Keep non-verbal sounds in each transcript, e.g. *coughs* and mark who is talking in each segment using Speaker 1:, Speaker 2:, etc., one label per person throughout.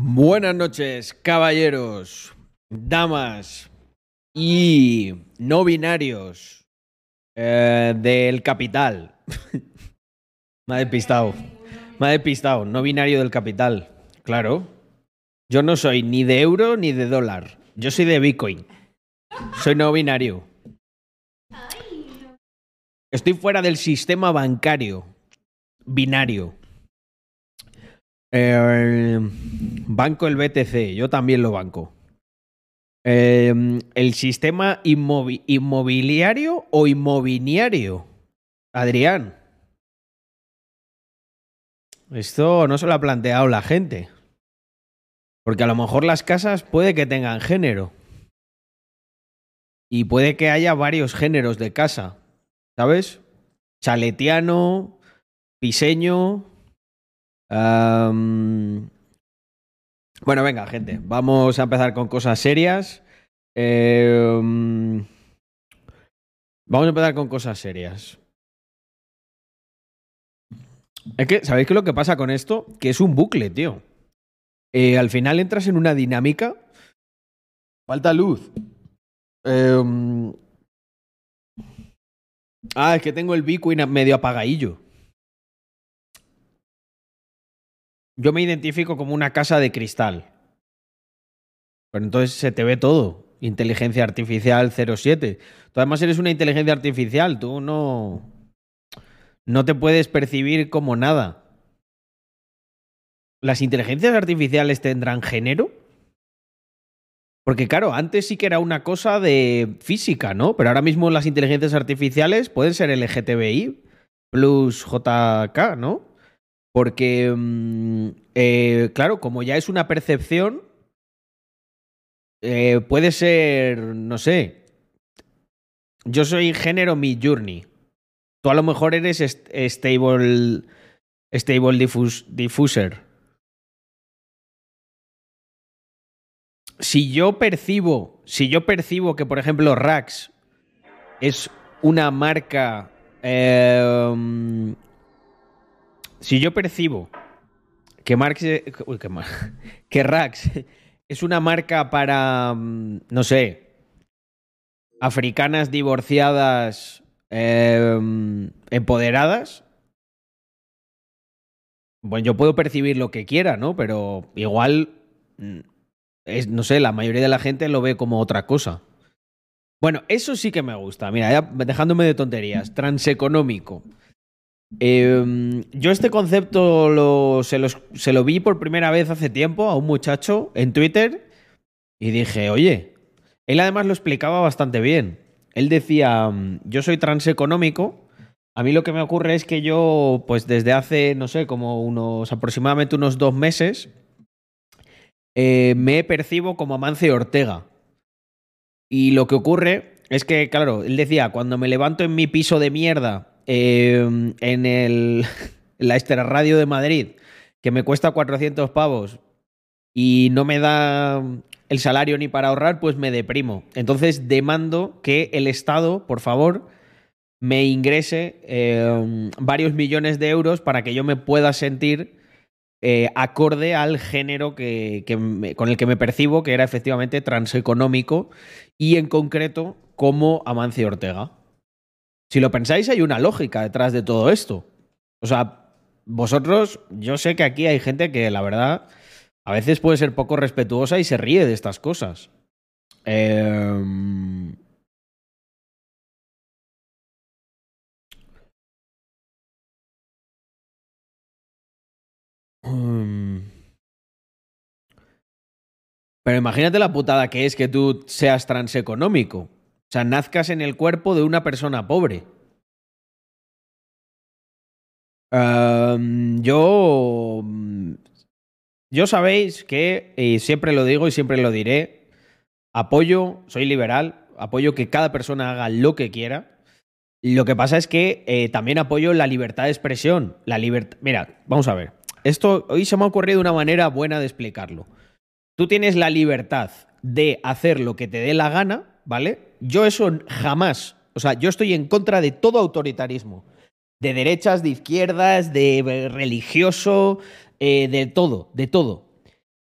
Speaker 1: Buenas noches, caballeros, damas y no binarios eh, del capital. *laughs* me ha despistado. Me ha despistado. No binario del capital. Claro. Yo no soy ni de euro ni de dólar. Yo soy de Bitcoin. Soy no binario. Estoy fuera del sistema bancario binario. Eh, banco el BTC, yo también lo banco. Eh, ¿El sistema inmobiliario o inmobiliario? Adrián. Esto no se lo ha planteado la gente. Porque a lo mejor las casas puede que tengan género. Y puede que haya varios géneros de casa. ¿Sabes? Chaletiano, piseño. Bueno, venga, gente. Vamos a empezar con cosas serias. Eh, mm, vamos a empezar con cosas serias. Es que, ¿sabéis qué es lo que pasa con esto? Que es un bucle, tío. Eh, al final entras en una dinámica. Falta luz. Eh, mm, ah, es que tengo el Bitcoin medio apagadillo. Yo me identifico como una casa de cristal. Pero entonces se te ve todo. Inteligencia artificial 07. Tú además eres una inteligencia artificial. Tú no. No te puedes percibir como nada. ¿Las inteligencias artificiales tendrán género? Porque claro, antes sí que era una cosa de física, ¿no? Pero ahora mismo las inteligencias artificiales pueden ser LGTBI plus JK, ¿no? Porque, mm, eh, claro, como ya es una percepción, eh, puede ser, no sé, yo soy género mi journey. Tú a lo mejor eres stable, stable diffus- diffuser. Si yo percibo, si yo percibo que, por ejemplo, Rax es una marca. eh, si yo percibo que Marx. uy, que, *laughs* que Rax es una marca para. mm, no sé. Africanas divorciadas. eh, empoderadas. Bueno, yo puedo percibir lo que quiera, ¿no? Pero igual. mm, Es, no sé, la mayoría de la gente lo ve como otra cosa. Bueno, eso sí que me gusta. Mira, ya dejándome de tonterías. Transeconómico. Eh, yo este concepto se lo vi por primera vez hace tiempo a un muchacho en Twitter y dije, oye, él además lo explicaba bastante bien. Él decía, mm, yo soy transeconómico, a mí lo que me ocurre es que yo, pues desde hace, no sé, como unos aproximadamente unos dos meses, eh, me percibo como Amancio Ortega. Y lo que ocurre es que, claro, él decía, cuando me levanto en mi piso de mierda eh, en, el, *laughs* la Extra Radio de Madrid, que me cuesta 400 pavos y no me da el salario ni para ahorrar, pues me deprimo. Entonces demando que el Estado, por favor, me ingrese eh, varios millones de euros para que yo me pueda sentir eh, acorde al género que, con el que me percibo, que era efectivamente transeconómico, y en concreto como Amancio Ortega. Si lo pensáis, hay una lógica detrás de todo esto. O sea, vosotros, yo sé que aquí hay gente que la verdad a veces puede ser poco respetuosa y se ríe de estas cosas. Em. Pero imagínate la putada que es que tú seas transeconómico. O sea, nazcas en el cuerpo de una persona pobre. Yo. mm, Yo sabéis que, y siempre lo digo y siempre lo diré, apoyo, soy liberal, apoyo que cada persona haga lo que quiera. Lo que pasa es que eh, también apoyo la libertad de expresión. La libertad. Mira, vamos a ver. Esto hoy se me ha ocurrido una manera buena de explicarlo. Tú tienes la libertad de hacer lo que te dé la gana, ¿vale? Yo eso jamás. O sea, yo estoy en contra de todo autoritarismo. De derechas, de izquierdas, de religioso, eh, de todo, de todo.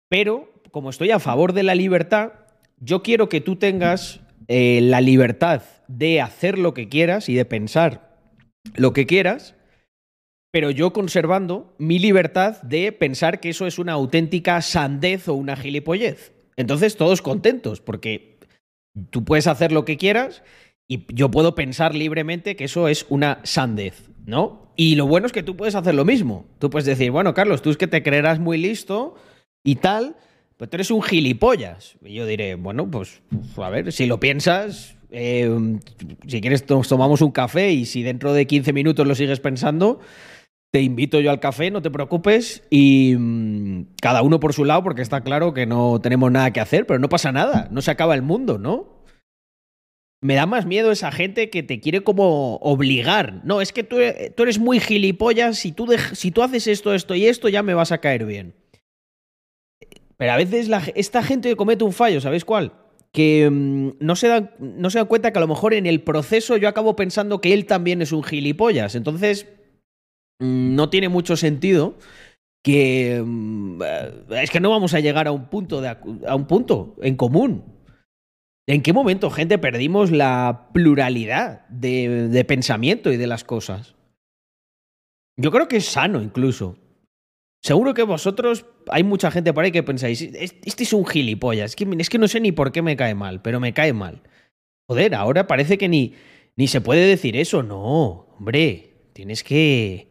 Speaker 1: Pero, como estoy a favor de la libertad, yo quiero que tú tengas eh, la libertad de hacer lo que quieras y de pensar lo que quieras, pero yo conservando mi libertad de pensar que eso es una auténtica sandez o una gilipollez. Entonces, todos contentos, porque tú puedes hacer lo que quieras y yo puedo pensar libremente que eso es una sandez, ¿no? Y lo bueno es que tú puedes hacer lo mismo. Tú puedes decir, bueno, Carlos, tú es que te creerás muy listo y tal, pero tú eres un gilipollas. Y yo diré, bueno, pues a ver, si lo piensas, eh, si quieres tomamos un café y si dentro de 15 minutos lo sigues pensando, te invito yo al café, no te preocupes, y mm, cada uno por su lado, porque está claro que no tenemos nada que hacer, pero no pasa nada, no se acaba el mundo, ¿no? Me da más miedo esa gente que te quiere como obligar. No, es que tú, tú eres muy gilipollas, si tú, si tú haces esto, esto y esto, ya me vas a caer bien. Pero a veces esta gente comete un fallo, ¿sabéis cuál? Que mm, no, se dan, no se dan cuenta que a lo mejor en el proceso yo acabo pensando que él también es un gilipollas. Entonces, no tiene mucho sentido que mm, es que no vamos a llegar a un punto de, a un punto en común ¿En qué momento, gente, perdimos la pluralidad de, pensamiento y de las cosas? Yo creo que es sano incluso. Seguro que vosotros, hay mucha gente por ahí que pensáis, este es un gilipollas, es que, es que no sé ni por qué me cae mal, pero me cae mal. Joder, ahora parece que ni, ni se puede decir eso, no, hombre, tienes que...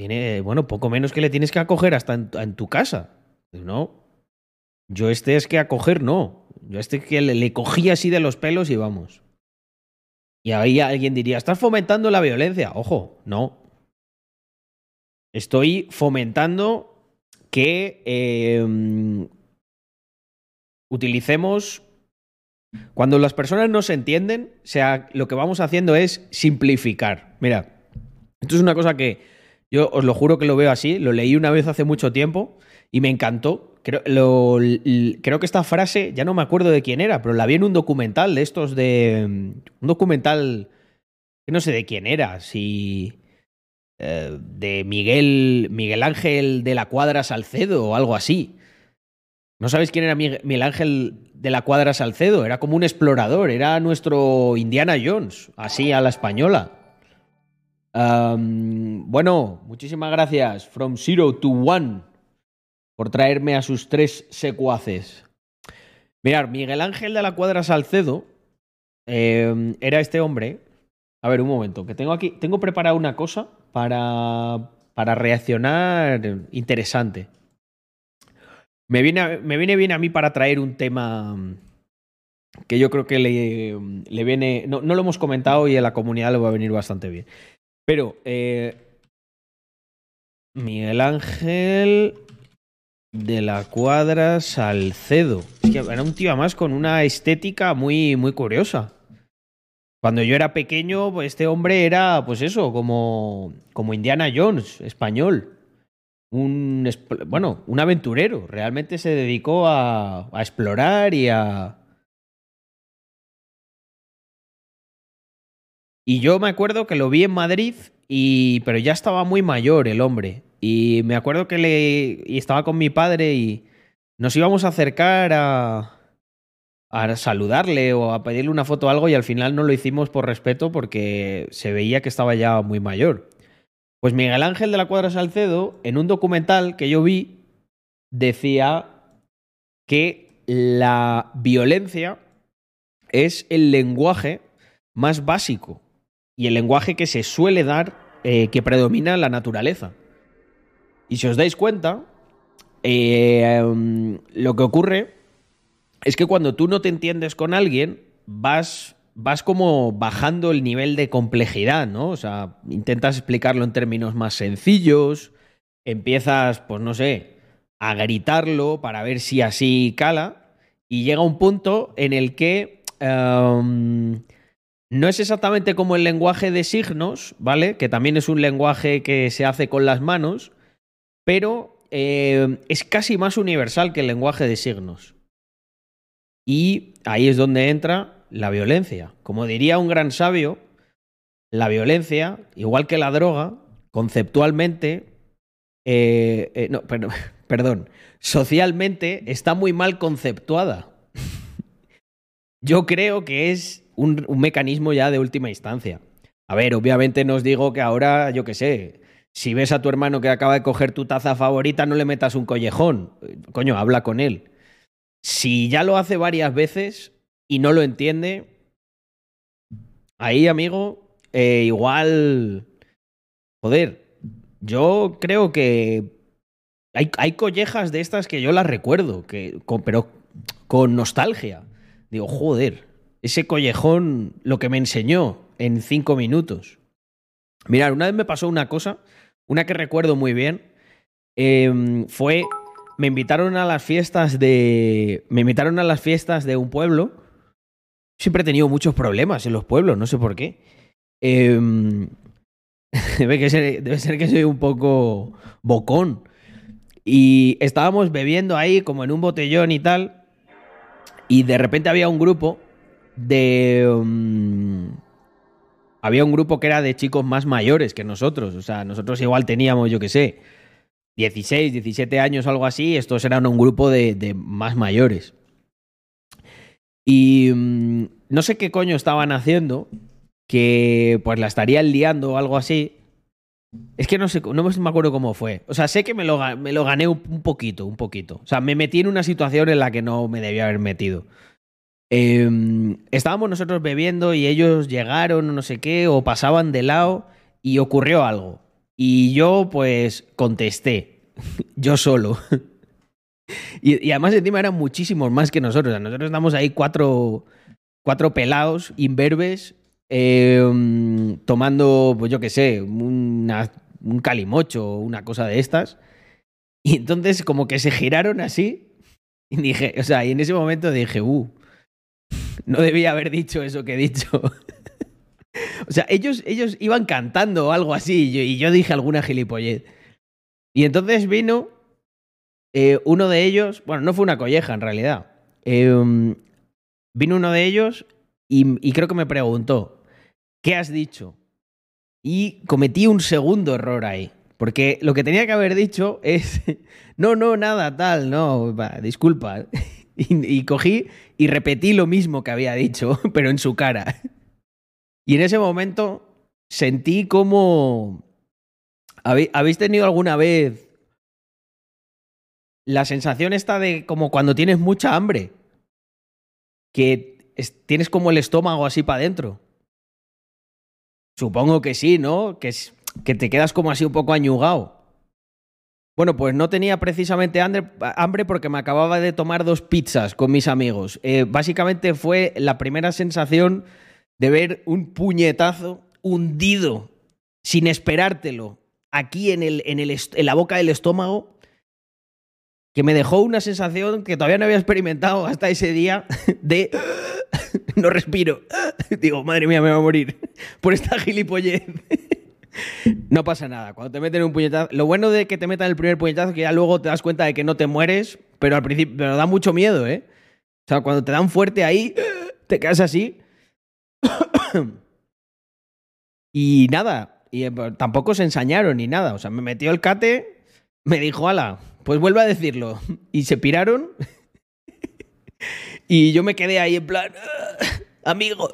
Speaker 1: Tiene, bueno, poco menos que le tienes que acoger hasta en, tu casa, ¿no? Yo este es que acoger no, yo este que le, cogí así de los pelos y vamos. Y ahí alguien diría, estás fomentando la violencia. Ojo, no. Estoy fomentando que em, utilicemos... Cuando las personas no se entienden, sea, lo que vamos haciendo es simplificar. Mira, esto es una cosa que yo os lo juro que lo veo así, lo leí una vez hace mucho tiempo y me encantó Creo, que esta frase, ya no me acuerdo de quién era, pero la vi en un documental de estos de. Un documental. Que no sé de quién era, si. Eh, de Miguel. Miguel Ángel de la Cuadra Salcedo o algo así. ¿No sabéis quién era Miguel Ángel de la Cuadra Salcedo? Era como un explorador, era nuestro Indiana Jones, así a la española. Bueno, muchísimas gracias. From Zero to One por traerme a sus tres secuaces. Mirad, Miguel Ángel de la Cuadra Salcedo eh, era este hombre. A ver, un momento, que tengo aquí. Tengo preparada una cosa para, para reaccionar interesante. Me viene, me viene bien a mí para traer un tema que yo creo que le, le viene. No, no, lo hemos comentado y a la comunidad le va a venir bastante bien. Pero. Eh, Miguel Ángel de la cuadra Salcedo. Era un tío más con una estética muy, muy curiosa. Cuando yo era pequeño, pues este hombre era, pues eso, como, como Indiana Jones, español. Un, bueno, un aventurero. Realmente se dedicó a explorar y a... Y yo me acuerdo que lo vi en Madrid, y, pero ya estaba muy mayor el hombre. Y me acuerdo que le. Y estaba con mi padre y nos íbamos a acercar a. a saludarle o a pedirle una foto o algo, y al final no lo hicimos por respeto porque se veía que estaba ya muy mayor. Pues Miguel Ángel de la Cuadra Salcedo, en un documental que yo vi, decía que la violencia es el lenguaje más básico y el lenguaje que se suele dar, eh, que predomina la naturaleza. Y si os dais cuenta, eh, em, lo que ocurre es que cuando tú no te entiendes con alguien, vas, vas como bajando el nivel de complejidad, ¿no? O sea, intentas explicarlo en términos más sencillos, empiezas, pues no sé, a gritarlo para ver si así cala, y llega un punto en el que... Em, no es exactamente como el lenguaje de signos, ¿vale? Que también es un lenguaje que se hace con las manos, pero eh, es casi más universal que el lenguaje de signos. Y ahí es donde entra la violencia. Como diría un gran sabio, la violencia, igual que la droga, conceptualmente... Eh, eh, no, *laughs* perdón, socialmente está muy mal conceptuada. *laughs* Yo creo que es un, mecanismo ya de última instancia. A ver, obviamente no os digo que ahora, yo qué sé, si ves a tu hermano que acaba de coger tu taza favorita, no le metas un collejón. Coño, habla con él. Si ya lo hace varias veces y no lo entiende, ahí, amigo, eh, igual... Joder, yo creo que hay, hay, collejas de estas que yo las recuerdo, que, con, pero con nostalgia. Digo, joder, ese collejón, lo que me enseñó en cinco minutos. Mirad, una vez me pasó una cosa, una que recuerdo muy bien, eh, fue, me invitaron a las fiestas de, me invitaron a las fiestas de un pueblo. Siempre he tenido muchos problemas en los pueblos, no sé por qué. Eh, *laughs* debe, debe ser que soy un poco bocón. Y estábamos bebiendo ahí como en un botellón y tal. Y de repente había un grupo de... Um, había un grupo que era de chicos más mayores que nosotros. O sea, nosotros igual teníamos, yo qué sé, 16, 17 años algo así. Estos eran un grupo de, más mayores. Y um, no sé qué coño estaban haciendo, que pues la estarían liando o algo así. Es que no sé, no me acuerdo cómo fue. O sea, sé que me lo, me lo gané un, poquito, un poquito. O sea, me metí en una situación en la que no me debía haber metido. Eh, estábamos nosotros bebiendo y ellos llegaron no sé qué, o pasaban de lado y ocurrió algo. Y yo, pues, contesté. *laughs* yo solo. *laughs* y, además, encima eran muchísimos más que nosotros. O sea, nosotros estamos ahí cuatro, cuatro pelados, imberbes, eh, tomando, pues yo qué sé, un calimocho o una cosa de estas. Y entonces como que se giraron así y dije, o sea, y en ese momento dije, uh, no debía haber dicho eso que he dicho. *laughs* o sea, ellos, ellos iban cantando o algo así y yo, dije alguna gilipollez. Y entonces vino eh, uno de ellos, bueno, no fue una colleja en realidad. Eh, vino uno de ellos y, creo que me preguntó, ¿qué has dicho? Y cometí un segundo error ahí. Porque lo que tenía que haber dicho es, *laughs* no, no, nada, tal, no, disculpa. *laughs* Y, cogí y repetí lo mismo que había dicho, *laughs* pero en su cara. Y en ese momento sentí como... ¿Habéis tenido alguna vez la sensación esta de como cuando tienes mucha hambre? Que tienes como el estómago así para adentro. Supongo que sí, ¿no? Que, que te quedas como así un poco añugado. Bueno, pues no tenía precisamente hambre porque me acababa de tomar dos pizzas con mis amigos. Eh, básicamente fue la primera sensación de ver un puñetazo hundido, sin esperártelo, aquí en, el, en, el en la boca del estómago, que me dejó una sensación que todavía no había experimentado hasta ese día *laughs* de *laughs* no respiro. *laughs* Digo, madre mía, me va a morir por esta gilipollez. No pasa nada. Cuando te meten un puñetazo. Lo bueno de que te metan el primer puñetazo es que ya luego te das cuenta de que no te mueres, pero al principio pero da mucho miedo, ¿eh? O sea, cuando te dan fuerte ahí, te quedas así. *coughs* y nada. Y eh, tampoco se ensañaron ni nada. O sea, me metió el cate, me dijo, ala, pues vuelve a decirlo. *laughs* Y se piraron. *laughs* y yo me quedé ahí en plan, *laughs* amigos.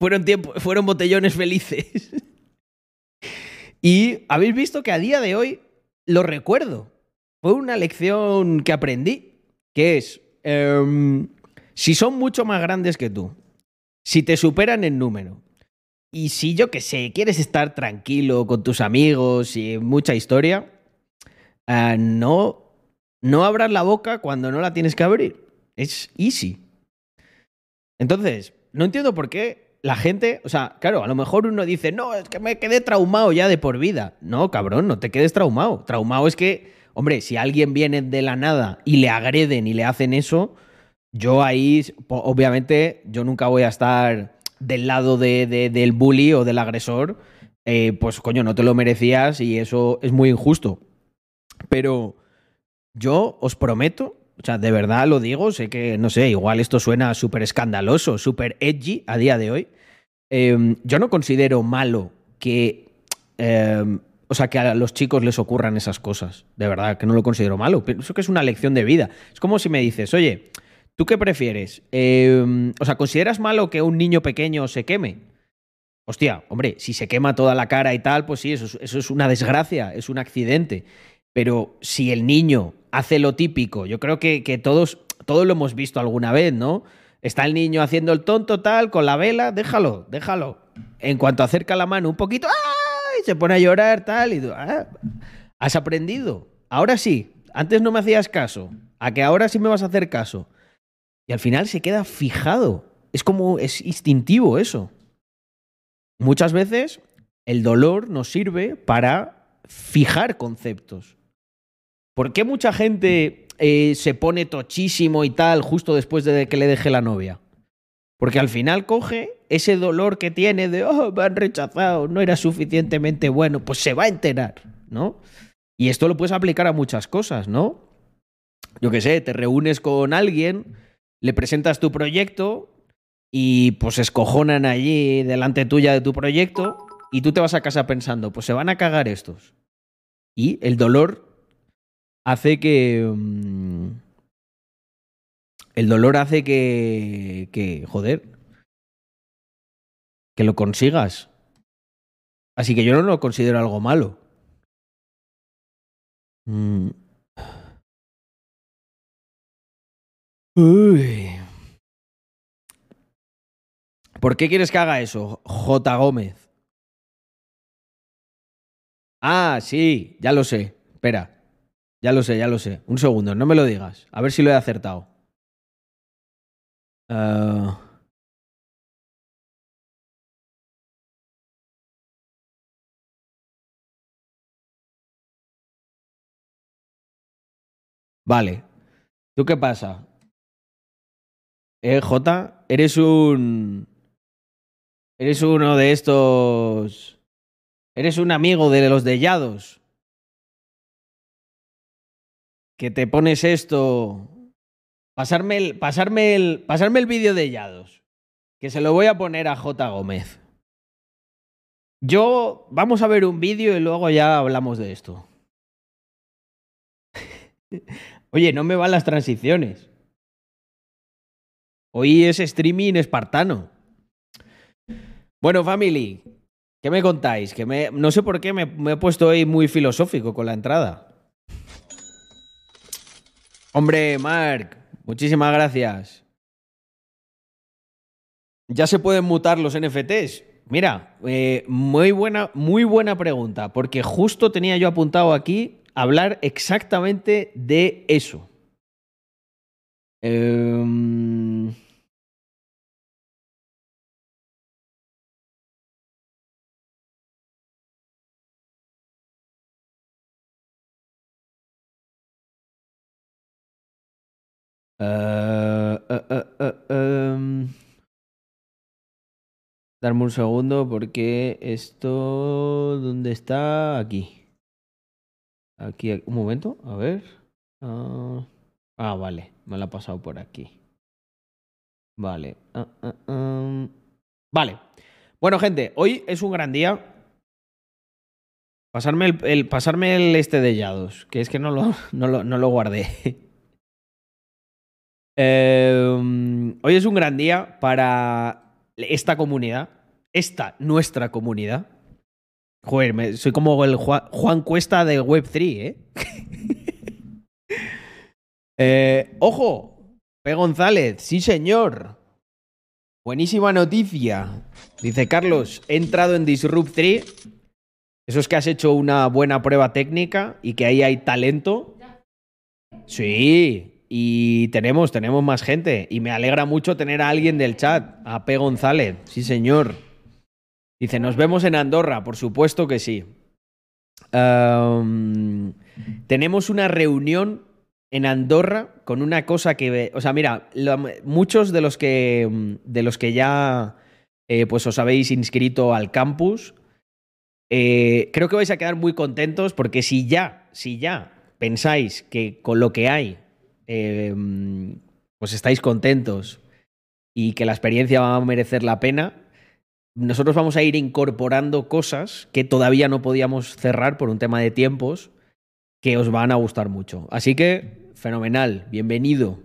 Speaker 1: fueron, tiempo, fueron botellones felices. Y habéis visto que a día de hoy lo recuerdo. Fue una lección que aprendí, que es, um, si son mucho más grandes que tú, si te superan en número, y si yo que sé, quieres estar tranquilo con tus amigos y mucha historia, uh, no, no abras la boca cuando no la tienes que abrir. Es easy. Entonces, no entiendo por qué la gente, o sea, claro, a lo mejor uno dice, no, es que me quedé traumado ya de por vida. No, cabrón, no te quedes traumado. Traumado es que, hombre, si alguien viene de la nada y le agreden y le hacen eso, yo ahí, obviamente, yo nunca voy a estar del lado de, de, del bully o del agresor. Eh, pues coño, no te lo merecías y eso es muy injusto. Pero yo os prometo o sea, de verdad lo digo, sé que, no sé, igual esto suena súper escandaloso, súper edgy a día de hoy. Eh, yo no considero malo que eh, o sea, que a los chicos les ocurran esas cosas. De verdad, que no lo considero malo. Pienso que es una lección de vida. Es como si me dices, oye, ¿tú qué prefieres? Eh, o sea, ¿consideras malo que un niño pequeño se queme? Hostia, hombre, si se quema toda la cara y tal, pues sí, eso es, eso es una desgracia, es un accidente. Pero si el niño hace lo típico, yo creo que, que todos, todos lo hemos visto alguna vez, ¿no? Está el niño haciendo el tonto tal, con la vela, déjalo, déjalo. En cuanto acerca la mano un poquito, ¡ay! Se pone a llorar tal y ah, has aprendido. Ahora sí, antes no me hacías caso, a que ahora sí me vas a hacer caso. Y al final se queda fijado. Es como, es instintivo eso. Muchas veces el dolor nos sirve para fijar conceptos. ¿Por qué mucha gente eh, se pone tochísimo y tal justo después de que le deje la novia? Porque al final coge ese dolor que tiene de, oh, me han rechazado, no era suficientemente bueno, pues se va a enterar, ¿no? Y esto lo puedes aplicar a muchas cosas, ¿no? Yo qué sé, te reúnes con alguien, le presentas tu proyecto y pues escojonan allí delante tuya de tu proyecto y tú te vas a casa pensando, pues se van a cagar estos. Y el dolor hace que... mm, el dolor hace que... que, joder, que lo consigas. Así que yo no lo considero algo malo. Mm. Uy. ¿Por qué quieres que haga eso, J. Gómez? Ah, sí, ya lo sé. Espera. Ya lo sé, ya lo sé. Un segundo, no me lo digas. A ver si lo he acertado. Ah. Vale. ¿Tú qué pasa? Eh, J, eres un... Eres uno de estos... Eres un amigo de los dellados. Que te pones esto... Pasarme el, pasarme el, pasarme el vídeo de Yados. Que se lo voy a poner a J. Gómez. Yo, vamos a ver un vídeo y luego ya hablamos de esto. *laughs* Oye, no me van las transiciones. Hoy es streaming espartano. Bueno, family, ¿qué me contáis? Que me, no sé por qué me, me he puesto hoy muy filosófico con la entrada. Hombre, Mark, muchísimas gracias. ¿Ya se pueden mutar los NFTs? Mira, eh, muy, buena, muy buena pregunta, porque justo tenía yo apuntado aquí hablar exactamente de eso. Em, eh, eh, eh, em. Darme un segundo porque esto... ¿Dónde está? Aquí. Aquí, un momento, a ver. Ah, ah, vale, me la ha pasado por aquí. Vale. ah, ah, ah. Vale. Bueno, gente, hoy es un gran día. Pasarme el, el- pasarme el este de Yados, que es que no lo, *laughs* no lo, no lo guardé. Eh, hoy es un gran día para esta comunidad, esta nuestra comunidad. Joder, me- soy como el Juan, Juan Cuesta de Web3, ¿eh? *laughs* Eh, ¡Ojo! P. González, sí señor. Buenísima noticia. Dice Carlos, he entrado en Disrupt 3. Eso es que has hecho una buena prueba técnica y que ahí hay talento. Sí, y tenemos, tenemos más gente. Y me alegra mucho tener a alguien del chat, a P. González. Sí, señor. Dice, nos vemos en Andorra, por supuesto que sí. Tenemos una reunión en Andorra con una cosa que, o sea, mira, muchos de los que de los que ya eh, pues os habéis inscrito al campus, eh, creo que vais a quedar muy contentos porque si ya, si ya pensáis que con lo que hay, eh, pues estáis contentos y que la experiencia va a merecer la pena, nosotros vamos a ir incorporando cosas que todavía no podíamos cerrar por un tema de tiempos que os van a gustar mucho. Así que, fenomenal, bienvenido.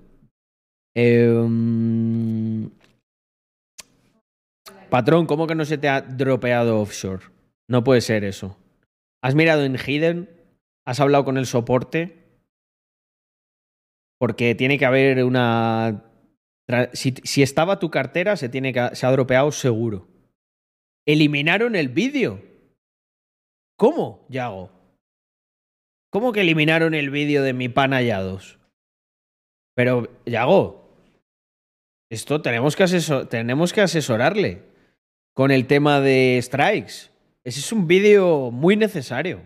Speaker 1: Em, patrón, ¿cómo que no se te ha dropeado offshore? No puede ser eso. ¿Has mirado en Hidden? ¿Has hablado con el soporte? Porque tiene que haber una. Si, estaba tu cartera, se, tiene que, se ha dropeado seguro. Eliminaron el vídeo. ¿Cómo, Yago? ¿Cómo que eliminaron el vídeo de mi pan hallados? Pero, Yago, esto tenemos que, asesor tenemos que asesorarle con el tema de strikes. Ese es un vídeo muy necesario.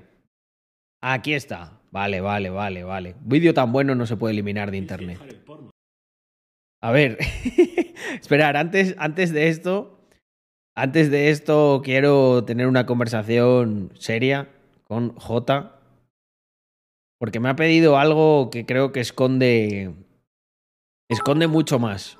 Speaker 1: Aquí está. Vale, vale, vale, vale. Vídeo tan bueno no se puede eliminar de internet. A ver, *laughs* esperar, antes, antes de esto, antes de esto quiero tener una conversación seria con J. Porque me ha pedido algo que creo que esconde. Esconde mucho más.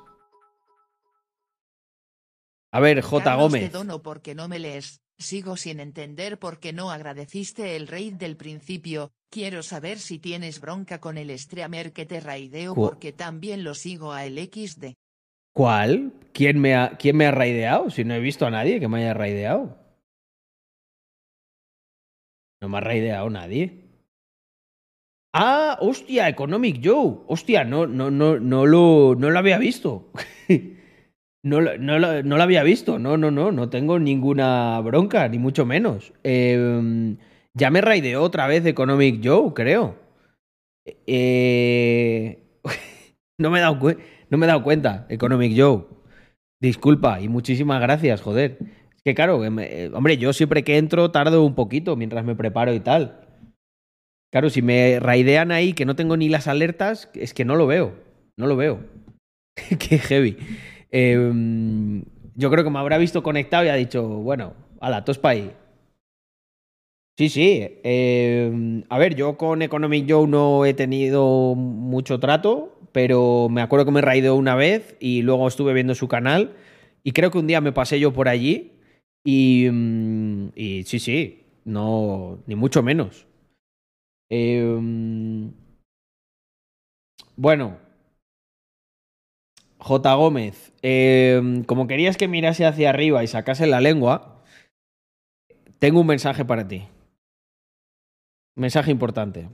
Speaker 1: A ver, J. Gómez.
Speaker 2: Te dono porque no me lees. Sigo sin entender por qué no agradeciste el raid del principio. Quiero saber si tienes bronca con el streamer que te raideo porque también lo sigo a el XD.
Speaker 1: ¿Cuál? ¿Quién me, ha, ¿Quién me ha raideado? Si no he visto a nadie que me haya raideado. No me ha raideado nadie. Ah, hostia, Economic Joe. Hostia, no, no, no, no lo, no lo había visto. *laughs* no, no, no, había visto. No, no, no. No tengo ninguna bronca, ni mucho menos. Eh, ya me raideó otra vez Economic Joe, creo. Eh, *laughs* no, me he dado cuenta, Economic Joe. Disculpa y muchísimas gracias, joder. Es que claro, eh, hombre, yo siempre que entro tardo un poquito mientras me preparo y tal. Claro, si me raidean ahí que no tengo ni las alertas, es que no lo veo. No lo veo. *laughs* Qué heavy. Em, yo creo que me habrá visto conectado y ha dicho, bueno, ala, tos para ahí. Sí, sí. Eh, a ver, yo con Economic Joe no he tenido mucho trato, pero me acuerdo que me raidó una vez y luego estuve viendo su canal y creo que un día me pasé yo por allí y, y sí, sí, no, ni mucho menos. Bueno, J. Gómez, eh, como querías que mirase hacia arriba y sacase la lengua, tengo un mensaje para ti. Mensaje importante.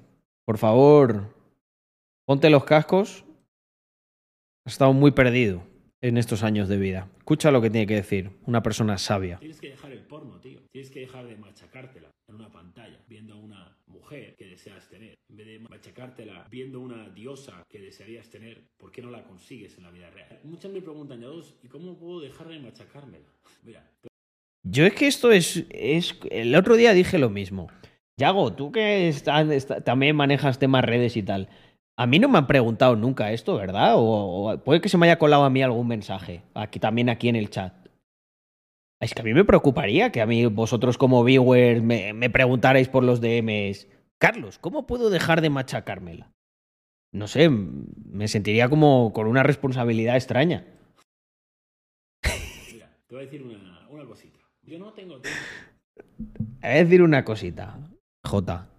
Speaker 1: Por favor, ponte los cascos. Has estado muy perdido en estos años de vida. Escucha lo que tiene que decir una persona sabia.
Speaker 3: Tienes que dejar el porno, tío. Tienes que dejar de machacártela en una pantalla viendo a una mujer que deseas tener. En vez de machacártela viendo una diosa que desearías tener, ¿por qué no la consigues en la vida real? Muchas me preguntan, ya dos, ¿y cómo puedo dejar de machacármela? *laughs* Mira.
Speaker 1: Yo es que esto es, es. El otro día dije lo mismo. Yago, tú que también manejas temas redes y tal, a mí no me han preguntado nunca esto, ¿verdad? O, puede que se me haya colado a mí algún mensaje, aquí también aquí en el chat. Es que a mí me preocuparía que a mí vosotros como viewers me, me preguntarais por los DMs. Carlos, ¿cómo puedo dejar de machacármela? No sé, me sentiría como con una responsabilidad extraña.
Speaker 3: Mira, te voy a decir una, una cosita. Yo no tengo tiempo.
Speaker 1: Te voy a decir una cosita. J.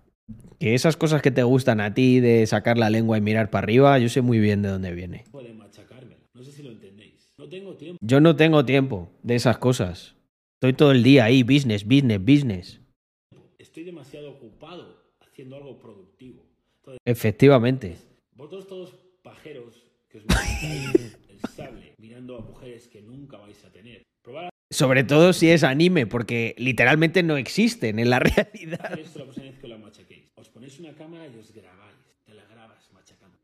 Speaker 1: Que esas cosas que te gustan a ti de sacar la lengua y mirar para arriba, yo sé muy bien de dónde viene.
Speaker 3: Puede machacármela. No sé si lo entendéis. No tengo tiempo.
Speaker 1: Yo no tengo tiempo de esas cosas. Estoy todo el día ahí, business, business, business.
Speaker 3: Estoy demasiado ocupado haciendo algo productivo. Entonces,
Speaker 1: Efectivamente.
Speaker 3: vosotros todos pajeros que os el sable mirando a mujeres que nunca vais a tener. Probar
Speaker 1: Sobre todo si es anime, porque literalmente no existen en la *laughs* realidad.
Speaker 3: hacer esto la próxima vez que la machaquéis. Ponéis una cámara y os grabáis. Te la grabas machacando.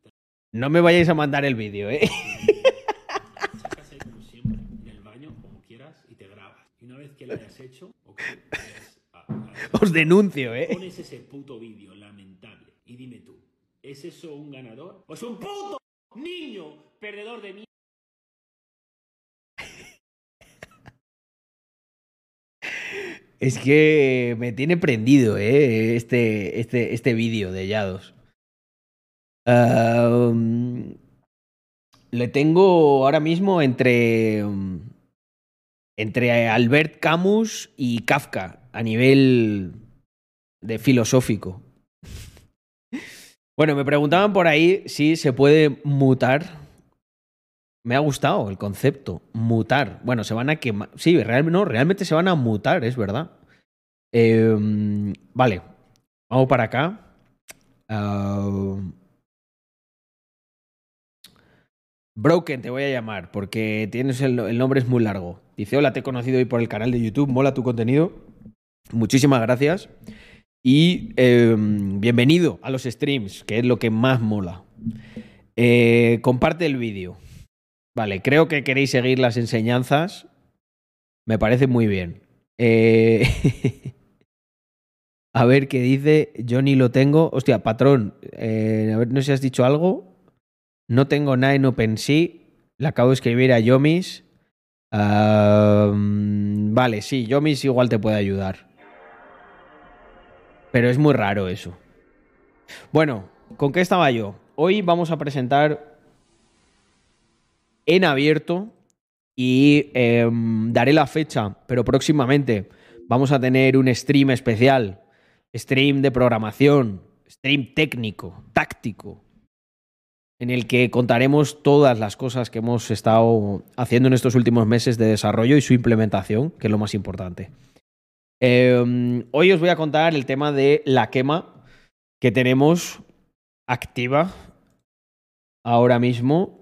Speaker 1: No me vayáis a mandar el vídeo, ¿eh?
Speaker 3: machacas ahí como siempre, en el baño, como quieras, y te grabas. Y una vez que lo hayas hecho, o que hayas- a- a-
Speaker 1: Os denuncio, ¿eh?
Speaker 3: pones ese puto vídeo lamentable y dime tú, ¿es eso un ganador? ¿O es un puto niño perdedor de mí?
Speaker 1: Es que me tiene prendido, ¿eh? Este, este, este vídeo de Yados. Le tengo ahora mismo entre. entre Albert Camus y Kafka a nivel de filosófico. Bueno, me preguntaban por ahí si se puede mutar. Me ha gustado el concepto, mutar. Bueno, se van a quemar. Sí, no, realmente se van a mutar, es verdad. Em, vale, vamos para acá. Ah, Broken te voy a llamar porque tienes el, el, nombre es muy largo. Dice, hola, te he conocido hoy por el canal de YouTube, mola tu contenido. Muchísimas gracias. Y em, bienvenido a los streams, que es lo que más mola. Eh, comparte el vídeo. Vale, creo que queréis seguir las enseñanzas. Me parece muy bien. Eh, *laughs* a ver qué dice. Yo ni lo tengo. Hostia, patrón. Eh, a ver, no sé si has dicho algo. No tengo nada en OpenSea. Le acabo de escribir a Yomis. vale, sí, Yomis igual te puede ayudar. Pero es muy raro eso. Bueno, ¿con qué estaba yo? Hoy vamos a presentar en abierto y em, daré la fecha, pero próximamente vamos a tener un stream especial, stream de programación, stream técnico, táctico, en el que contaremos todas las cosas que hemos estado haciendo en estos últimos meses de desarrollo y su implementación, que es lo más importante. Em, hoy os voy a contar el tema de la quema que tenemos activa ahora mismo.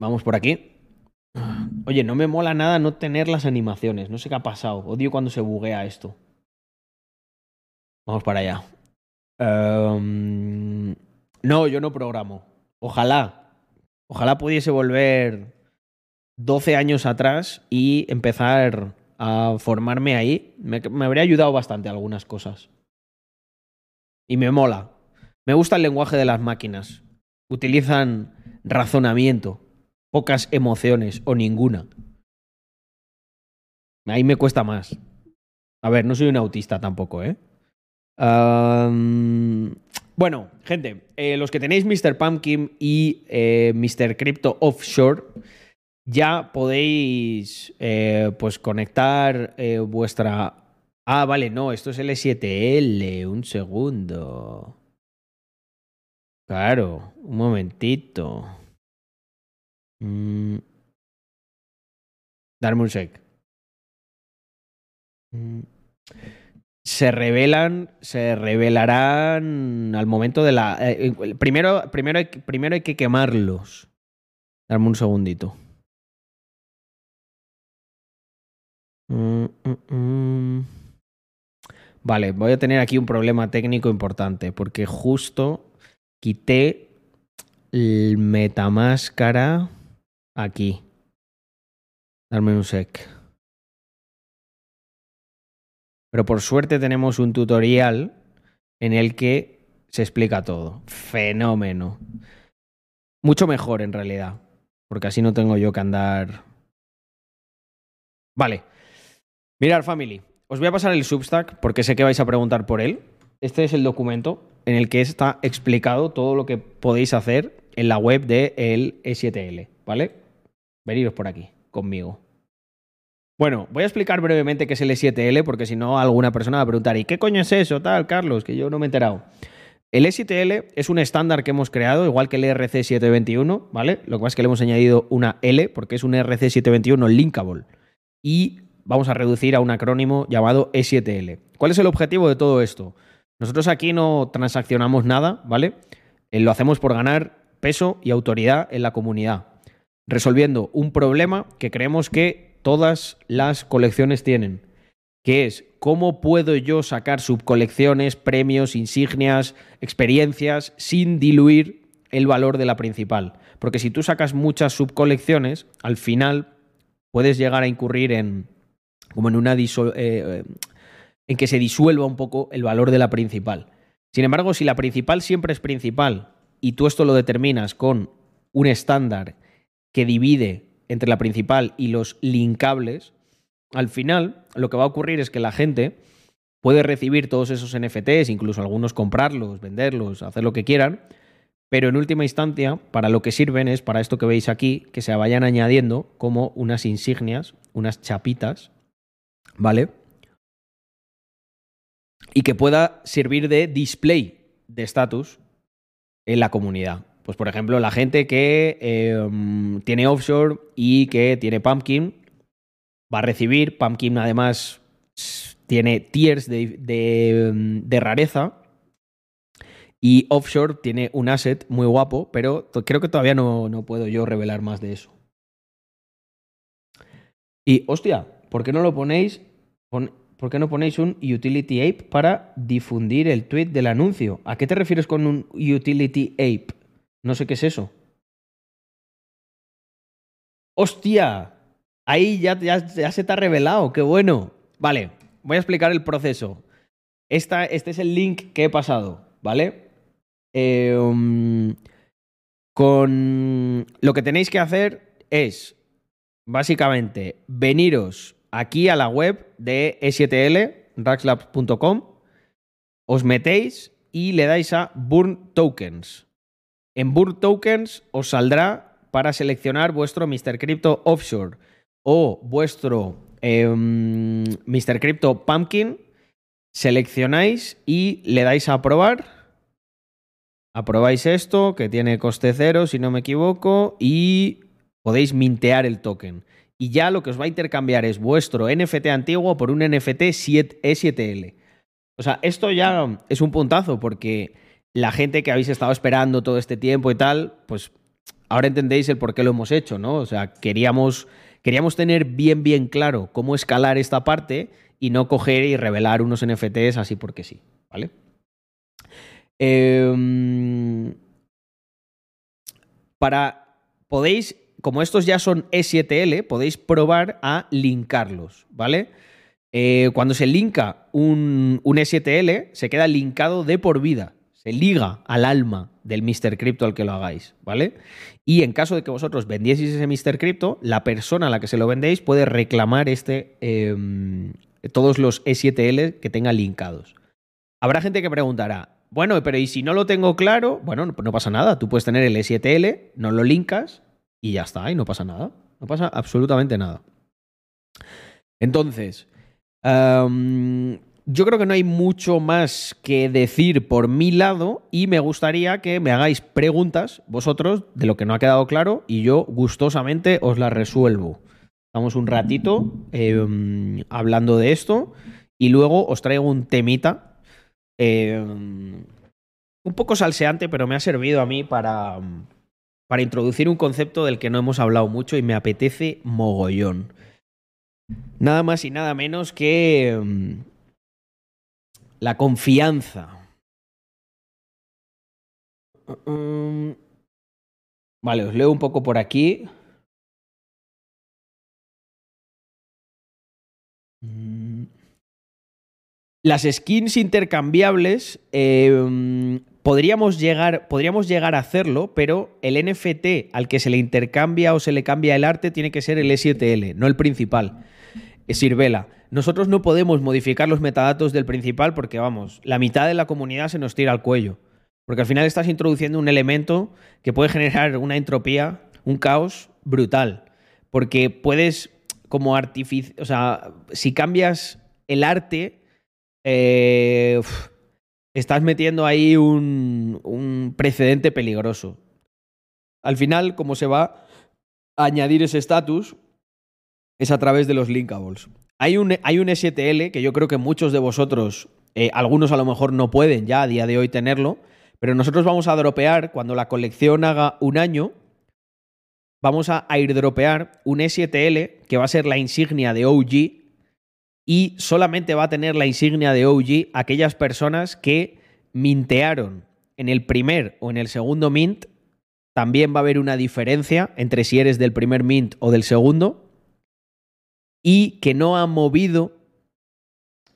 Speaker 1: Vamos por aquí. Oye, no me mola nada no tener las animaciones. No sé qué ha pasado. Odio cuando se buguea esto. Vamos para allá. Em, no, yo no programo. Ojalá. Ojalá pudiese volver 12 años atrás y empezar a formarme ahí. Me, habría ayudado bastante algunas cosas. Y me mola. Me gusta el lenguaje de las máquinas. Utilizan razonamiento, pocas emociones o ninguna. Ahí me cuesta más. A ver, no soy un autista tampoco, ¿eh? bueno, gente, eh, los que tenéis Mr. Pumpkin y eh, Mr. Crypto Offshore, ya podéis eh, pues conectar vuestra... Ah, vale, no, esto es L7L, un segundo. Claro, un momentito. Mm. Darme un sec. Mm. Se revelan, se revelarán al momento de la... Eh, primero, primero, primero hay que quemarlos. Darme un segundito. Mm, mm. Vale, voy a tener aquí un problema técnico importante porque justo quité el metamáscara aquí. Darme un sec. Pero por suerte tenemos un tutorial en el que se explica todo. Fenómeno. Mucho mejor en realidad. Porque así no tengo yo que andar. Vale. Mirad, family, os voy a pasar el Substack porque sé que vais a preguntar por él. Este es el documento en el que está explicado todo lo que podéis hacer en la web de el E7L, ¿vale? Veniros por aquí conmigo. Bueno, voy a explicar brevemente qué es el E7L porque si no alguna persona va a preguntar ¿y qué coño es eso, tal, Carlos? Que yo no me he enterado. El E7L es un estándar que hemos creado, igual que el ERC721, ¿vale? Lo que pasa es que le hemos añadido una L porque es un ERC721 linkable. Y vamos a reducir a un acrónimo llamado E7L. ¿Cuál es el objetivo de todo esto? Nosotros aquí no transaccionamos nada, ¿vale? Eh, lo hacemos por ganar peso y autoridad en la comunidad, resolviendo un problema que creemos que todas las colecciones tienen, que es cómo puedo yo sacar subcolecciones, premios, insignias, experiencias sin diluir el valor de la principal. Porque si tú sacas muchas subcolecciones, al final puedes llegar a incurrir en, como en una eh, eh, en que se disuelva un poco el valor de la principal. Sin embargo, si la principal siempre es principal y tú esto lo determinas con un estándar que divide entre la principal y los linkables, al final lo que va a ocurrir es que la gente puede recibir todos esos NFTs, incluso algunos comprarlos, venderlos, hacer lo que quieran, pero en última instancia, para lo que sirven es para esto que veis aquí, que se vayan añadiendo como unas insignias, unas chapitas, ¿vale? Y que pueda servir de display de estatus en la comunidad. Pues por ejemplo, la gente que em, tiene offshore y que tiene Pumpkin va a recibir. Pumpkin además tiene tiers de, de rareza y Offshore tiene un asset muy guapo, pero creo que todavía no, no puedo yo revelar más de eso. Y, hostia, ¿por qué no lo ponéis? ¿Por qué no ponéis un utility ape para difundir el tweet del anuncio? ¿A qué te refieres con un utility ape? No sé qué es eso. ¡Hostia! Ahí ya, se te ha revelado, qué bueno. Vale, voy a explicar el proceso. Esta, este es el link que he pasado, ¿vale? Em, con lo que tenéis que hacer es básicamente veniros aquí a la web de E7L, raxlabs.com, os metéis y le dais a Burn Tokens. En Burn Tokens os saldrá para seleccionar vuestro Mr. Crypto Offshore o vuestro eh, em, Mr. Crypto Pumpkin. Seleccionáis y le dais a probar aprobáis esto, que tiene coste cero, si no me equivoco, y podéis mintear el token. Y ya lo que os va a intercambiar es vuestro NFT antiguo por un NFT E7L. O sea, esto ya es un puntazo porque la gente que habéis estado esperando todo este tiempo y tal, pues ahora entendéis el por qué lo hemos hecho, ¿no? O sea, queríamos, queríamos tener bien, bien claro cómo escalar esta parte y no coger y revelar unos NFTs así porque sí, ¿vale? Em, para. Podéis, como estos ya son E7L, podéis probar a linkarlos, ¿vale? Eh, cuando se linka un, un, E7L, se queda linkado de por vida. Liga al alma del Mr. Crypto al que lo hagáis, ¿vale? Y en caso de que vosotros vendieseis ese Mr. Crypto, la persona a la que se lo vendéis puede reclamar este, em, todos los E7L que tenga linkados. Habrá gente que preguntará, bueno, pero ¿y si no lo tengo claro? Bueno, no, no pasa nada. Tú puedes tener el E7L, no lo linkas y ya está, y no pasa nada. No pasa absolutamente nada. Entonces, yo creo que no hay mucho más que decir por mi lado y me gustaría que me hagáis preguntas vosotros de lo que no ha quedado claro y yo gustosamente os las resuelvo. Estamos un ratito em, hablando de esto y luego os traigo un temita Em, un poco salseante, pero me ha servido a mí para, para introducir un concepto del que no hemos hablado mucho y me apetece mogollón. Nada más y nada menos que em, la confianza. Mm, vale, os leo un poco por aquí. Mm. Las skins intercambiables em, podríamos, llegar, podríamos llegar a hacerlo, pero el NFT al que se le intercambia o se le cambia el arte tiene que ser el E7L, no el principal. Sirvela. Nosotros no podemos modificar los metadatos del principal porque, vamos, la mitad de la comunidad se nos tira al cuello. Porque al final estás introduciendo un elemento que puede generar una entropía, un caos brutal. Porque puedes, como artificio. O sea, si cambias el arte, eh, estás metiendo ahí un, precedente peligroso. Al final, como se va a añadir ese estatus, es a través de los linkables. Hay un, hay un STL que yo creo que muchos de vosotros, eh, algunos a lo mejor no pueden ya a día de hoy tenerlo, pero nosotros vamos a dropear cuando la colección haga un año. Vamos a airdropear un STL que va a ser la insignia de OG y solamente va a tener la insignia de OG aquellas personas que mintearon en el primer o en el segundo mint. También va a haber una diferencia entre si eres del primer mint o del segundo. Y que no han movido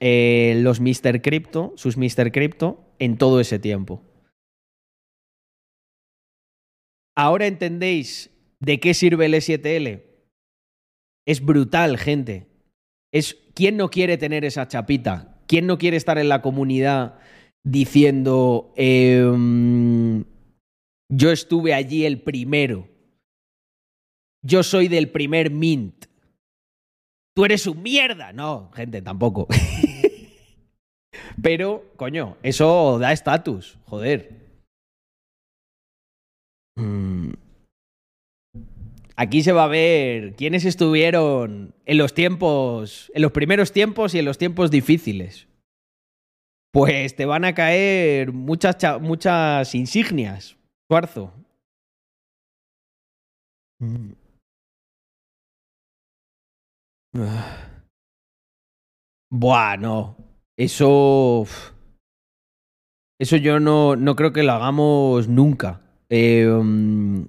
Speaker 1: eh, los Mr. Crypto, sus Mr. Crypto, en todo ese tiempo. Ahora entendéis de qué sirve el E7L. Es brutal, gente es quién no quiere tener esa chapita, quién no quiere estar en la comunidad diciendo, em, Yo estuve allí el primero. Yo soy del primer mint. Tú eres un mierda. No, gente, tampoco. *laughs* Pero, coño, eso da estatus, joder. Mm. Aquí se va a ver quiénes estuvieron en los tiempos, en los primeros tiempos y en los tiempos difíciles. Pues te van a caer muchas, muchas insignias, cuarzo. Mm. Buah, no. Eso. Eso yo no, no creo que lo hagamos nunca. Um,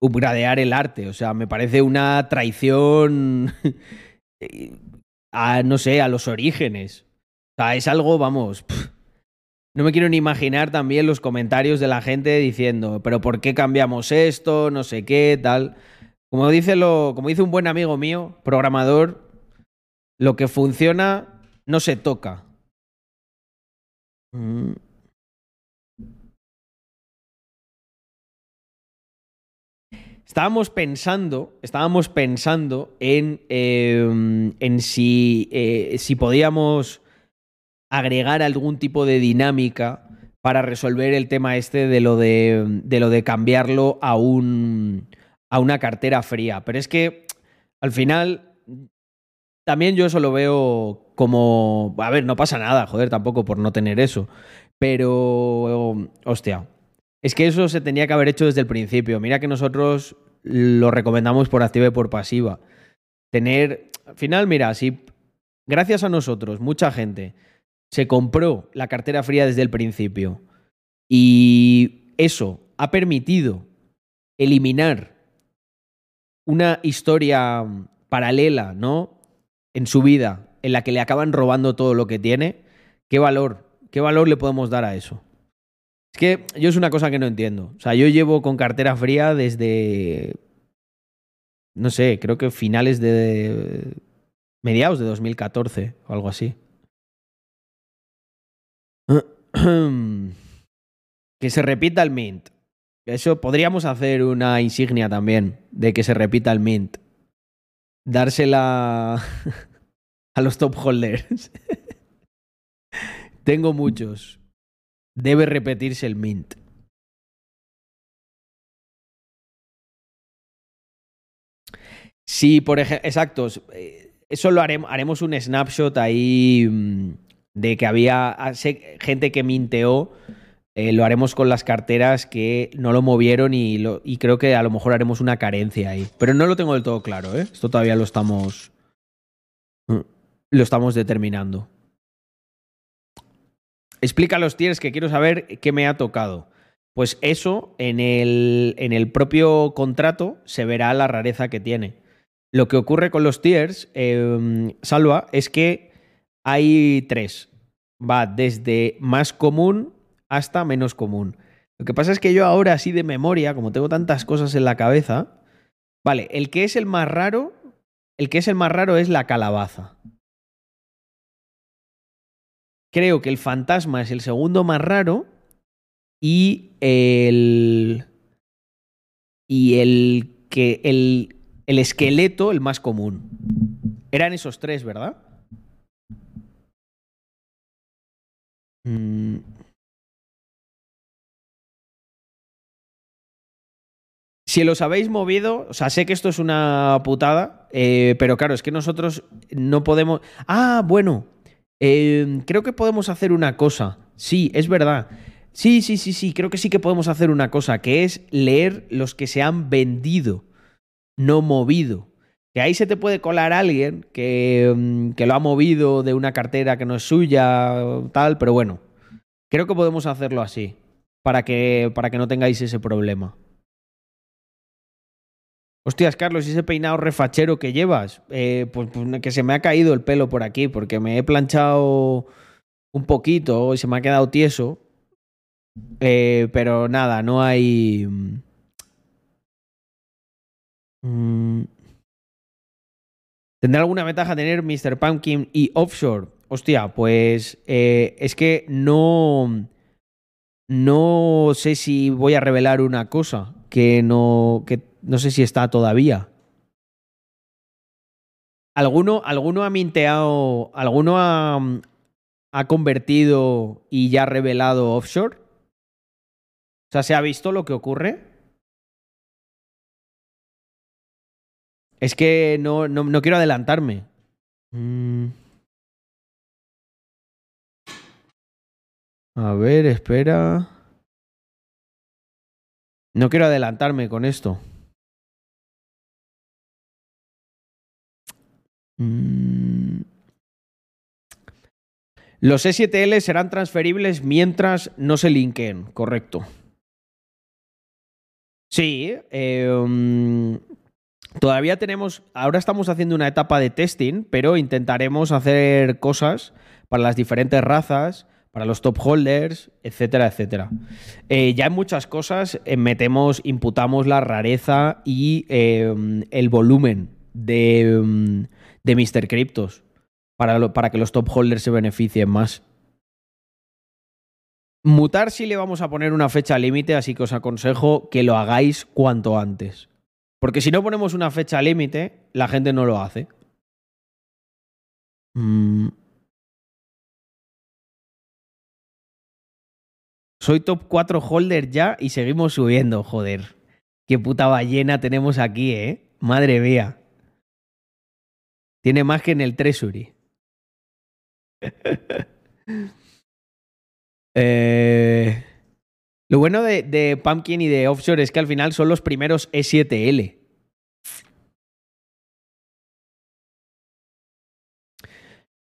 Speaker 1: upgradear el arte. O sea, me parece una traición *laughs* a, no sé, a los orígenes. O sea, es algo, vamos. No me quiero ni imaginar también los comentarios de la gente diciendo, pero ¿por qué cambiamos esto? No sé qué, tal. Como dice, lo, como dice un buen amigo mío, programador, lo que funciona no se toca. Mm. Estábamos pensando, estábamos pensando en, em, en si, eh, si podíamos agregar algún tipo de dinámica para resolver el tema este de lo de, de lo de cambiarlo a, un, a una cartera fría. Pero es que al final también yo eso lo veo como, a ver, no pasa nada, joder, tampoco por no tener eso. Pero, hostia, es que eso se tenía que haber hecho desde el principio. Mira que nosotros lo recomendamos por activa y por pasiva. Tener, al final, mira, si gracias a nosotros, mucha gente se compró la cartera fría desde el principio y eso ha permitido eliminar una historia paralela, ¿no? En su vida, en la que le acaban robando todo lo que tiene, ¿qué valor, qué valor le podemos dar a eso? Es que yo es una cosa que no entiendo. O sea, yo llevo con cartera fría desde. No sé, creo que finales de. mediados de 2014 o algo así. *clears throat* que se repita el Mint. Eso podríamos hacer una insignia también de que se repita el Mint. Dársela a los top holders. Tengo muchos debe repetirse el mint. Sí, por ejemplo, exacto. Eh, eso lo haremos, haremos un snapshot ahí mm, de que había ah, gente que minteó. Eh, lo haremos con las carteras que no lo movieron y, creo que a lo mejor haremos una carencia ahí. Pero no lo tengo del todo claro, ¿eh? Esto todavía lo estamos. Mm, lo estamos determinando. Explica los tiers que quiero saber qué me ha tocado. Pues eso en el, en el propio contrato se verá la rareza que tiene. Lo que ocurre con los tiers, em, Salva, es que hay tres. Va desde más común hasta menos común. Lo que pasa es que yo ahora, así de memoria, como tengo tantas cosas en la cabeza, vale, el que es el más raro, el que es el más raro es la calabaza. Creo que el fantasma es el segundo más raro y el. Y el que. El, el esqueleto, el más común. Eran esos tres, ¿verdad? Mm. Si los habéis movido, o sea, sé que esto es una putada, eh, pero claro, es que nosotros no podemos. Ah, bueno, Em, creo que podemos hacer una cosa. Sí, es verdad. Sí, sí, sí, sí, creo que sí que podemos hacer una cosa, que es leer los que se han vendido, no movido. Que ahí se te puede colar alguien que, em, que lo ha movido de una cartera que no es suya, tal, pero bueno, creo que podemos hacerlo así, para que, para que no tengáis ese problema. Hostias, Carlos, ¿y ese peinado refachero que llevas? Eh, pues, pues, que se me ha caído el pelo por aquí, porque me he planchado un poquito y se me ha quedado tieso. Eh, pero nada, no hay. Mm, ¿Tendrá alguna ventaja tener Mr. Pumpkin y Offshore? Hostia, pues eh, es que no. no sé si voy a revelar una cosa que no, que no sé si está todavía. ¿Alguno, alguno ha minteado, alguno ha, convertido y ya revelado offshore? O sea, ¿se ha visto lo que ocurre? Es que no, no, no quiero adelantarme. Mm. A ver, espera. No quiero adelantarme con esto. Mm. Los E7L serán transferibles mientras no se linkeen, correcto. Sí, eh, todavía tenemos, ahora estamos haciendo una etapa de testing, pero intentaremos hacer cosas para las diferentes razas, para los top holders, etcétera, etcétera. Eh, ya en muchas cosas eh, metemos, imputamos la rareza y eh, el volumen de, mm, de Mr. Cryptos para, lo- para que los top holders se beneficien más. Mutar sí le vamos a poner una fecha límite, así que os aconsejo que lo hagáis cuanto antes. Porque si no ponemos una fecha límite, la gente no lo hace. Mm. Soy top 4 holder ya y seguimos subiendo, joder. Qué puta ballena tenemos aquí, ¿eh? Madre mía. Tiene más que en el Treasury. *laughs* Eh, Lo bueno de, de Pumpkin y de Offshore es que al final son los primeros E E7L.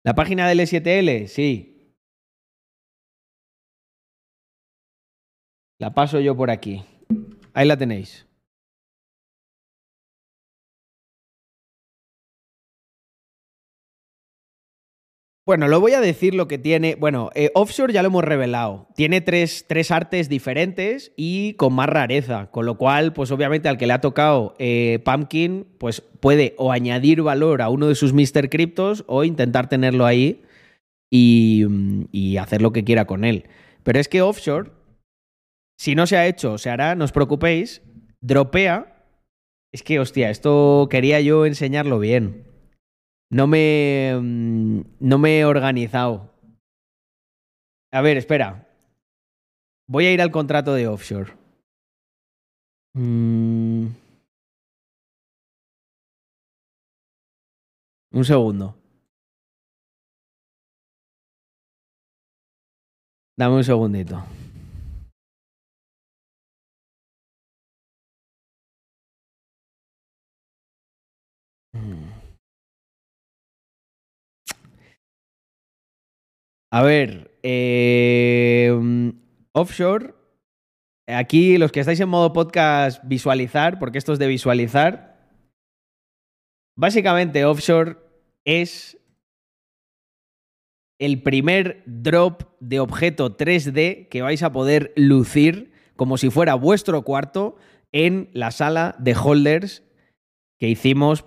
Speaker 1: La página del E7L, sí. La paso yo por aquí. Ahí la tenéis. Bueno, lo voy a decir lo que tiene. Bueno, eh, Offshore ya lo hemos revelado. Tiene tres, tres artes diferentes y con más rareza. Con lo cual, pues obviamente al que le ha tocado eh, Pumpkin, pues puede o añadir valor a uno de sus Mr. Cryptos o intentar tenerlo ahí y, y hacer lo que quiera con él. Pero es que Offshore, si no se ha hecho, se hará, no os preocupéis, dropea. Es que, hostia, esto quería yo enseñarlo bien. No me. mm, No me he organizado. A ver, espera. Voy a ir al contrato de offshore. Mm. Un segundo. Dame un segundito. Mm. A ver, mm, offshore. Aquí los que estáis en modo podcast, visualizar, porque esto es de visualizar. Básicamente, offshore es el primer drop de objeto 3D que vais a poder lucir como si fuera vuestro cuarto en la sala de holders que hicimos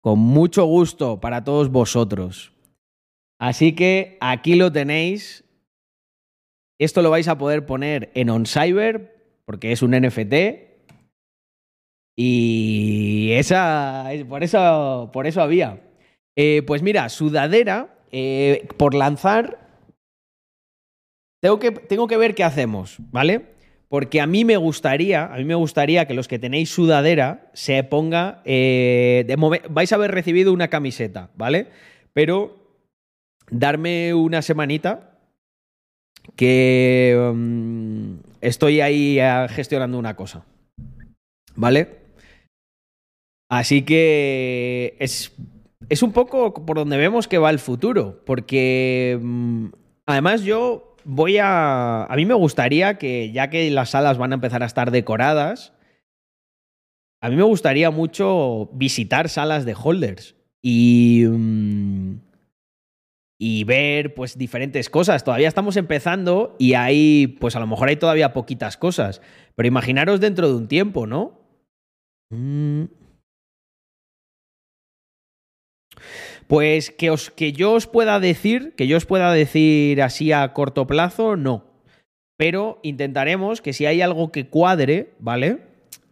Speaker 1: con mucho gusto para todos vosotros. Así que aquí lo tenéis. Esto lo vais a poder poner en OnCyber porque es un NFT. Y esa, por eso, por eso había. Eh, pues mira, sudadera, eh, por lanzar, tengo que, tengo que ver qué hacemos, ¿vale? Porque a mí me gustaría, a mí me gustaría que los que tenéis sudadera se ponga, eh, vais a haber recibido una camiseta, ¿vale? Pero darme una semanita que mm, estoy ahí eh, gestionando una cosa, ¿vale? Así que es, es un poco por donde vemos que va el futuro, porque mm, además yo voy a... A mí me gustaría que ya que las salas van a empezar a estar decoradas, a mí me gustaría mucho visitar salas de holders y... mm, y ver pues diferentes cosas. Todavía estamos empezando y hay, pues a lo mejor hay todavía poquitas cosas. Pero imaginaros dentro de un tiempo, ¿no? Mm. Pues que, os, que yo os pueda decir, que yo os pueda decir así a corto plazo, no. pero intentaremos que si hay algo que cuadre, ¿vale?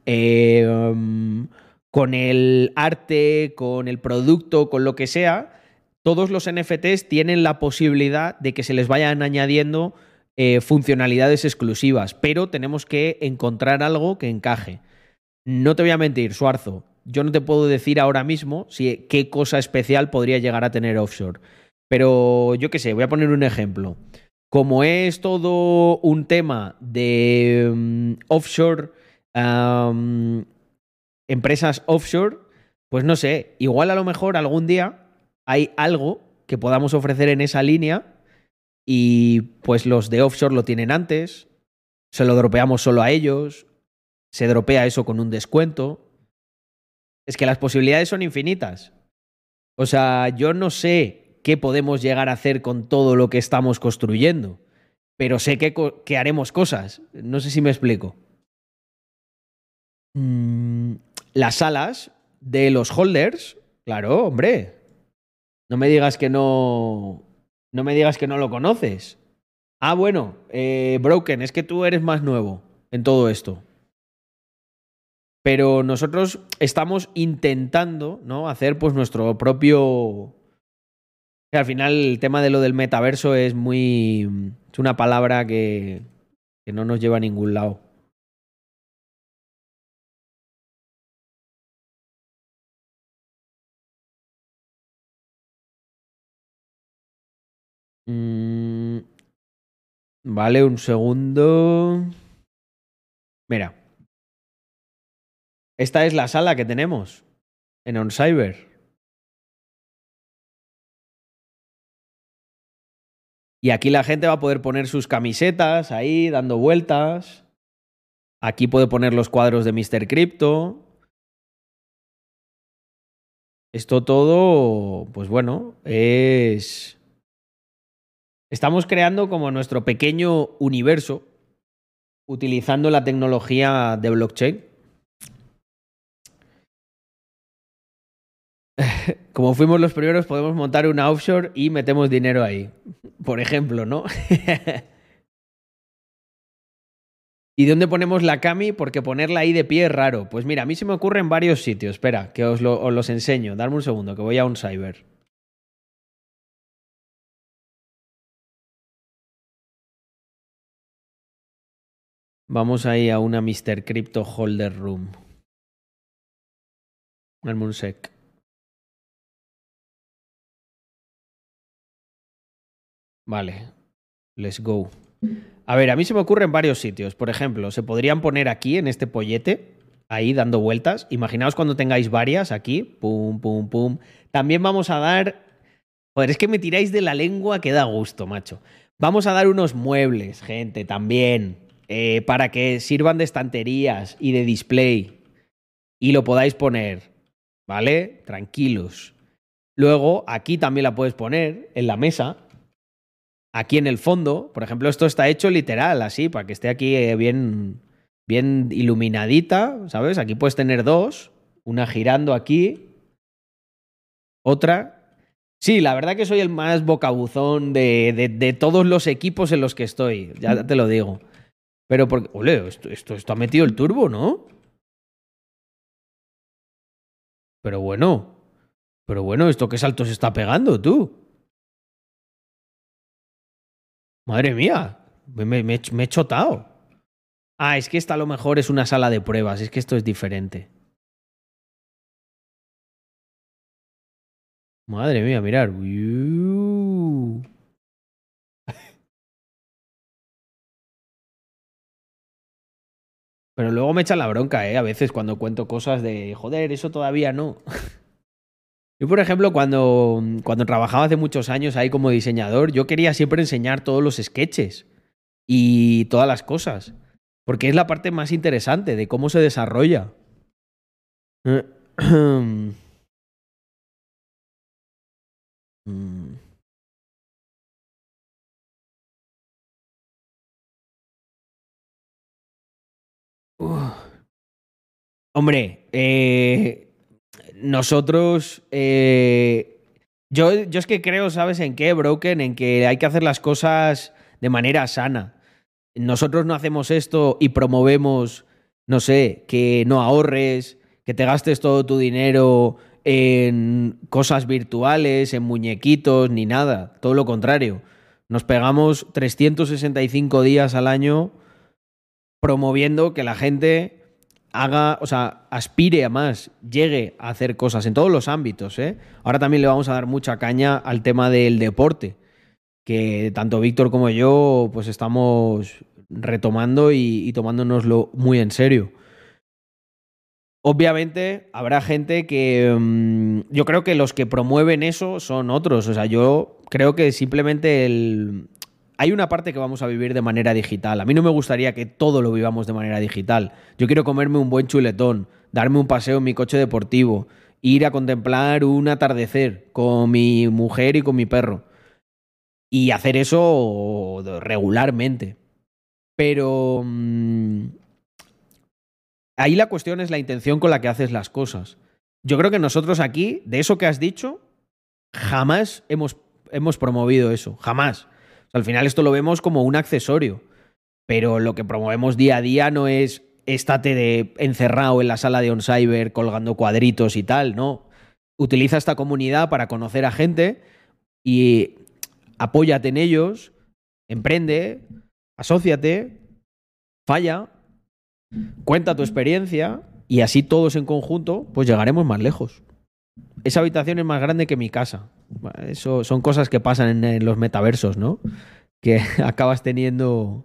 Speaker 1: Eh, um, con el arte, con el producto, con lo que sea, todos los NFTs tienen la posibilidad de que se les vayan añadiendo eh, funcionalidades exclusivas, pero tenemos que encontrar algo que encaje. No te voy a mentir, Suarzo, yo no te puedo decir ahora mismo si, qué cosa especial podría llegar a tener offshore. Pero yo qué sé, voy a poner un ejemplo. Como es todo un tema de mm, offshore, empresas offshore, pues no sé, igual a lo mejor algún día hay algo que podamos ofrecer en esa línea y pues los de offshore lo tienen antes, se lo dropeamos solo a ellos, se dropea eso con un descuento. Es que las posibilidades son infinitas. O sea, yo no sé qué podemos llegar a hacer con todo lo que estamos construyendo, pero sé que, haremos cosas. No sé si me explico. Mm, las salas de los holders, claro, hombre. No me digas que no. No me digas que no lo conoces. Ah, bueno, eh, Broken, es que tú eres más nuevo en todo esto. Pero nosotros estamos intentando, ¿no? Hacer pues nuestro propio. Al final, el tema de lo del metaverso es muy. Es una palabra que, que no nos lleva a ningún lado. Mm, vale, un segundo. Mira. Esta es la sala que tenemos en OnCyber. Y aquí la gente va a poder poner sus camisetas ahí, dando vueltas. Aquí puede poner los cuadros de Mr. Crypto. Esto todo, pues bueno, es Estamos creando como nuestro pequeño universo utilizando la tecnología de blockchain. *laughs* Como fuimos los primeros, podemos montar una offshore y metemos dinero ahí. Por ejemplo, ¿no? *laughs* ¿Y dónde ponemos la Cami? Porque ponerla ahí de pie es raro. Pues mira, a mí se me ocurre en varios sitios. Espera, que os, os los enseño. Darme un segundo, que voy a un cyber. Vamos ahí a una Mr. Crypto Holder Room. Al Munsec. Vale. Let's go. A ver, a mí se me ocurre en varios sitios. Por ejemplo, se podrían poner aquí en este pollete, ahí dando vueltas. Imaginaos cuando tengáis varias aquí. Pum, pum, pum. También vamos a dar. Joder, es que me tiráis de la lengua que da gusto, macho. Vamos a dar unos muebles, gente, también. Eh, para que sirvan de estanterías y de display y lo podáis poner, ¿vale? Tranquilos. Luego, aquí también la puedes poner en la mesa. Aquí en el fondo, por ejemplo, esto está hecho literal, así, para que esté aquí eh, bien, bien iluminadita, ¿sabes? Aquí puedes tener dos, una girando aquí, otra. Sí, la verdad que soy el más bocabuzón de, de, de todos los equipos en los que estoy, ya te lo digo. Pero porque, ole, esto, esto está metido el turbo, ¿no? Pero bueno, pero bueno, ¿esto qué salto se está pegando, tú? Madre mía, me, he chotado. Ah, es que esta a lo mejor es una sala de pruebas, es que esto es diferente. Madre mía, mirar. Pero luego me echan la bronca, ¿eh? A veces cuando cuento cosas de, joder, eso todavía no. *laughs* Yo, por ejemplo, cuando, cuando trabajaba hace muchos años ahí como diseñador, yo quería siempre enseñar todos los sketches y todas las cosas. Porque es la parte más interesante de cómo se desarrolla. *clears throat* Hombre, eh, nosotros. Eh, yo, yo es que creo, ¿sabes en qué, Broken? En que hay que hacer las cosas de manera sana. nosotros no hacemos esto y promovemos, no sé, que no ahorres, que te gastes todo tu dinero en cosas virtuales, en muñequitos, ni nada. Todo lo contrario. Nos pegamos 365 días al año promoviendo que la gente haga, o sea, aspire a más, llegue a hacer cosas en todos los ámbitos. ¿eh? Ahora también le vamos a dar mucha caña al tema del deporte, que tanto Víctor como yo pues estamos retomando y, y tomándonoslo muy en serio. Obviamente habrá gente que mm, yo creo que los que promueven eso son otros. O sea, yo creo que simplemente el... hay una parte que vamos a vivir de manera digital. A mí no me gustaría que todo lo vivamos de manera digital. Yo quiero comerme un buen chuletón, darme un paseo en mi coche deportivo, ir a contemplar un atardecer con mi mujer y con mi perro. Y hacer eso regularmente. Pero... Mm, ahí la cuestión es la intención con la que haces las cosas. Yo creo que nosotros aquí, de eso que has dicho, jamás hemos, hemos promovido eso, jamás. Al final esto lo vemos como un accesorio, pero lo que promovemos día a día no es estate de encerrado en la sala de OnCyber colgando cuadritos y tal, no. Utiliza esta comunidad para conocer a gente y apóyate en ellos, emprende, asóciate, falla, Cuenta tu experiencia y así todos en conjunto, pues llegaremos más lejos. Esa habitación es más grande que mi casa. Eso son cosas que pasan en, los metaversos, ¿no? Que *laughs* acabas teniendo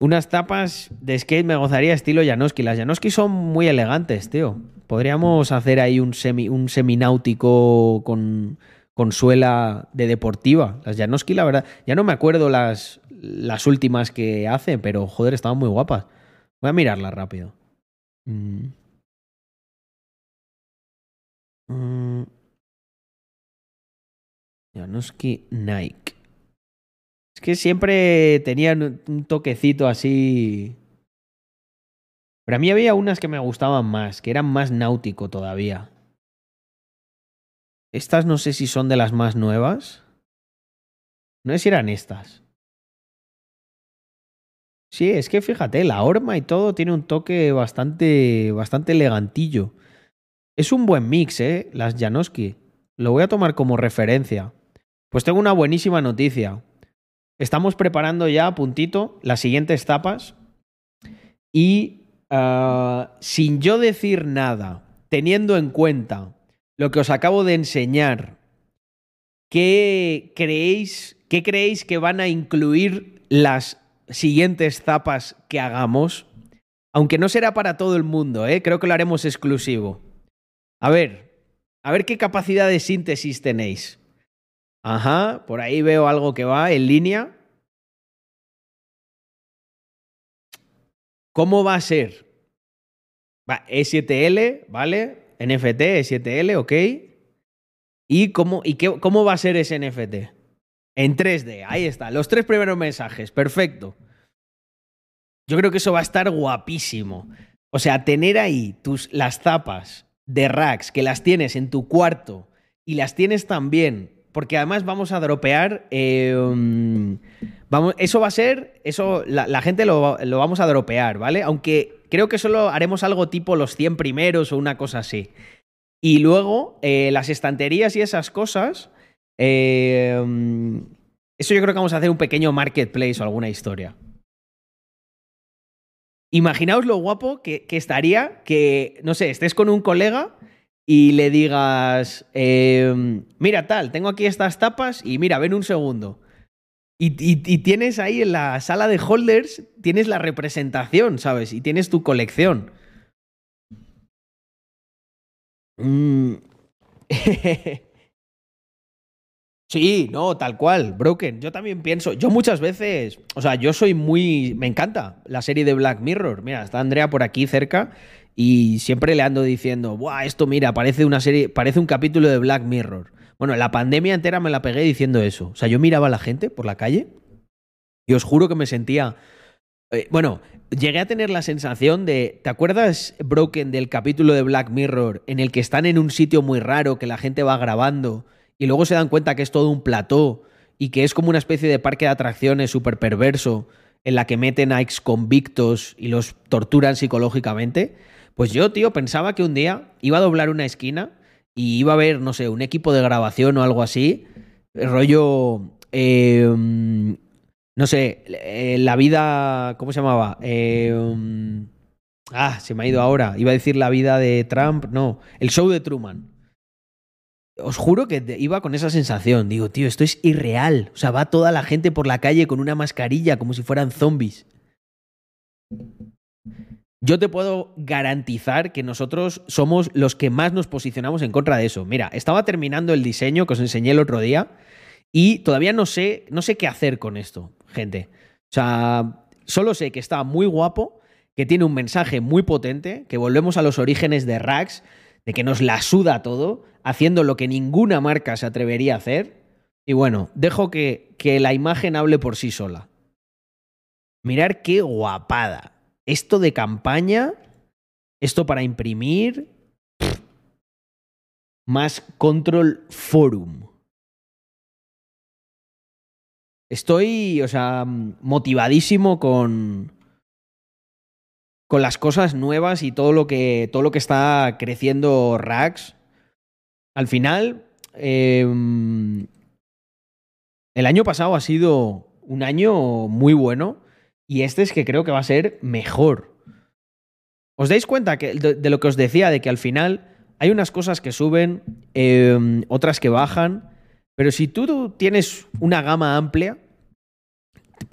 Speaker 1: unas tapas de skate me gozaría estilo Janoski. Las Janoski son muy elegantes, tío. Podríamos hacer ahí un, semi, un semináutico con, con suela de deportiva. Las Janoski, la verdad, ya no me acuerdo las, las últimas que hacen, pero joder, estaban muy guapas. Voy a mirarla rápido. Mm. Mm. Nike. Es que siempre tenían un toquecito así. Pero a mí había unas que me gustaban más, que eran más náutico todavía. Estas no sé si son de las más nuevas. No sé si eran estas. Sí, es que fíjate, la horma y todo tiene un toque bastante, bastante elegantillo. Es un buen mix, ¿eh? Las Janoski. Lo voy a tomar como referencia. Pues tengo una buenísima noticia. Estamos preparando ya a puntito las siguientes tapas y ah, sin yo decir nada, teniendo en cuenta lo que os acabo de enseñar, ¿qué creéis, qué creéis que van a incluir las siguientes zapas que hagamos, aunque no será para todo el mundo, ¿eh? creo que lo haremos exclusivo. A ver, a ver qué capacidad de síntesis tenéis. Ajá, por ahí veo algo que va en línea. ¿Cómo va a ser? Va, E7L, ¿vale? NFT, E7L, ok. ¿Y cómo, y qué, cómo va a ser ese NFT? En 3D, ahí está. Los tres primeros mensajes, perfecto. Yo creo que eso va a estar guapísimo. O sea, tener ahí tus, las zapas de racks que las tienes en tu cuarto y las tienes también, porque además vamos a dropear. Em, vamos, eso va a ser. Eso, la, gente lo, lo, vamos a dropear, ¿vale? Aunque creo que solo haremos algo tipo los 100 primeros o una cosa así. Y luego, eh, las estanterías y esas cosas eh, eso yo creo que vamos a hacer un pequeño marketplace o alguna historia. Imaginaos lo guapo que, estaría que, no sé, estés con un colega y le digas, em, mira tal, tengo aquí estas tapas y mira, ven un segundo. Y, tienes ahí en la sala de holders, tienes la representación, ¿sabes? Y tienes tu colección. Mm. *laughs* Sí, no, tal cual, Broken. Yo también pienso, yo muchas veces, o sea, yo soy muy, me encanta la serie de Black Mirror. Mira, está Andrea por aquí cerca y siempre le ando diciendo, Buah, esto mira, parece una serie, parece un capítulo de Black Mirror. Bueno, la pandemia entera me la pegué diciendo eso. O sea, yo miraba a la gente por la calle y os juro que me sentía, eh, bueno, llegué a tener la sensación de, ¿te acuerdas, Broken, del capítulo de Black Mirror en el que están en un sitio muy raro, que la gente va grabando? y luego se dan cuenta que es todo un plató y que es como una especie de parque de atracciones súper perverso en la que meten a ex convictos y los torturan psicológicamente, pues yo, tío, pensaba que un día iba a doblar una esquina y iba a haber, no sé, un equipo de grabación o algo así, rollo... Em, no sé, eh, la vida... ¿Cómo se llamaba? Em, ah, se me ha ido ahora. Iba a decir la vida de Trump. No, el show de Truman. Os juro que iba con esa sensación. Digo, tío, esto es irreal. O sea, va toda la gente por la calle con una mascarilla como si fueran zombies. Yo te puedo garantizar que nosotros somos los que más nos posicionamos en contra de eso. Mira, estaba terminando el diseño que os enseñé el otro día y todavía no sé, no sé qué hacer con esto, gente. O sea, solo sé que está muy guapo, que tiene un mensaje muy potente, que volvemos a los orígenes de Rax, de que nos la suda todo, haciendo lo que ninguna marca se atrevería a hacer. Y bueno, dejo que, que la imagen hable por sí sola. Mirar qué guapada esto de campaña, esto para imprimir, más control forum. Estoy, o sea, motivadísimo con con las cosas nuevas y todo lo que todo lo que está creciendo Rax. Al final, em, el año pasado ha sido un año muy bueno y este es que creo que va a ser mejor. ¿Os dais cuenta de, lo que os decía, de que al final hay unas cosas que suben, em, otras que bajan, pero si tú tienes una gama amplia,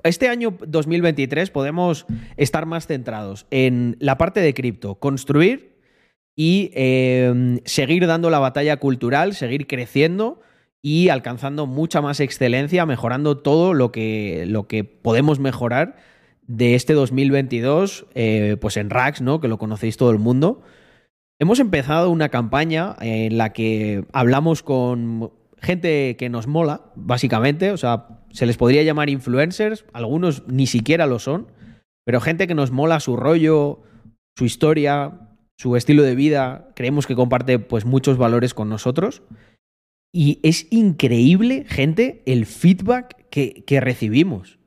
Speaker 1: este año 2023 podemos estar más centrados en la parte de cripto, construir y em, seguir dando la batalla cultural, seguir creciendo y alcanzando mucha más excelencia, mejorando todo lo que, lo que podemos mejorar de este 2022, eh, pues en Rax, ¿no? Que lo conocéis todo el mundo. Hemos empezado una campaña en la que hablamos con gente que nos mola, básicamente. O sea, se les podría llamar influencers, algunos ni siquiera lo son, pero gente que nos mola su rollo, su historia, su estilo de vida. Creemos que comparte pues muchos valores con nosotros. Y es increíble, gente, el feedback que recibimos.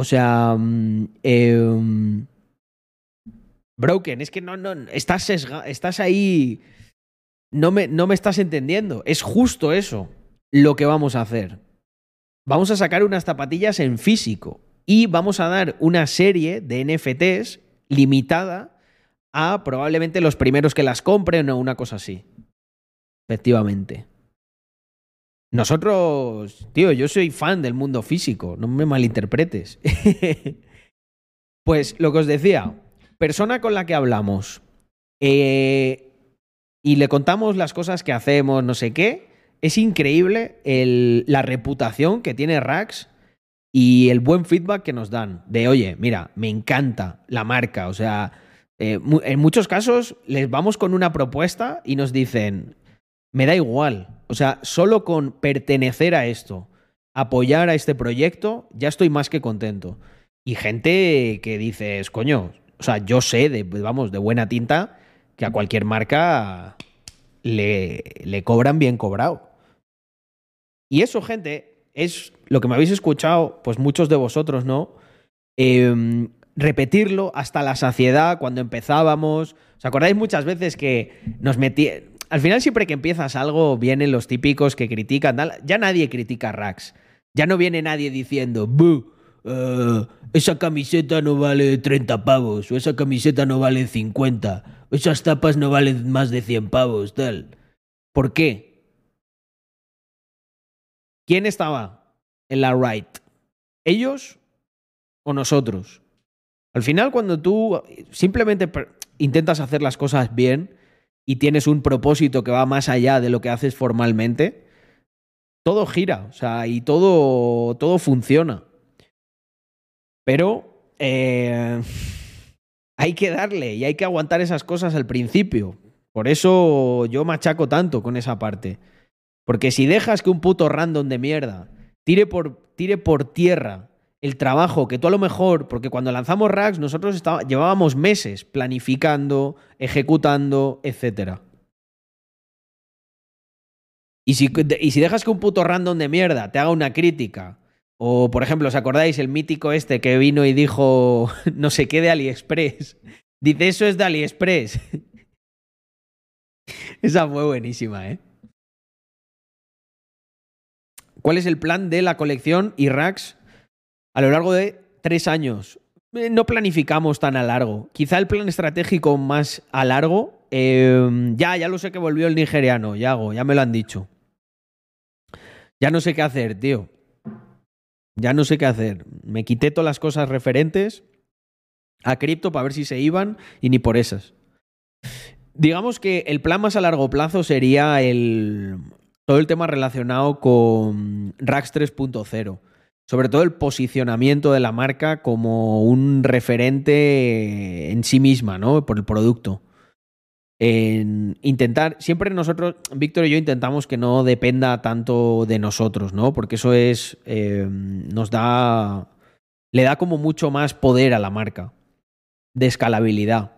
Speaker 1: O sea, mm, em, Broken, es que no, no, estás, estás ahí, no me, no me estás entendiendo. Es justo eso lo que vamos a hacer. Vamos a sacar unas zapatillas en físico y vamos a dar una serie de NFTs limitada a probablemente los primeros que las compren o una cosa así. Efectivamente. Nosotros, tío, yo soy fan del mundo físico, no me malinterpretes. *laughs* pues lo que os decía, persona con la que hablamos eh, y le contamos las cosas que hacemos, no sé qué, es increíble la reputación que tiene Rax y el buen feedback que nos dan. De, oye, mira, me encanta la marca. O sea, eh, en muchos casos les vamos con una propuesta y nos dicen, me da igual. O sea, solo con pertenecer a esto, apoyar a este proyecto, ya estoy más que contento. Y gente que dices, coño, o sea, yo sé, de, vamos, de buena tinta, que a cualquier marca le, le cobran bien cobrado. Y eso, gente, es lo que me habéis escuchado, pues muchos de vosotros, ¿no? Em, repetirlo hasta la saciedad cuando empezábamos. ¿Os acordáis muchas veces que nos metí al final siempre que empiezas algo vienen los típicos que critican. Ya nadie critica Rax. Ya no viene nadie diciendo. Eh, esa camiseta no vale 30 pavos, o esa camiseta no vale 50, o esas tapas no valen más de 100 pavos, tal. ¿Por qué? ¿Quién estaba en la right? ¿Ellos o nosotros? Al final, cuando tú simplemente intentas hacer las cosas bien, y tienes un propósito que va más allá de lo que haces formalmente, todo gira, o sea, y todo, todo funciona. Pero eh, hay que darle y hay que aguantar esas cosas al principio. Por eso yo machaco tanto con esa parte. Porque si dejas que un puto random de mierda tire por, tire por tierra el trabajo que tú a lo mejor, porque cuando lanzamos racks nosotros llevábamos meses planificando, ejecutando, etc. Y si, y si dejas que un puto random de mierda te haga una crítica, o por ejemplo, ¿os acordáis el mítico este que vino y dijo *laughs* no sé qué de AliExpress? *laughs* Dice, eso es de AliExpress. *laughs* Esa fue buenísima, ¿eh? ¿Cuál es el plan de la colección Irrax a lo largo de tres años? Eh, no planificamos tan a largo. Quizá el plan estratégico más a largo. Eh, ya, ya lo sé que volvió el nigeriano, Yago, ya me lo han dicho. Ya no sé qué hacer, tío. Ya no sé qué hacer. Me quité todas las cosas referentes a cripto para ver si se iban y ni por esas. Digamos que el plan más a largo plazo sería el, todo el tema relacionado con Rax 3.0. Sobre todo el posicionamiento de la marca como un referente en sí misma, ¿no? Por el producto. En intentar, siempre nosotros, Víctor y yo intentamos que no dependa tanto de nosotros, ¿no? Porque eso es, eh, nos da, le da como mucho más poder a la marca, de escalabilidad.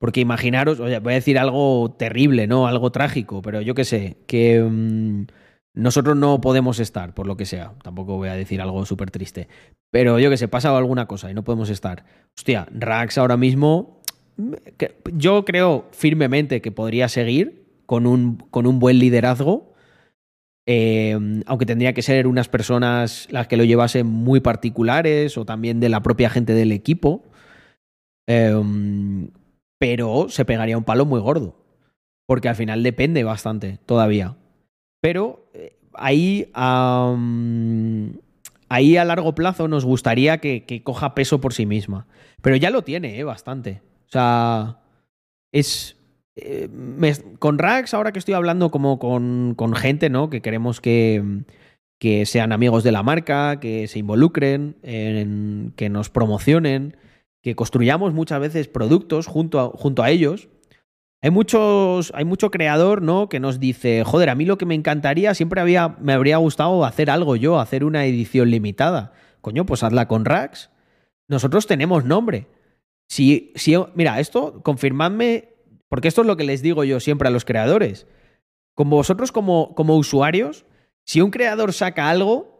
Speaker 1: Porque imaginaros, voy a decir algo terrible, ¿no? Algo trágico, pero yo qué sé, que mmm, nosotros no podemos estar, por lo que sea. Tampoco voy a decir algo súper triste. Pero yo qué sé, pasa alguna cosa y no podemos estar. Hostia, Rax ahora mismo, yo creo firmemente que podría seguir con un, con un buen liderazgo. Eh, aunque tendría que ser unas personas las que lo llevasen muy particulares o también de la propia gente del equipo. Eh, pero se pegaría un palo muy gordo. Porque al final depende bastante todavía. Pero eh, ahí, um, ahí a largo plazo nos gustaría que, coja peso por sí misma. Pero ya lo tiene, ¿eh? Bastante. O sea, es... Eh, con Rax, ahora que estoy hablando como con, con gente, ¿no? Que queremos que, que, sean amigos de la marca, que se involucren, en, que nos promocionen que construyamos muchas veces productos junto junto a ellos. Hay muchos, hay mucho creador, ¿no? Que nos dice, joder, a mí lo que me encantaría, siempre había, me habría gustado hacer algo yo, hacer una edición limitada. Coño, pues hazla con Rax. Nosotros tenemos nombre. Si, si, mira, esto, confirmadme, porque esto es lo que les digo yo siempre a los creadores. Como vosotros como, como usuarios, si un creador saca algo,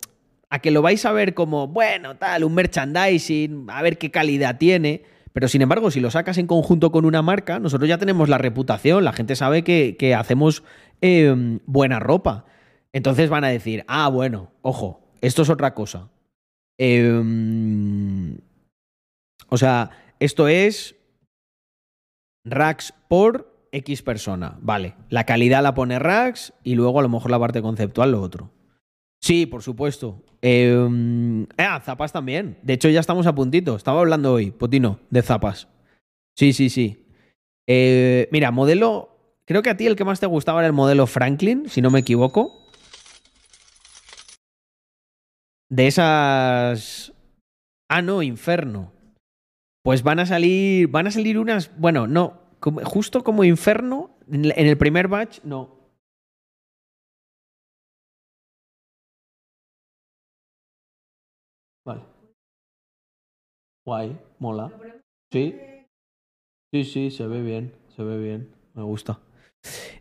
Speaker 1: a que lo vais a ver como, bueno, tal, un merchandising, a ver qué calidad tiene. Pero sin embargo, si lo sacas en conjunto con una marca, nosotros ya tenemos la reputación, la gente sabe que, hacemos eh, buena ropa. Entonces van a decir, ah, bueno, ojo, esto es otra cosa. Eh, o sea, esto es racks por X persona. Vale, la calidad la pone racks y luego a lo mejor la parte conceptual lo otro. Sí, por supuesto. Eh, ah, zapas también. De hecho, ya estamos a puntito. Estaba hablando hoy, Potino, de zapas. Sí, sí, sí. Eh, mira, modelo. Creo que a ti el que más te gustaba era el modelo Franklin, si no me equivoco. De esas. Ah, no, Inferno. Pues van a salir. Van a salir unas. Bueno, no. Justo como Inferno. En el primer batch, no. Guay, mola. Sí. Sí, sí, se ve bien, se ve bien. Me gusta.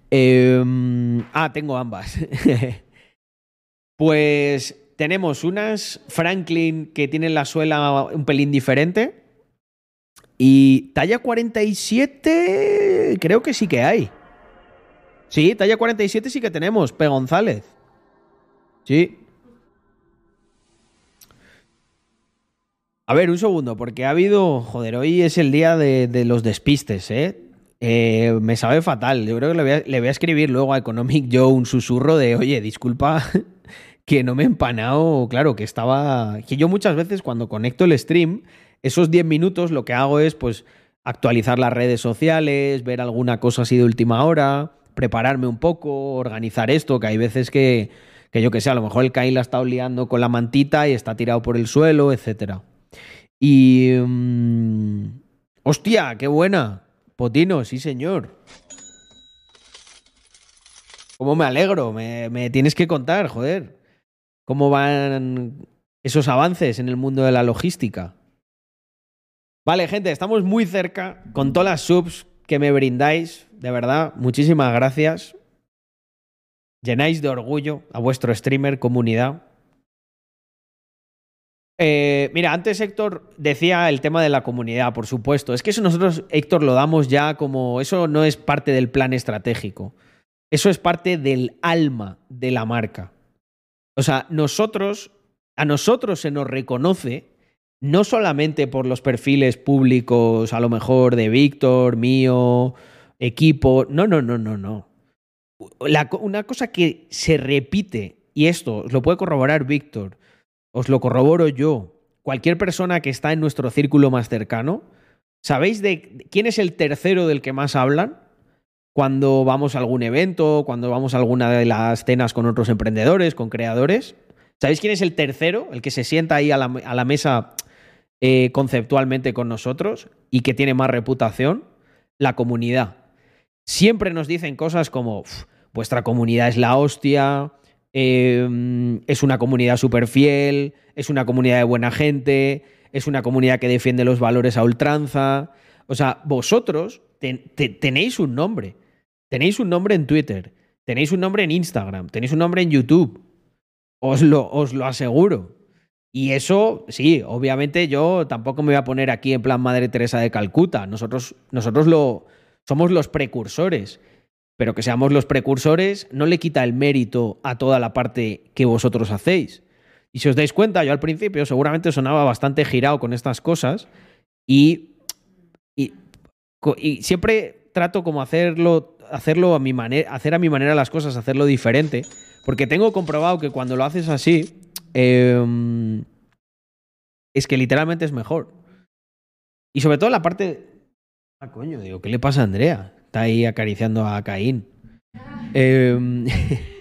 Speaker 1: Eh, ah, tengo ambas. *laughs* pues tenemos unas Franklin que tienen la suela un pelín diferente. Y talla 47, creo que sí que hay. Sí, talla 47 sí que tenemos, P. González. Sí, A ver, un segundo, porque ha habido. Joder, hoy es el día de, los despistes, ¿eh? ¿eh? Me sabe fatal. Yo creo que le voy, a, escribir luego a Economic Joe un susurro de, oye, disculpa *laughs* que no me he empanado. Claro, que estaba. Que yo muchas veces cuando conecto el stream, esos 10 minutos lo que hago es, pues, actualizar las redes sociales, ver alguna cosa así de última hora, prepararme un poco, organizar esto, que hay veces que, que yo que sé, a lo mejor el Caín la está liando con la mantita y está tirado por el suelo, etcétera. Y... Mmm, ¡Hostia, qué buena! Potino, sí señor. ¿Cómo me alegro? Me, me, tienes que contar, joder. ¿Cómo van esos avances en el mundo de la logística? Vale, gente, estamos muy cerca con todas las subs que me brindáis. De verdad, muchísimas gracias. llenáis de orgullo a vuestro streamer comunidad. Eh, mira, antes Héctor decía el tema de la comunidad, por supuesto. Es que eso nosotros, Héctor, lo damos ya como. Eso no es parte del plan estratégico. Eso es parte del alma de la marca. O sea, nosotros, a nosotros se nos reconoce no solamente por los perfiles públicos, a lo mejor de Víctor, mío, equipo. No, no, no, no, no. una cosa que se repite, y esto lo puede corroborar Víctor, os lo corroboro yo, cualquier persona que está en nuestro círculo más cercano, ¿sabéis de quién es el tercero del que más hablan? Cuando vamos a algún evento, cuando vamos a alguna de las cenas con otros emprendedores, con creadores. ¿Sabéis quién es el tercero? El que se sienta ahí a la, mesa eh, conceptualmente con nosotros y que tiene más reputación. La comunidad. Siempre nos dicen cosas como, vuestra comunidad es la hostia, Em, es una comunidad súper fiel, es una comunidad de buena gente, es una comunidad que defiende los valores a ultranza. O sea, vosotros tenéis un nombre. Tenéis un nombre en Twitter, tenéis un nombre en Instagram, tenéis un nombre en YouTube. Os lo, os lo aseguro. Y eso, sí, obviamente yo tampoco me voy a poner aquí en plan Madre Teresa de Calcuta. Nosotros, nosotros lo, somos los precursores pero que seamos los precursores no le quita el mérito a toda la parte que vosotros hacéis. Y si os dais cuenta, yo al principio seguramente sonaba bastante girado con estas cosas y, y, siempre trato como hacerlo, hacerlo a mi manera, hacer a mi manera las cosas, hacerlo diferente, porque tengo comprobado que cuando lo haces así, em, es que literalmente es mejor. Y sobre todo la parte... Ah, coño, digo, ¿qué le pasa a Andrea? Está ahí acariciando a Caín. Eh, *laughs*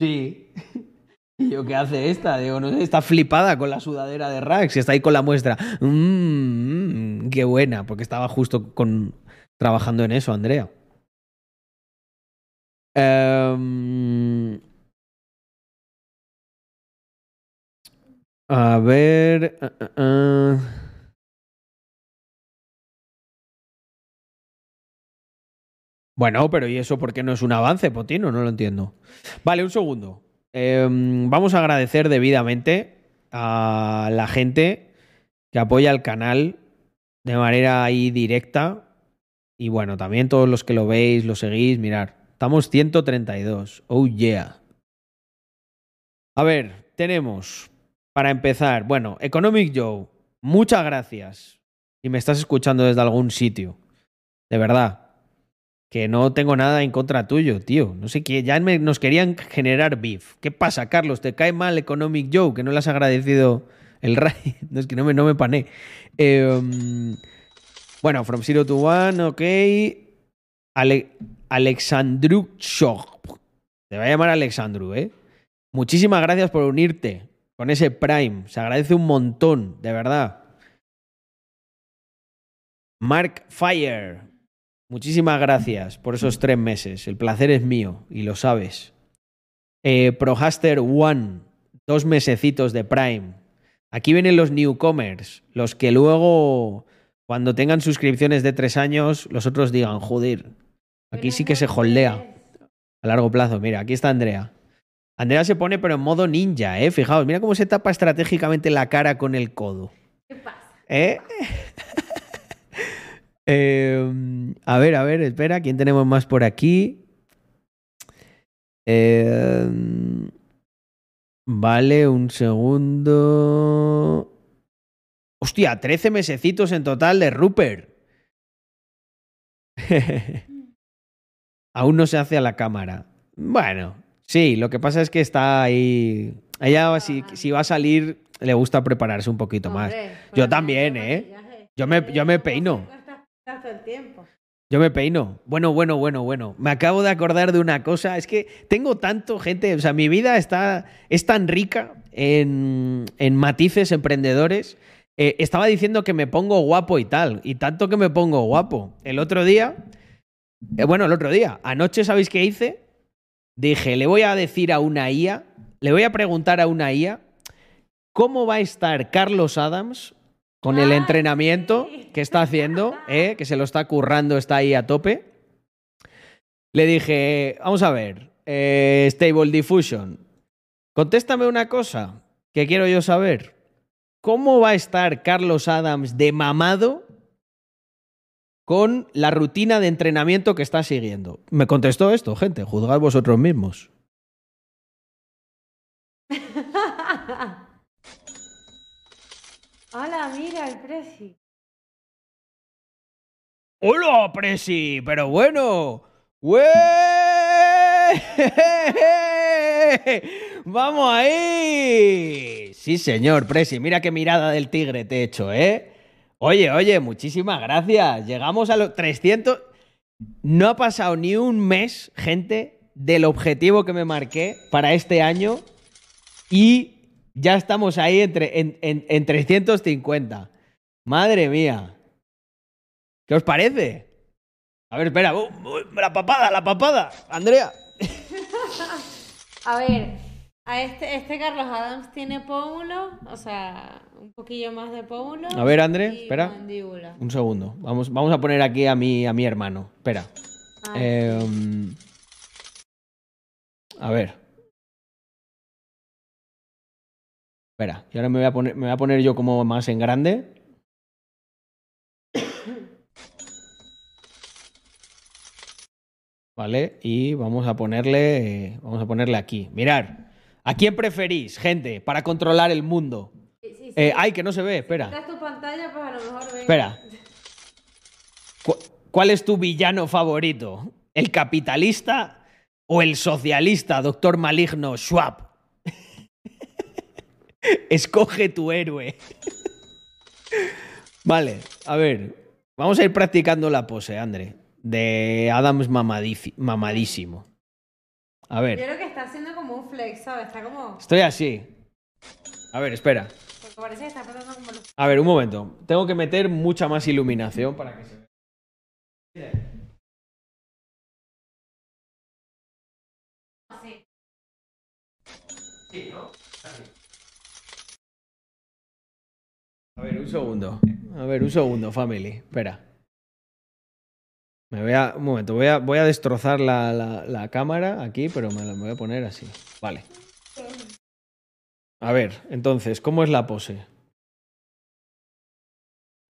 Speaker 1: sí. ¿Y yo qué hace esta? Digo, no está flipada con la sudadera de Rax y está ahí con la muestra. Mmm, qué buena, porque estaba justo con, trabajando en eso, Andrea. Um, a ver. Uh, uh, Bueno, pero ¿y eso por qué no es un avance, Potino? No lo entiendo. Vale, un segundo. Em, vamos a agradecer debidamente a la gente que apoya el canal de manera ahí directa. Y bueno, también todos los que lo veis, lo seguís, mirar. Estamos 132. Oh yeah. A ver, tenemos, para empezar, bueno, Economic Joe, muchas gracias. Si me estás escuchando desde algún sitio. De verdad, que no tengo nada en contra tuyo, tío. No sé qué, ya nos querían generar beef. ¿Qué pasa, Carlos? ¿Te cae mal Economic Joe? Que no le has agradecido el raid. *laughs* No es que no me, no me pané. Em, bueno, From Zero to One, ok. Ale, Alexandru Shog. Te va a llamar Alexandru, ¿eh? Muchísimas gracias por unirte con ese Prime. Se agradece un montón, de verdad. Mark Fire. Muchísimas gracias por esos tres meses. El placer es mío y lo sabes. Eh, Prohaster One, dos mesecitos de Prime. Aquí vienen los newcomers, los que luego, cuando tengan suscripciones de tres años, los otros digan, joder, aquí sí que se holdea a largo plazo. Mira, aquí está Andrea. Andrea se pone pero en modo ninja, ¿eh? Fijaos, mira cómo se tapa estratégicamente la cara con el codo.
Speaker 4: ¿Qué pasa?
Speaker 1: ¿Eh? *laughs* Em, a ver, a ver, espera, ¿quién tenemos más por aquí? Em, vale, un segundo. Hostia, 13 mesecitos en total de Rupert. *laughs* Aún no se hace a la cámara. Bueno, sí, lo que pasa es que está ahí. Ella, si, si va a salir, le gusta prepararse un poquito más. Yo también, ¿eh? Yo me, yo me peino. Yo me peino. Bueno, bueno, bueno, bueno. Me acabo de acordar de una cosa. Es que tengo tanto, gente. O sea, mi vida está, es tan rica en, en matices emprendedores. Eh, estaba diciendo que me pongo guapo y tal. Y tanto que me pongo guapo. El otro día. Eh, bueno, el otro día. Anoche, ¿sabéis qué hice? Dije, le voy a decir a una IA. Le voy a preguntar a una IA. ¿Cómo va a estar Carlos Adams con el entrenamiento que está haciendo, ¿eh? que se lo está currando, está ahí a tope. Le dije, vamos a ver, eh, Stable Diffusion, contéstame una cosa que quiero yo saber. ¿Cómo va a estar Carlos Adams de mamado con la rutina de entrenamiento que está siguiendo? Me contestó esto, gente, juzgad vosotros mismos. *laughs*
Speaker 4: Hola, mira el Prezi.
Speaker 1: ¡Hola, Presi! Pero bueno. *laughs* ¡Vamos ahí! Sí, señor, Presi. Mira qué mirada del tigre te he hecho, ¿eh? Oye, oye, muchísimas gracias. Llegamos a los 300. No ha pasado ni un mes, gente, del objetivo que me marqué para este año. Y ya estamos ahí entre, en, en, en 350. Madre mía. ¿Qué os parece? A ver, espera. Uh, uh, la papada, la papada. Andrea. *laughs*
Speaker 4: A ver, a este, este Carlos Adams tiene pómulo, o sea, un poquillo más de pómulo.
Speaker 1: A ver, André,
Speaker 4: y
Speaker 1: espera.
Speaker 4: mandíbula.
Speaker 1: Un segundo. Vamos, vamos a poner aquí a mi, a mi hermano. Espera.
Speaker 4: Ah,
Speaker 1: Em, a ver. Espera. Y ahora me voy a poner, me voy a poner yo como más en grande. Vale, y vamos a ponerle. Vamos a ponerle aquí. Mirar. ¿A quién preferís, gente, para controlar el mundo?
Speaker 4: sí, sí, sí.
Speaker 1: Eh, ay, que no se ve, espera.
Speaker 4: Quitas tu pantalla, pues a lo mejor ven.
Speaker 1: Espera. ¿Cu- ¿Cuál es tu villano favorito? ¿El capitalista o el socialista, doctor maligno Schwab? Escoge tu héroe. vale, a ver. Vamos a ir practicando la pose, André. De Adams mamadísimo. A
Speaker 4: Yo
Speaker 1: ver,
Speaker 4: creo que está haciendo como un flex, ¿sabes? Está como.
Speaker 1: estoy así. A ver, espera.
Speaker 4: Porque parece que está como.
Speaker 1: A ver, un momento. Tengo que meter mucha más iluminación para que se vea.
Speaker 4: Así.
Speaker 1: A ver, un segundo. A ver, un segundo, family. Espera. Me voy a. Un momento, voy a, voy a destrozar la, la- la cámara aquí, pero me la voy a poner así. Vale. A ver, entonces, ¿cómo es la pose?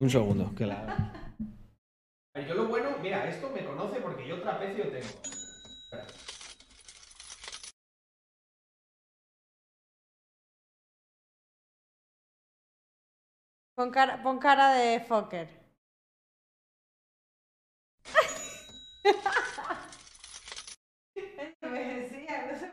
Speaker 1: Un segundo, que la. Yo lo bueno, mira, esto me conoce porque yo trapecio tengo. Espera.
Speaker 4: Pon cara, pon cara de Fokker. *laughs* Me decía, no sé.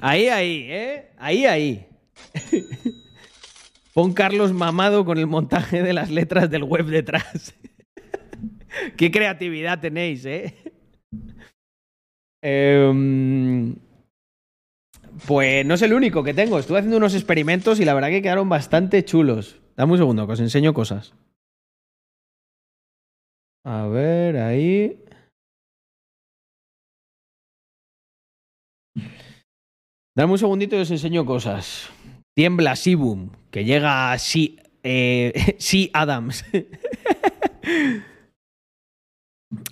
Speaker 1: Ahí, ahí, ¿eh? Ahí, ahí. *laughs* Pon Carlos mamado con el montaje de las letras del web detrás. *laughs* Qué creatividad tenéis, ¿eh? Em, pues no es el único que tengo. Estuve haciendo unos experimentos y la verdad que quedaron bastante chulos. Dame un segundo, que os enseño cosas. A ver, ahí. Dame un segundito y os enseño cosas. Tiembla Sibum, que llega a sí, eh, *laughs* Adams. *laughs*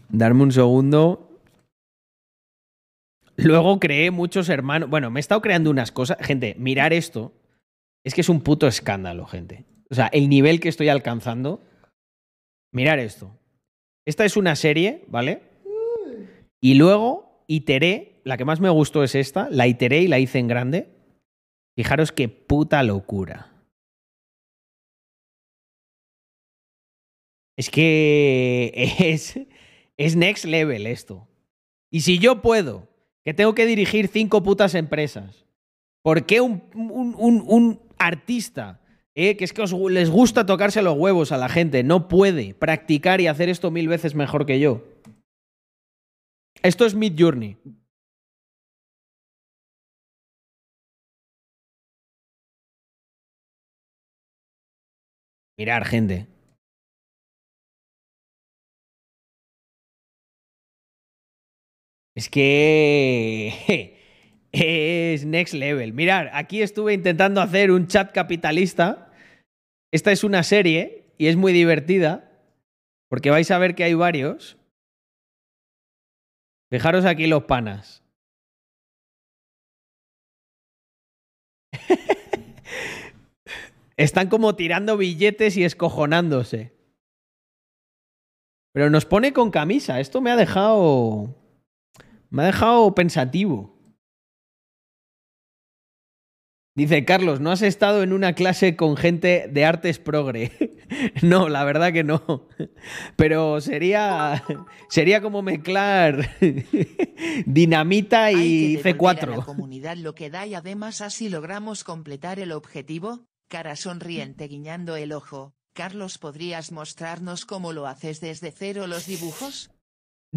Speaker 1: Darme un segundo. Luego creé muchos hermanos. Bueno, me he estado creando unas cosas. Gente, mirar esto. Es que es un puto escándalo, gente. O sea, el nivel que estoy alcanzando. Mirar esto. Esta es una serie, ¿vale? Y luego iteré. La que más me gustó es esta. La iteré y la hice en grande. Fijaros qué puta locura. Es que *laughs* es, es next level esto. Y si yo puedo, que tengo que dirigir cinco putas empresas, ¿por qué un, un- un- artista, eh, que es que os les gusta tocarse los huevos a la gente, no puede practicar y hacer esto mil veces mejor que yo? Esto es Mid Journey. Mirar, gente. Es que *laughs* es next level. Mirar, aquí estuve intentando hacer un chat capitalista. Esta es una serie y es muy divertida, porque vais a ver que hay varios. Fijaros aquí los panas. *laughs* Están como tirando billetes y escojonándose. Pero nos pone con camisa. Esto me ha dejado. Me ha dejado pensativo. Dice Carlos, ¿no has estado en una clase con gente de artes progre? *laughs* no, la verdad que no. Pero sería, sería como mezclar *laughs* dinamita y
Speaker 2: Hay que devolver a la
Speaker 1: C4.
Speaker 2: comunidad lo que da y además así logramos completar el objetivo. Cara sonriente guiñando el ojo. Carlos, ¿podrías mostrarnos cómo lo haces desde cero los dibujos?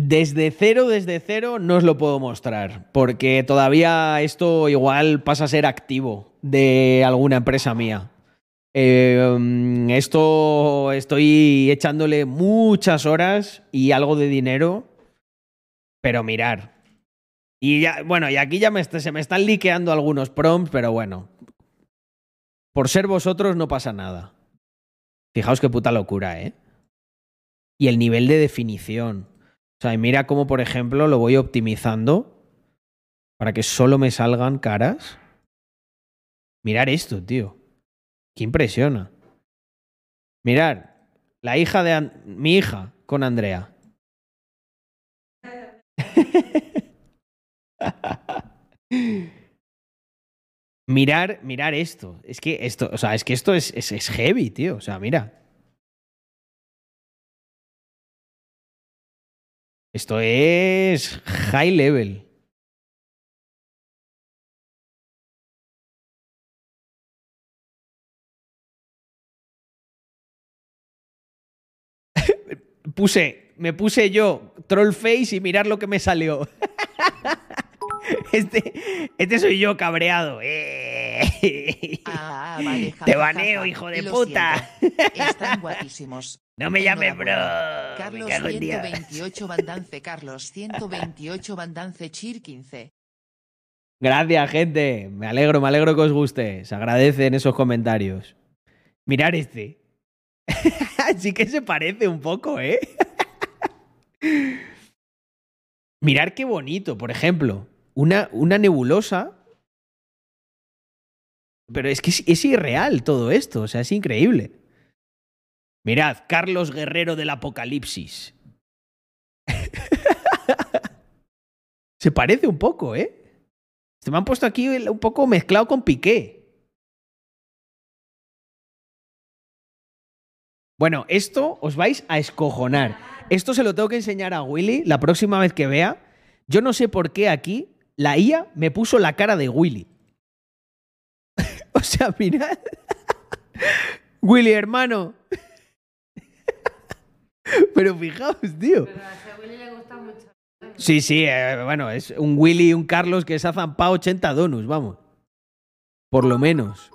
Speaker 1: Desde cero, desde cero, no os lo puedo mostrar, porque todavía esto igual pasa a ser activo de alguna empresa mía. Eh, esto estoy echándole muchas horas y algo de dinero, pero mirar. Y ya, bueno, y aquí ya me se me están liqueando algunos prompts, pero bueno. Por ser vosotros no pasa nada. Fijaos qué puta locura, ¿eh? Y el nivel de definición. O sea, y mira cómo, por ejemplo, lo voy optimizando para que solo me salgan caras. Mirar esto, tío. Qué impresiona. Mirar, la hija de mi hija con Andrea. *laughs* mirar, mirar esto. Es que esto, o sea, es que esto es, es, es heavy, tío. O sea, mira. Esto es high level. *laughs* Puse, me puse yo troll face y mirar lo que me salió. *laughs* *laughs* Este, este soy yo cabreado. Eh. *laughs*
Speaker 2: Ah, vale, ja,
Speaker 1: Te
Speaker 2: ja,
Speaker 1: baneo,
Speaker 2: ja.
Speaker 1: hijo de
Speaker 2: Lo
Speaker 1: puta.
Speaker 2: siento. Están *laughs* guapísimos.
Speaker 1: No me llames bro.
Speaker 2: Carlos
Speaker 1: cago en Dios.
Speaker 2: 128 Bandance Carlos 128 Bandance Chir 15.
Speaker 1: Gracias, gente. Me alegro, me alegro que os guste. Se agradecen esos comentarios. Mirar este. sí que se parece un poco, ¿eh? Mirar qué bonito, por ejemplo. Una, una nebulosa. Pero es que es, es irreal todo esto. O sea, es increíble. Mirad, Carlos Guerrero del Apocalipsis. *laughs* se parece un poco, ¿eh? Se me han puesto aquí un poco mezclado con Piqué. Bueno, esto os vais a escojonar. Esto se lo tengo que enseñar a Willy la próxima vez que vea. Yo no sé por qué aquí la IA me puso la cara de Willy. *laughs* o sea, mirad. Willy, hermano. *laughs* Pero fijaos, tío.
Speaker 4: Pero a ese Willy le gusta mucho.
Speaker 1: Sí, sí, eh, bueno, es un Willy y un Carlos que se ha zampado 80 donuts, vamos. Por lo menos.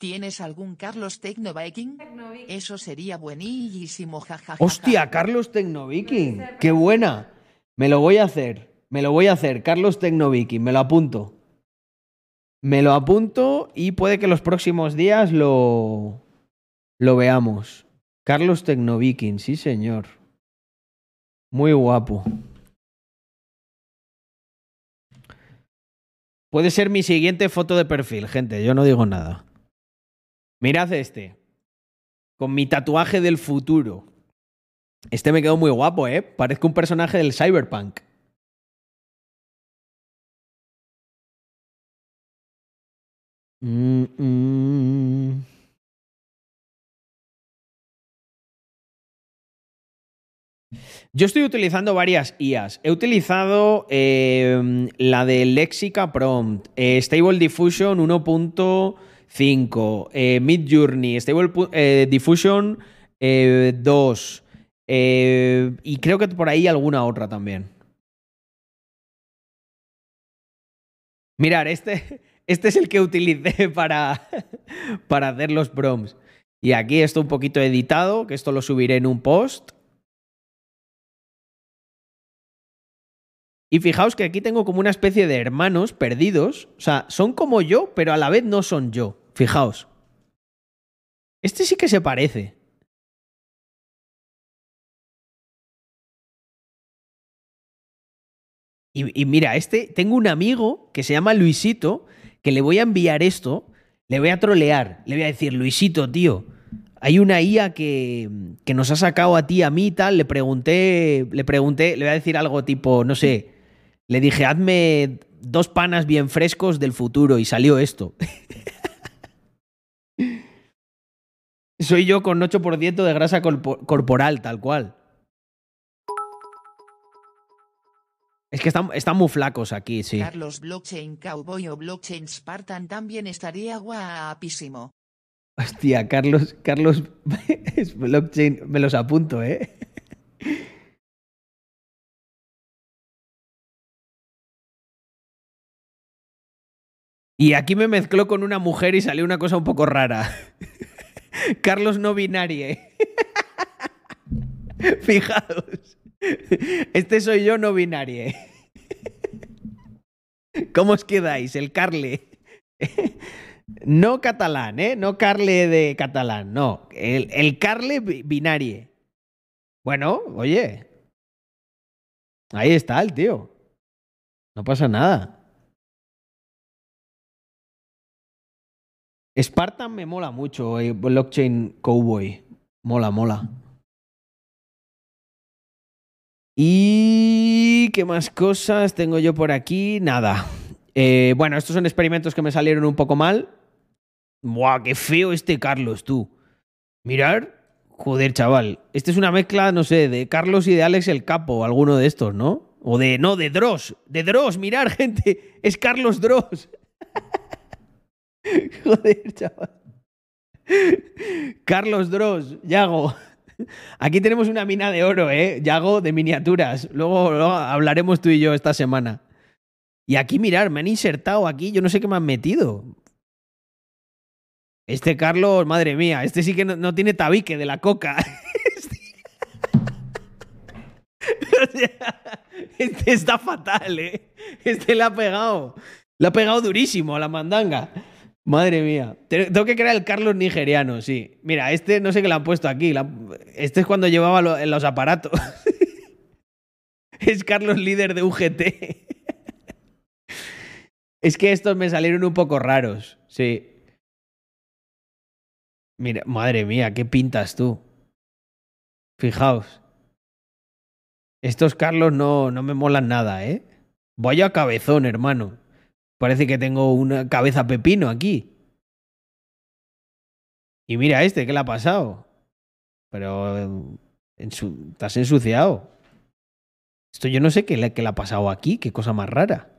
Speaker 2: ¿Tienes algún Carlos Tecno Viking?
Speaker 4: Tecnovic.
Speaker 2: Eso sería buenísimo, jajaja.
Speaker 1: Hostia, Carlos Tecnoviking. Qué buena. Me lo voy a hacer. Me lo voy a hacer. Carlos Tecnoviking. Me lo apunto. Me lo apunto y puede que los próximos días lo, lo veamos. Carlos Tecnoviking, sí señor. Muy guapo. Puede ser mi siguiente foto de perfil, gente. Yo no digo nada. Mirad este. Con mi tatuaje del futuro. Este me quedó muy guapo, ¿eh? Parezco un personaje del Cyberpunk. Mm, mm. Yo estoy utilizando varias IAs. He utilizado eh, la de Lexica Prompt, eh, Stable Diffusion 1.5, eh, Mid Journey, Stable eh, Diffusion eh, 2. Eh, y creo que por ahí alguna otra también. Mirar, este, *laughs* este es el que utilicé *laughs* para, para hacer los prompts. Y aquí esto un poquito editado, que esto lo subiré en un post. Y fijaos que aquí tengo como una especie de hermanos perdidos. O sea, son como yo, pero a la vez no son yo. Fijaos. Este sí que se parece. Y, mira, este, tengo un amigo que se llama Luisito, que le voy a enviar esto, le voy a trolear, le voy a decir, Luisito, tío, hay una IA que, que nos ha sacado a ti, a mí y tal, le pregunté, le pregunté, le voy a decir algo tipo, no sé, le dije, hazme dos panas bien frescos del futuro y salió esto. *laughs* Soy yo con 8% de grasa corporal, tal cual. Es que están, están, muy flacos aquí, sí.
Speaker 2: Carlos Blockchain Cowboy o Blockchain Spartan también estaría guapísimo.
Speaker 1: Hostia, Carlos, Carlos *laughs* Blockchain, me los apunto, ¿eh? Y aquí me mezcló con una mujer y salió una cosa un poco rara. *laughs* Carlos no binarie. *laughs* Fijaos. *laughs* Este soy yo no binarie. ¿Cómo os quedáis? El Carle. No catalán, ¿eh? No Carle de catalán, no. El, el Carle binarie. Bueno, oye. Ahí está el tío. No pasa nada. Spartan me mola mucho, eh, Blockchain Cowboy. Mola, mola. ¿Y qué más cosas tengo yo por aquí? Nada. Eh, bueno, estos son experimentos que me salieron un poco mal. Buah, qué feo este Carlos, tú. Mirar. Joder, chaval. Este es una mezcla, no sé, de Carlos y de Alex el Capo, alguno de estos, ¿no? O de, no, de Dross. De Dross, mirar, *laughs* gente. Es Carlos Dross. *laughs* Joder, chaval. Carlos Dross, Yago. *laughs* Aquí tenemos una mina de oro, ¿eh? Yago de miniaturas. Luego, hablaremos tú y yo esta semana. Y aquí, mirar, me han insertado aquí, yo no sé qué me han metido. Este Carlos, madre mía, este sí que no tiene tabique de la coca. *laughs* este está fatal, ¿eh? Este le ha pegado. Le ha pegado durísimo a la mandanga. Madre mía. Tengo que crear el Carlos nigeriano, sí. Mira, este no sé qué le han puesto aquí. Este es cuando llevaba los aparatos. *laughs* es Carlos líder de UGT. *laughs* es que estos me salieron un poco raros, sí. Mira, madre mía, qué pintas tú. Fijaos. Estos Carlos no, no me molan nada, ¿eh? Vaya cabezón, hermano. Parece que tengo una cabeza pepino aquí. Y mira este, ¿qué le ha pasado? Pero ensu estás ensuciado. Esto yo no sé qué le, qué le, ha pasado aquí, qué cosa más rara.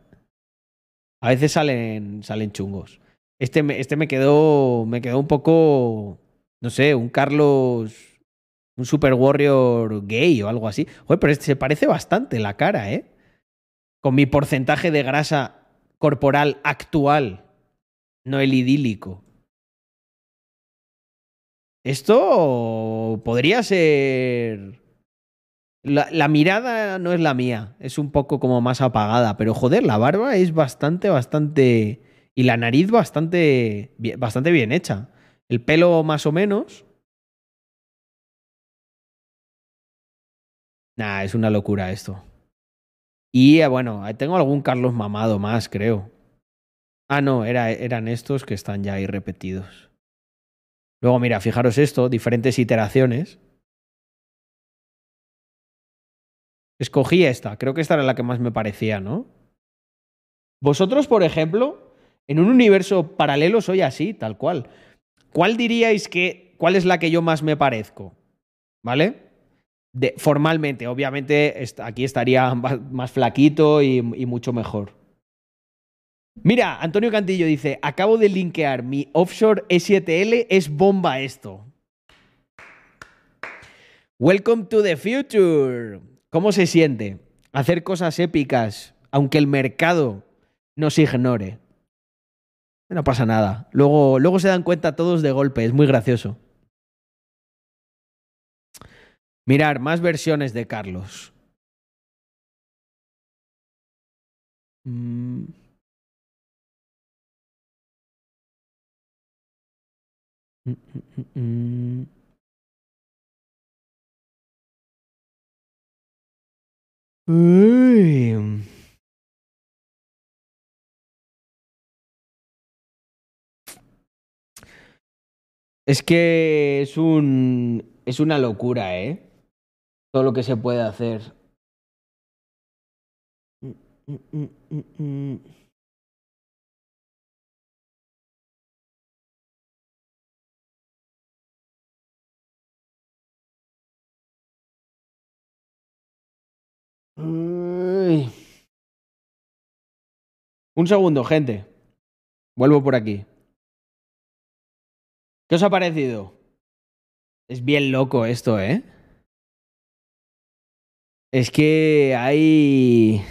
Speaker 1: A veces salen, salen chungos. Este, este me quedó. Me quedó un poco. No sé, un Carlos. Un Super Warrior gay o algo así. Joder, pero este se parece bastante la cara, ¿eh? Con mi porcentaje de grasa corporal actual, no el idílico. Esto podría ser... La, la, mirada no es la mía, es un poco como más apagada, pero joder, la barba es bastante, bastante... Y la nariz bastante, bastante bien hecha. El pelo más o menos. Nah, es una locura esto. Y eh, bueno, tengo algún Carlos mamado más, creo. Ah, no, era, eran estos que están ya ahí repetidos. Luego, mira, fijaros esto, diferentes iteraciones. Escogí esta, creo que esta era la que más me parecía, ¿no? Vosotros, por ejemplo, en un universo paralelo soy así, tal cual. ¿Cuál diríais que, cuál es la que yo más me parezco? ¿Vale? De, formalmente, obviamente aquí estaría *laughs* más flaquito y, mucho mejor. Mira, Antonio Cantillo dice, acabo de linkear mi offshore S7L, es bomba esto. Welcome to the future. ¿Cómo se siente hacer cosas épicas aunque el mercado nos ignore? No pasa nada. Luego, luego se dan cuenta todos de golpe, es muy gracioso. Mirar, más versiones de Carlos. Mm. Mm, mm. Es que es un. Es una locura, ¿eh? Todo lo que se puede hacer. Un segundo, gente. Vuelvo por aquí. ¿Qué os ha parecido? Es bien loco esto, ¿eh? Es que hay...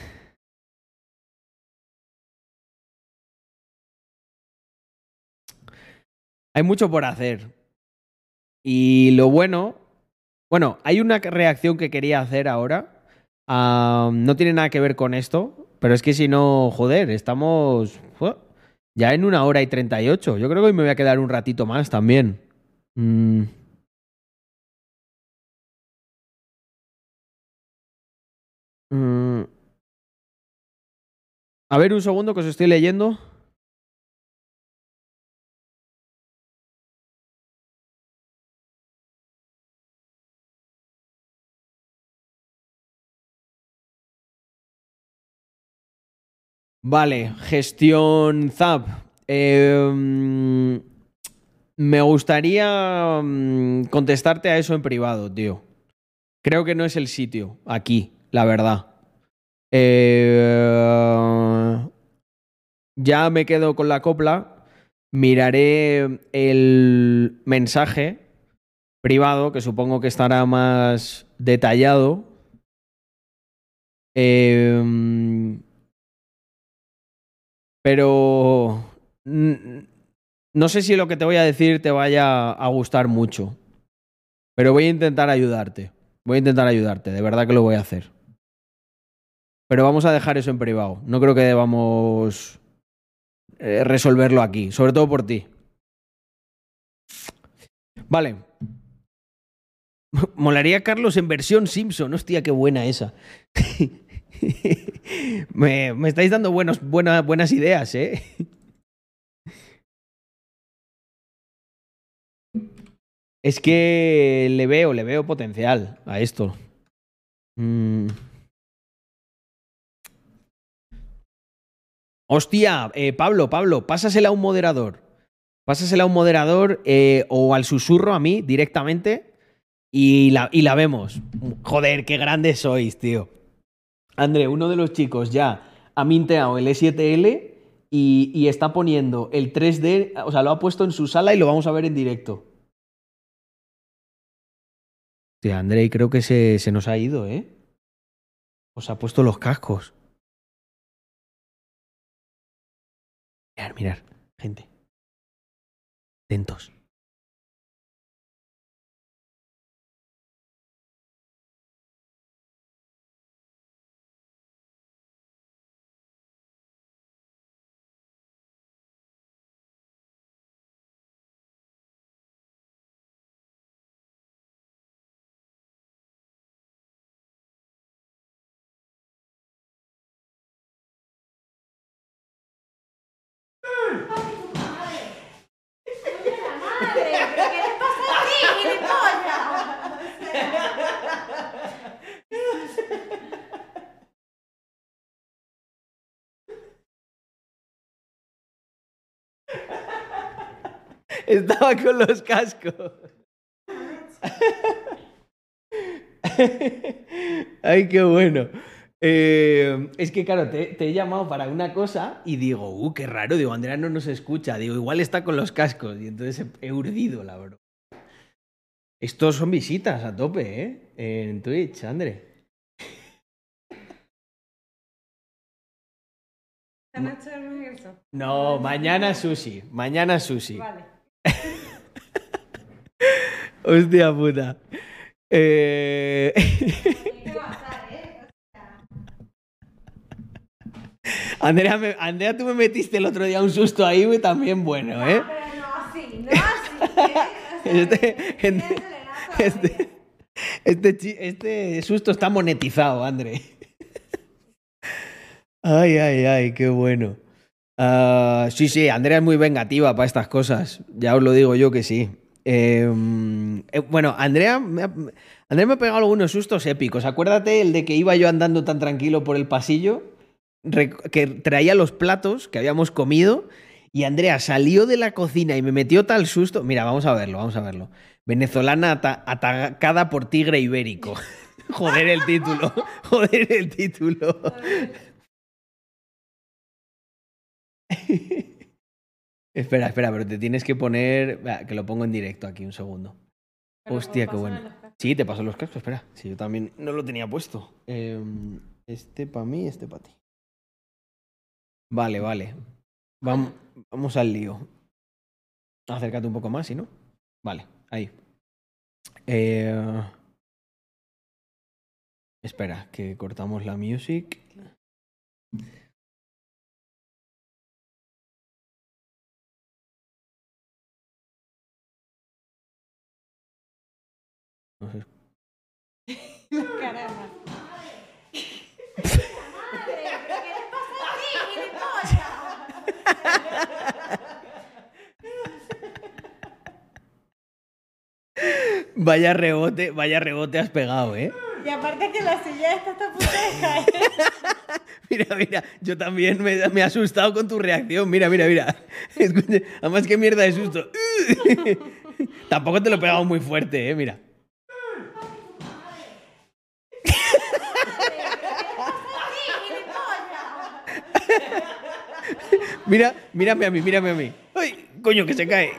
Speaker 1: Hay mucho por hacer. Y lo bueno... Bueno, hay una reacción que quería hacer ahora. Ah, no tiene nada que ver con esto. Pero es que si no, joder, estamos... Ya en una hora y 38. Yo creo que hoy me voy a quedar un ratito más también. Mm. Mm. A ver, un segundo que os estoy leyendo. Vale, gestión Zap. Eh, me gustaría mm, contestarte a eso en privado, tío. Creo que no es el sitio, aquí, la verdad. Eh, ya me quedo con la copla. Miraré el mensaje privado, que supongo que estará más detallado. Eh, pero no sé si lo que te voy a decir te vaya a gustar mucho. Pero voy a intentar ayudarte. Voy a intentar ayudarte, de verdad que lo voy a hacer. Pero vamos a dejar eso en privado. No creo que debamos eh, resolverlo aquí, sobre todo por ti. Vale. *laughs* Molaría Carlos en versión Simpson. Hostia, qué buena esa. *laughs* me, estáis dando buenos, buena- buenas ideas, ¿eh? *laughs* Es que le veo, le veo potencial a esto. Mm. Hostia, eh, Pablo, Pablo, pásasela a un moderador. Pásasela a un moderador eh, o al susurro a mí directamente y la, y la vemos. Joder, qué grandes sois, tío. André, uno de los chicos ya ha minteado el E7L y, y está poniendo el 3D, o sea, lo ha puesto en su sala y lo vamos a ver en directo. Hostia, André, creo que se, se nos ha ido, ¿eh? Os ha puesto los cascos. Mirar, mirar, gente. Atentos. Estaba con los cascos. Ay, qué bueno. Eh, es que, claro, te, te he llamado para una cosa y digo, uh, qué raro. Digo, Andrea no nos escucha. Digo, igual está con los cascos. Y entonces he, he urdido la broma. Estos son visitas a tope, ¿eh? En Twitch, André. No, mañana sushi. Mañana sushi.
Speaker 4: Vale.
Speaker 1: Hostia puta. Eh...
Speaker 4: ¿Qué va a pasar, eh?
Speaker 1: Andrea, me- Andrea, tú me metiste el otro día un susto ahí güey, también bueno, ¿eh?
Speaker 4: Pero no así, no así. ¿eh? *laughs*
Speaker 1: Este, este, este, este este susto está monetizado, André. Ay, ay, ay, qué bueno. Ah, sí, sí, Andrea es muy vengativa para estas cosas. Ya os lo digo yo que sí. Eh, eh, bueno, Andrea me, ha, Andrea me ha pegado algunos sustos épicos. Acuérdate el de que iba yo andando tan tranquilo por el pasillo, que traía los platos que habíamos comido y Andrea salió de la cocina y me metió tal susto. Mira, vamos a verlo, vamos a verlo. Venezolana ata- atacada por tigre ibérico. *laughs* Joder el título, *laughs* joder el título. *laughs* espera, espera, pero te tienes que poner. Que lo pongo en directo aquí un segundo.
Speaker 4: Pero
Speaker 1: Hostia, qué bueno. Sí, te paso los cascos, espera. Sí, yo también no lo tenía puesto. Em, este para mí, este para ti. Vale, vale. Vam- vamos al lío. Acércate un poco más, ¿sí no? Vale, ahí. Eh, Espera, que cortamos la music. No sé. *laughs*
Speaker 4: Caramba. Madre, ¿pero qué pasa a ti?
Speaker 1: Vaya rebote, vaya rebote has pegado, ¿eh?
Speaker 4: Y aparte que la silla esta está a punto de caer. *laughs*
Speaker 1: Mira, mira, yo también me, me he asustado con tu reacción. Mira, mira, mira. *laughs* Escucha, además, qué mierda de susto. Tampoco te lo he pegado muy fuerte, ¿eh? Mira. Mira, mírame a mí, mírame a mí. ¡Ay, coño, que se cae!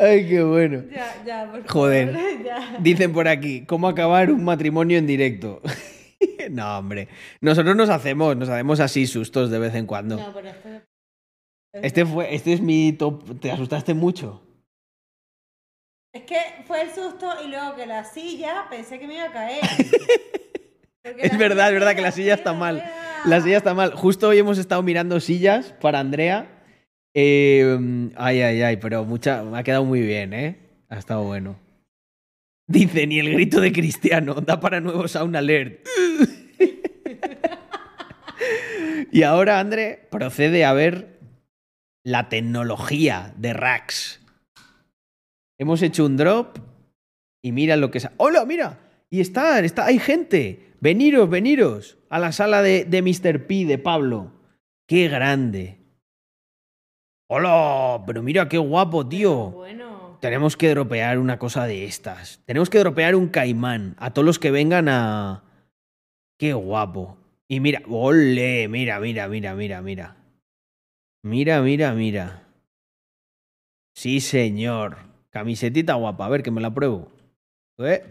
Speaker 1: ¡Ay, qué bueno!
Speaker 4: Ya, ya, por
Speaker 1: Joder.
Speaker 4: favor, *laughs* ya.
Speaker 1: Dicen por aquí, ¿cómo acabar un matrimonio en directo? *laughs* no, hombre. Nosotros nos hacemos, nos hacemos así sustos de vez en cuando.
Speaker 4: No, pero esto...
Speaker 1: Este fue, este es mi top. ¿Te asustaste mucho?
Speaker 4: Es que fue el susto y luego que la silla pensé que me iba a caer. *laughs*
Speaker 1: Es verdad, es verdad que la
Speaker 4: silla
Speaker 1: está mal. La silla está mal. Justo hoy hemos estado mirando sillas para Andrea. Eh, ay, ay, ay, pero mucha, me ha quedado muy bien, ¿eh? Ha estado bueno. Dice, ni el grito de Cristiano, da para nuevo Sound Alert. *laughs* y ahora, André, procede a ver la tecnología de Rax. Hemos hecho un drop y mira lo que... sa- ¡Hola, mira! Y están, está, hay gente. Veniros, veniros a la sala de, de Mr. P, de Pablo. ¡Qué grande! ¡Hola! Pero mira qué guapo, tío.
Speaker 4: Bueno.
Speaker 1: Tenemos que dropear una cosa de estas. Tenemos que dropear un caimán a todos los que vengan a... ¡Qué guapo! Y mira, ¡ole! Mira, mira, mira, mira, mira. Mira, mira, mira. Sí, señor. Camisetita guapa. A ver, que me la pruebo. ¿Eh?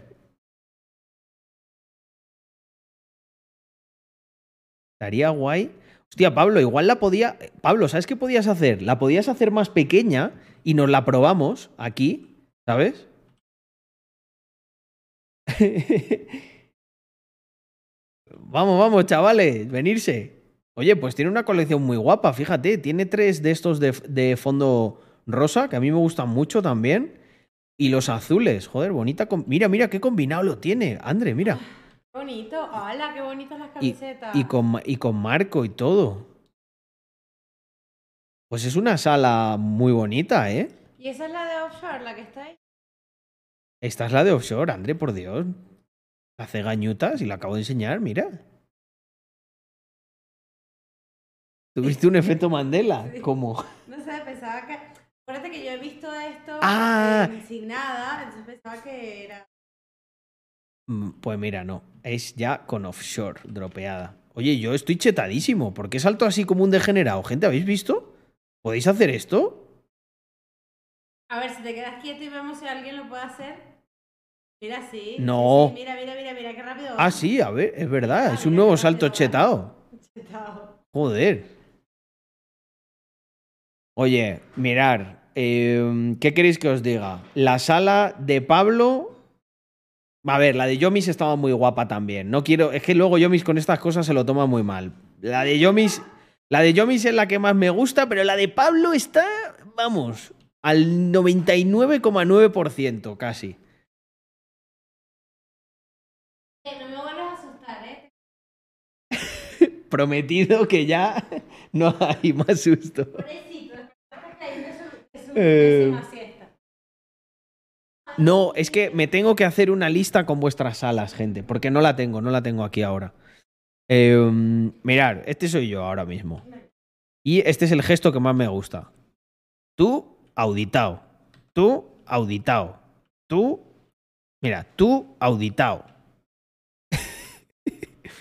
Speaker 1: Estaría guay. Hostia, Pablo, igual la podía. Pablo, ¿sabes qué podías hacer? La podías hacer más pequeña y nos la probamos aquí, ¿sabes? *laughs* vamos, vamos, chavales, venirse. Oye, pues tiene una colección muy guapa, fíjate. Tiene tres de estos de, de fondo rosa, que a mí me gustan mucho también. Y los azules, joder, bonita. Mira, mira qué combinado lo tiene. André, mira.
Speaker 4: Bonito. ¡Hala, qué bonitas las camisetas!
Speaker 1: y con, y con marco y todo. Pues es una sala muy bonita, ¿eh?
Speaker 4: ¿Y esa es la de offshore, la que está ahí?
Speaker 1: Esta es la de offshore, André, por Dios. Hace gañutas y la acabo de enseñar, mira. ¿Tuviste un efecto *laughs* Mandela?
Speaker 4: Sí.
Speaker 1: ¿Cómo?
Speaker 4: No sé, pensaba que... Acuérdate que yo he visto esto
Speaker 1: Ah.
Speaker 4: eh, sin nada, entonces pensaba que era...
Speaker 1: Mm, Pues mira, no. Es ya con offshore, dropeada. Oye, yo estoy chetadísimo. ¿Por qué salto así como un degenerado? Gente, ¿habéis visto? ¿Podéis hacer esto?
Speaker 4: A ver, si te quedas quieto y vemos si alguien lo puede hacer. Mira, sí.
Speaker 1: No.
Speaker 4: sí, Mira, mira, mira, mira, qué rápido.
Speaker 1: Ah, sí, a ver, es verdad,
Speaker 4: Ah,
Speaker 1: es un nuevo salto chetao.
Speaker 4: Chetao.
Speaker 1: Joder. Oye, mirar, eh, ¿qué queréis que os diga? La sala de Pablo. A ver, la de Yomis estaba muy guapa también. No quiero. Es que luego Yomis con estas cosas se lo toma muy mal. La de Yomis. La de Yomis es la que más me gusta, pero la de Pablo está. Vamos. Al 99,9% casi.
Speaker 4: Eh, no me vuelvas a asustar, ¿eh? *laughs*
Speaker 1: Prometido que ya *laughs* no hay más susto.
Speaker 4: Pobrecito, está cayendo de su,
Speaker 1: No, es que me tengo que hacer una lista con vuestras salas, gente, porque no la tengo, no la tengo aquí ahora. Eh, este soy yo ahora mismo. Y este es el gesto que más me gusta. Tú, auditado. Tú, auditado. Tú, mira, tú, auditado.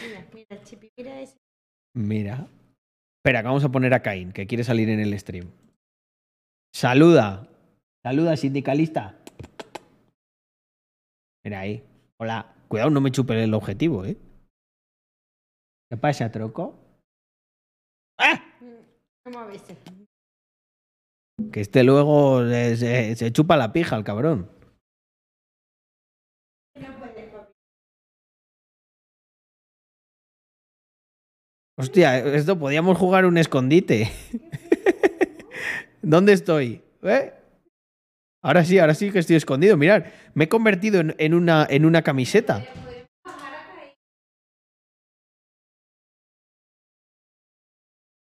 Speaker 4: Mira, mira, Chipi, mira ese.
Speaker 1: Mira. Espera, que vamos a poner a Caín, que quiere salir en el stream. Saluda. Saluda, sindicalista. Mira ahí. Hola. Cuidado, no me chupe el objetivo, ¿eh? ¿Qué pasa, troco? ¡Ah!
Speaker 4: Veces.
Speaker 1: Que este luego se, se- se chupa la pija, el cabrón. Hostia, esto podíamos jugar un escondite. *laughs* ¿Dónde estoy? ¿Eh? Ahora sí, ahora sí que estoy escondido. Mirad, me he convertido en, una, en una camiseta.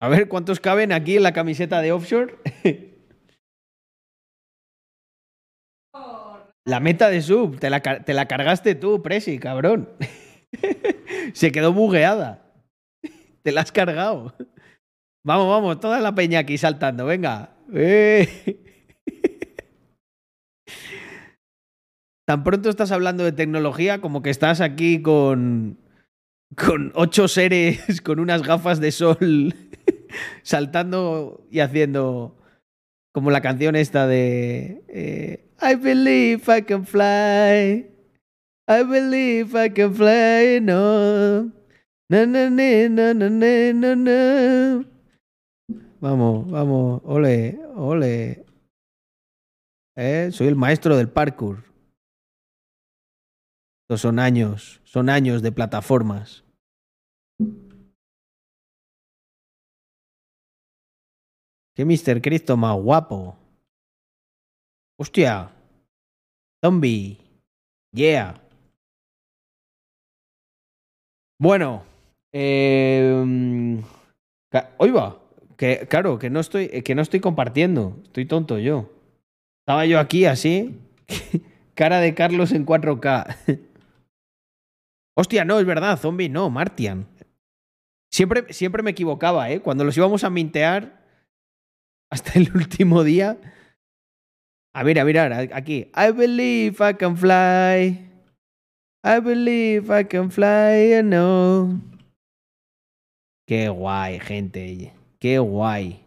Speaker 1: A ver cuántos caben aquí en la camiseta de offshore. *laughs* La meta de sub, te la, te la cargaste tú, Presi, cabrón. *laughs* Se quedó bugueada. *laughs* Te la has cargado. Vamos, vamos, toda la peña aquí saltando, venga. ¡Eh! Tan pronto estás hablando de tecnología como que estás aquí con, con ocho seres *laughs* con unas gafas de sol *laughs* saltando y haciendo como la canción esta de eh, I believe I can fly. I believe I can fly, no. Na, na, na, na, na, na. Vamos, vamos, ole, ole. Eh, soy el maestro del parkour. Estos son años, son años de plataformas. Qué Mr. Cristo más guapo. Hostia. Zombie. Yeah. Bueno. Eh, ca- oiga, que claro, que no estoy, que no estoy compartiendo. Estoy tonto yo. Estaba yo aquí así. *laughs* Cara de Carlos en 4K. *laughs* Hostia, no, es verdad, zombie, no, Martian. Siempre, siempre me equivocaba, ¿eh? Cuando los íbamos a mintear hasta el *laughs* último día. A ver, a ver, aquí. I believe I can fly. I believe I can fly, know. Qué guay, gente. Qué guay.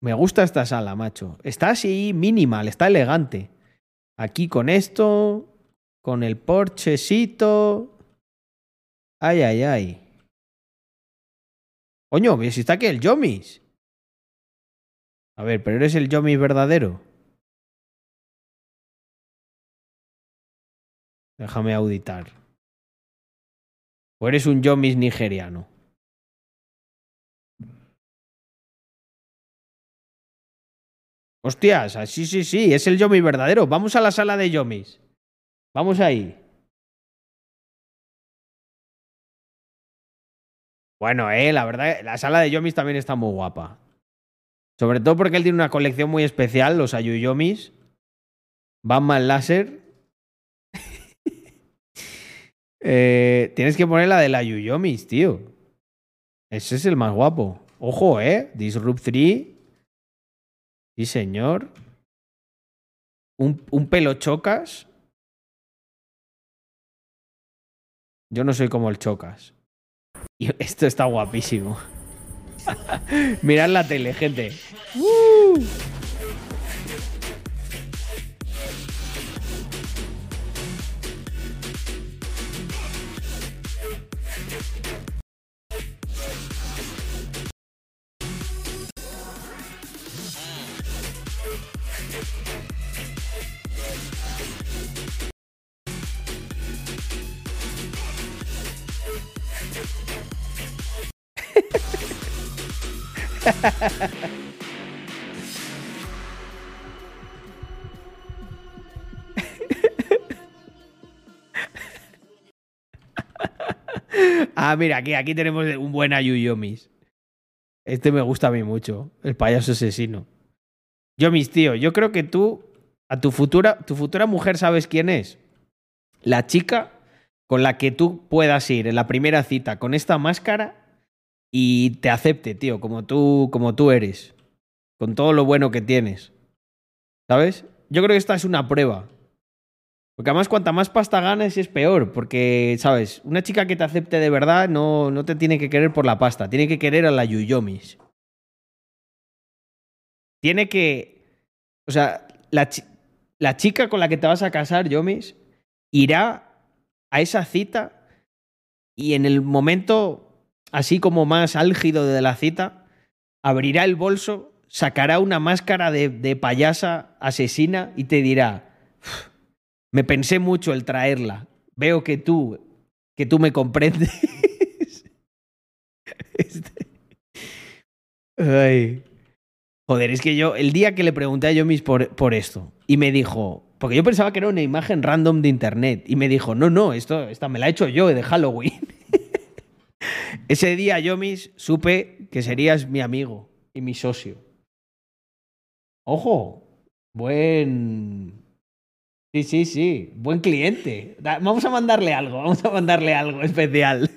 Speaker 1: Me gusta esta sala, macho. Está así minimal, está elegante. Aquí con esto, con el porchecito. Ay, ay, ay. Coño, ¿ves si está aquí el Yomis? A ver, pero eres el Yomis verdadero. Déjame auditar. ¿O eres un Yomis nigeriano? Hostias, sí, sí, sí, es el Yomis verdadero. Vamos a la sala de Yomis. Vamos ahí. Bueno, eh, la verdad, la sala de Yomis también está muy guapa. Sobre todo porque él tiene una colección muy especial, los Ayuyomis. Batman Láser. *laughs* Eh, tienes que poner la de la Ayuyomis, tío. Ese es el más guapo. Ojo, eh. Disrupt 3. Sí, señor. Un, un pelo chocas. Yo no soy como el chocas. *laughs* Esto está guapísimo. *laughs* Mirad la tele, gente. ¡Uh! Ah, mira, aquí, aquí tenemos un buen Ayuyomis. Este me gusta a mí mucho, el payaso asesino. Yomis, tío, yo creo que tú, a tu futura, tu futura mujer, ¿sabes quién es? La chica con la que tú puedas ir en la primera cita con esta máscara y te acepte, tío, como tú, como tú eres, con todo lo bueno que tienes. ¿Sabes? Yo creo que esta es una prueba. Porque además, cuanta más pasta ganes, es peor. Porque, ¿sabes? Una chica que te acepte de verdad no, no te tiene que querer por la pasta. Tiene que querer a la Yuyomis. Tiene que. O sea, la, la chica con la que te vas a casar, Yomis, irá a esa cita y en el momento así como más álgido de la cita, abrirá el bolso, sacará una máscara de, payasa asesina y te dirá, "Uf, me pensé mucho el traerla, veo que tú, que tú me comprendes. *laughs* Este-. Joder, es que yo, el día que le pregunté a Yomis por, por esto, y me dijo, porque yo pensaba que era una imagen random de internet, y me dijo, no, no, esto, esta me la he hecho yo de Halloween. Ese día, Yomis, supe que serías mi amigo y mi socio. Ojo, buen. Sí, sí, sí, buen cliente. Vamos a mandarle algo, vamos a mandarle algo especial.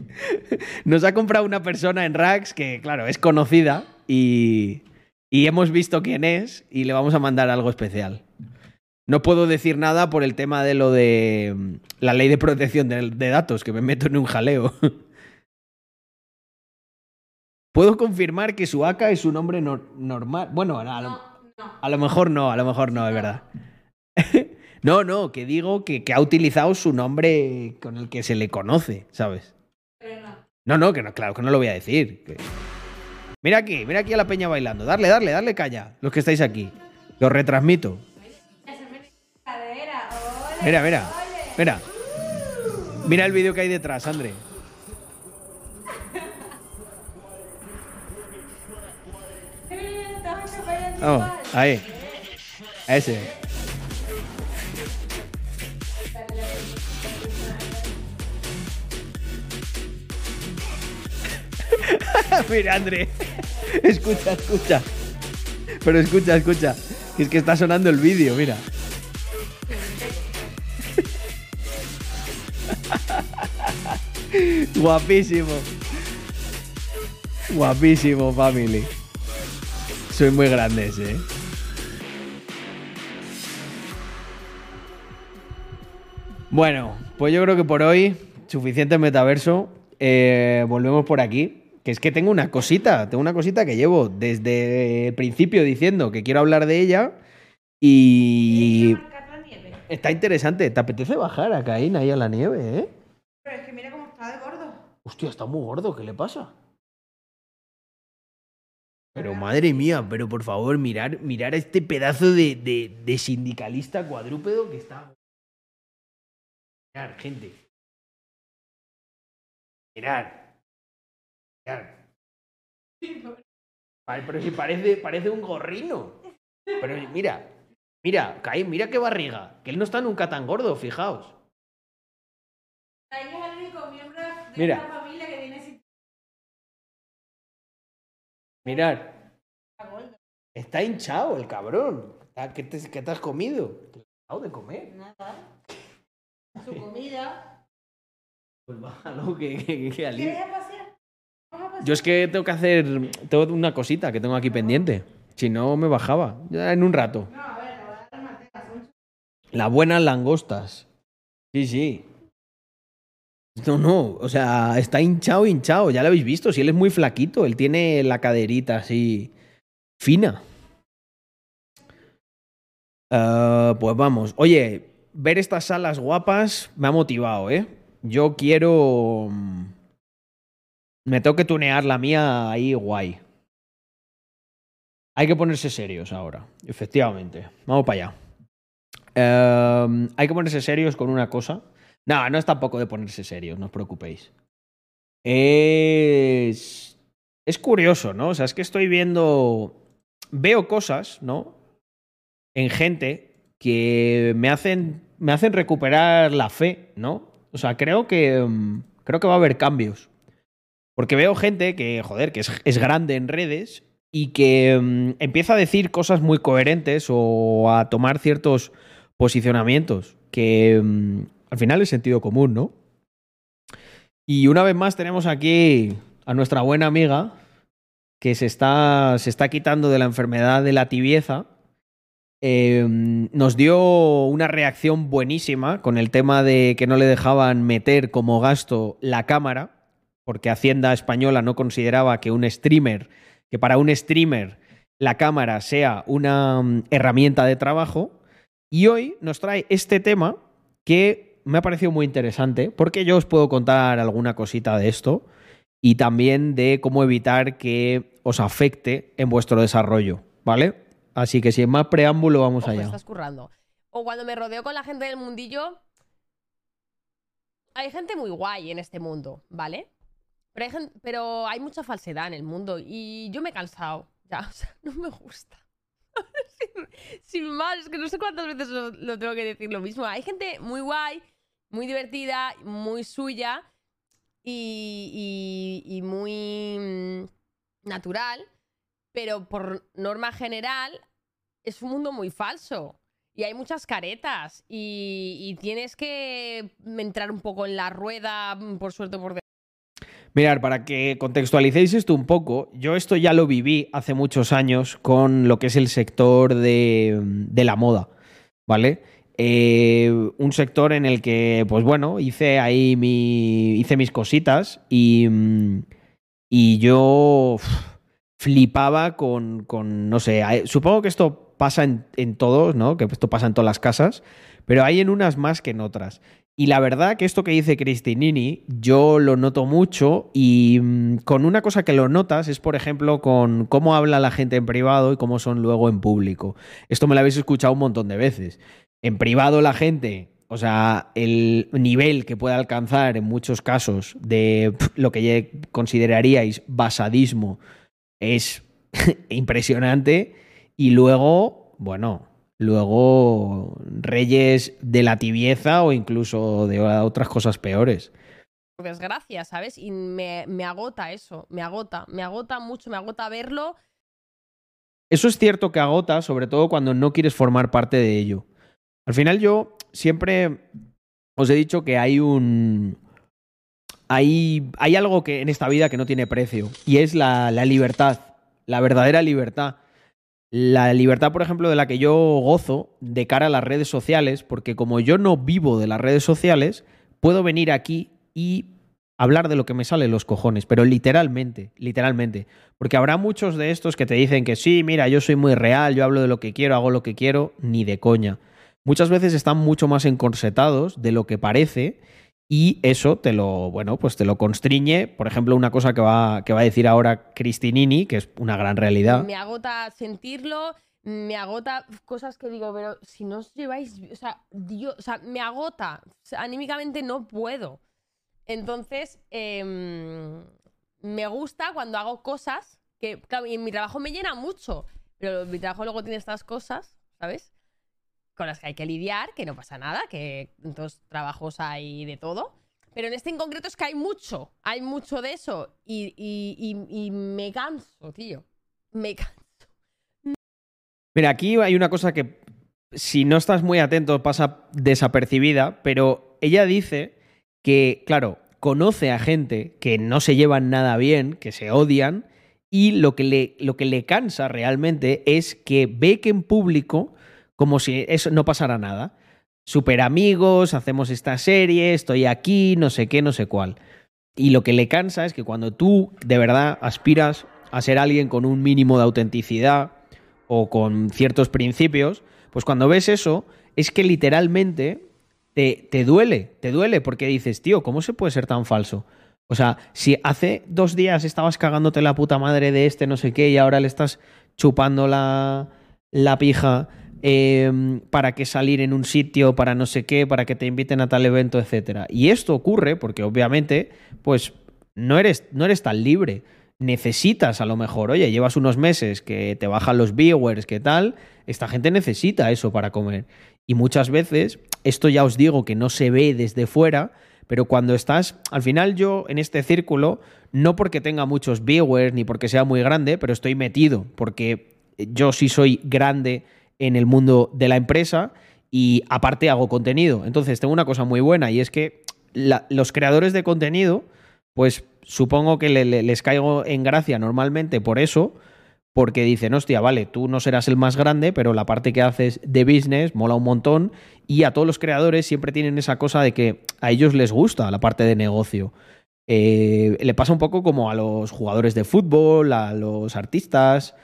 Speaker 1: *laughs* Nos ha comprado una persona en Rax que, claro, es conocida y, y hemos visto quién es y le vamos a mandar algo especial. No puedo decir nada por el tema de lo de mm, la ley de protección de datos, que me meto en un jaleo. *laughs* Puedo confirmar que su AK es su nombre nor- normal. Bueno, a lo,
Speaker 4: No, no.
Speaker 1: a lo mejor no, a lo mejor no, es verdad. *laughs* no, no, que digo que, que ha utilizado su nombre con el que se le conoce, ¿sabes?
Speaker 4: Pero no.
Speaker 1: No, no, que no, claro, que no lo voy a decir. que- Mira aquí, mira aquí a la peña bailando. Darle, darle, darle calla, los que estáis aquí. Lo retransmito. Mira, mira, mira. Mira el vídeo que hay detrás, André. Vamos,
Speaker 4: igual.
Speaker 1: ahí. Ese. *laughs* Mira, André. Escucha, escucha. Pero escucha, escucha. Es que está sonando el vídeo, mira. *laughs* Guapísimo. Guapísimo, family. Soy muy grandes, eh. Bueno, pues yo creo que por hoy suficiente metaverso. Eh, volvemos por aquí. Que es que tengo una cosita, tengo una cosita que llevo desde el principio diciendo que quiero hablar de ella. Y está interesante. ¿Te apetece bajar a Caín ahí a la nieve, eh?
Speaker 4: Pero es que mira cómo está de gordo.
Speaker 1: Hostia, está muy gordo, ¿qué le pasa? Pero madre mía, pero por favor, mirar, mirar a este pedazo de, de, de sindicalista cuadrúpedo que está. Mirar, gente. Mirar. Mirar. Pero si parece, parece un gorrino. Pero mira, mira, Caín, mira qué barriga. Que él no está nunca tan gordo, fijaos.
Speaker 4: Es el único miembro de
Speaker 1: Mira. Mirar. Está hinchado el cabrón. ¿Qué te, qué te has comido? Te has dado de comer.
Speaker 4: Nada. Su comida.
Speaker 1: Pues bájalo, que, que, que alivio.
Speaker 4: ¿Quieres pasear?
Speaker 1: Yo es que tengo que hacer. Tengo una cosita que tengo aquí pendiente. Si no, me bajaba. Ya en un rato.
Speaker 4: No, a ver, te voy a dar manteca. Son
Speaker 1: Las buenas langostas. Sí, sí. No, no. O sea, está hinchado, hinchado. Ya lo habéis visto. Si él es muy flaquito, él tiene la caderita así. fina. Ah, pues vamos. Oye, ver estas salas guapas me ha motivado, ¿eh? Yo quiero. mm, Me tengo que tunear la mía ahí guay. Hay que ponerse serios ahora, efectivamente. Vamos para allá. Em, hay que ponerse serios con una cosa. No, no es tampoco de ponerse serios, no os preocupéis. Es. Es curioso, ¿no? O sea, es que estoy viendo. Veo cosas, ¿no? En gente que me hacen. Me hacen recuperar la fe, ¿no? O sea, creo que. em, Creo que va a haber cambios. Porque veo gente que, joder, que es, es grande en redes y que mm, empieza a decir cosas muy coherentes o a tomar ciertos posicionamientos que mm, al final es sentido común, ¿no? Y una vez más tenemos aquí a nuestra buena amiga que se está, se está quitando de la enfermedad de la tibieza. Eh, nos dio una reacción buenísima con el tema de que no le dejaban meter como gasto la cámara, porque Hacienda Española no consideraba que un streamer, que para un streamer la cámara sea una mm, herramienta de trabajo. Y hoy nos trae este tema que me ha parecido muy interesante, porque yo os puedo contar alguna cosita de esto y también de cómo evitar que os afecte en vuestro desarrollo, ¿vale? Así que sin más preámbulo, vamos
Speaker 5: Ojo,
Speaker 1: allá.
Speaker 5: estás currando. O cuando me rodeo con la gente del mundillo. Hay gente muy guay en este mundo, ¿vale? Pero hay, gen- pero hay mucha falsedad en el mundo y yo me he cansado. Ya, *laughs* o sea, no me gusta. *laughs* sin, sin más, es que no sé cuántas veces lo, lo tengo que decir lo mismo. Hay gente muy guay, muy divertida, muy suya y, muy mm, natural, pero por norma general es un mundo muy falso. Y hay muchas caretas. Y, tienes que entrar un poco en la rueda, mm, por suerte, por
Speaker 1: Mirad, para que contextualicéis esto un poco, yo esto ya lo viví hace muchos años con lo que es el sector de la moda, ¿vale? Eh, un sector en el que, pues bueno, hice ahí mi, hice mis cositas y, mm, y yo flipaba con, con, no sé, supongo que esto pasa en, en todos, ¿no? Que esto pasa en todas las casas, pero hay en unas más que en otras. Y la verdad que esto que dice Cristinini, yo lo noto mucho y mm, con una cosa que lo notas es, por ejemplo, con cómo habla la gente en privado y cómo son luego en público. Esto me lo habéis escuchado un montón de veces. En privado la gente, o sea, el nivel que puede alcanzar en muchos casos de lo que consideraríais basadismo es *laughs* impresionante y luego, bueno, luego reyes de la tibieza o incluso de otras cosas peores.
Speaker 5: por desgracia, ¿sabes? Y me, me agota eso, me agota, me agota mucho, me agota verlo.
Speaker 1: Eso es cierto que agota, sobre todo cuando no quieres formar parte de ello. Al final yo siempre os he dicho que hay un... Hay, hay algo que en esta vida que no tiene precio y es la, la libertad, la verdadera libertad. La libertad, por ejemplo, de la que yo gozo de cara a las redes sociales, porque como yo no vivo de las redes sociales, puedo venir aquí y hablar de lo que me sale los cojones, pero literalmente, literalmente. Porque habrá muchos de estos que te dicen que sí, mira, yo soy muy real, yo hablo de lo que quiero, hago lo que quiero, ni de coña. Muchas veces están mucho más encorsetados de lo que parece y eso te lo, bueno, pues te lo constriñe. Por ejemplo, una cosa que va, que va a decir ahora Cristinini, que es una gran realidad.
Speaker 5: Me agota sentirlo, me agota cosas que digo, pero si no os lleváis, o sea, Dios, o sea, me agota, anímicamente no puedo. Entonces, em, me gusta cuando hago cosas que, claro, y mi trabajo me llena mucho, pero mi trabajo luego tiene estas cosas, ¿sabes? Con las que hay que lidiar, que no pasa nada, que todos trabajos hay de todo. Pero en este en concreto es que hay mucho, hay mucho de eso. Y, y- y- y me canso, tío. Me canso.
Speaker 1: Mira, aquí hay una cosa que si no estás muy atento pasa desapercibida, pero ella dice que, claro, conoce a gente que no se llevan nada bien, que se odian, y lo que le, lo que le cansa realmente es que ve que en público, como si eso no pasara nada. Super amigos, hacemos esta serie, estoy aquí, no sé qué, no sé cuál. Y lo que le cansa es que cuando tú de verdad aspiras a ser alguien con un mínimo de autenticidad o con ciertos principios, pues cuando ves eso, es que literalmente te, te duele, te duele porque dices, tío, ¿cómo se puede ser tan falso? O sea, si hace dos días estabas cagándote la puta madre de este no sé qué y ahora le estás chupando la, la pija em, para que salir en un sitio, para no sé qué, para que te inviten a tal evento, etcétera. Y esto ocurre porque obviamente, pues no eres, no eres tan libre. Necesitas a lo mejor, oye, llevas unos meses que te bajan los viewers, que tal, esta gente necesita eso para comer. Y muchas veces, esto ya os digo que no se ve desde fuera, pero cuando estás, al final yo en este círculo, no porque tenga muchos viewers ni porque sea muy grande, pero estoy metido, porque yo sí soy grande en el mundo de la empresa y aparte hago contenido. Entonces tengo una cosa muy buena y es que los creadores de contenido, pues supongo que les caigo en gracia normalmente por eso, porque dicen, hostia, vale, tú no serás el más grande, pero la parte que haces de business mola un montón y a todos los creadores siempre tienen esa cosa de que a ellos les gusta la parte de negocio. Eh, le pasa un poco como a los jugadores de fútbol, a los artistas.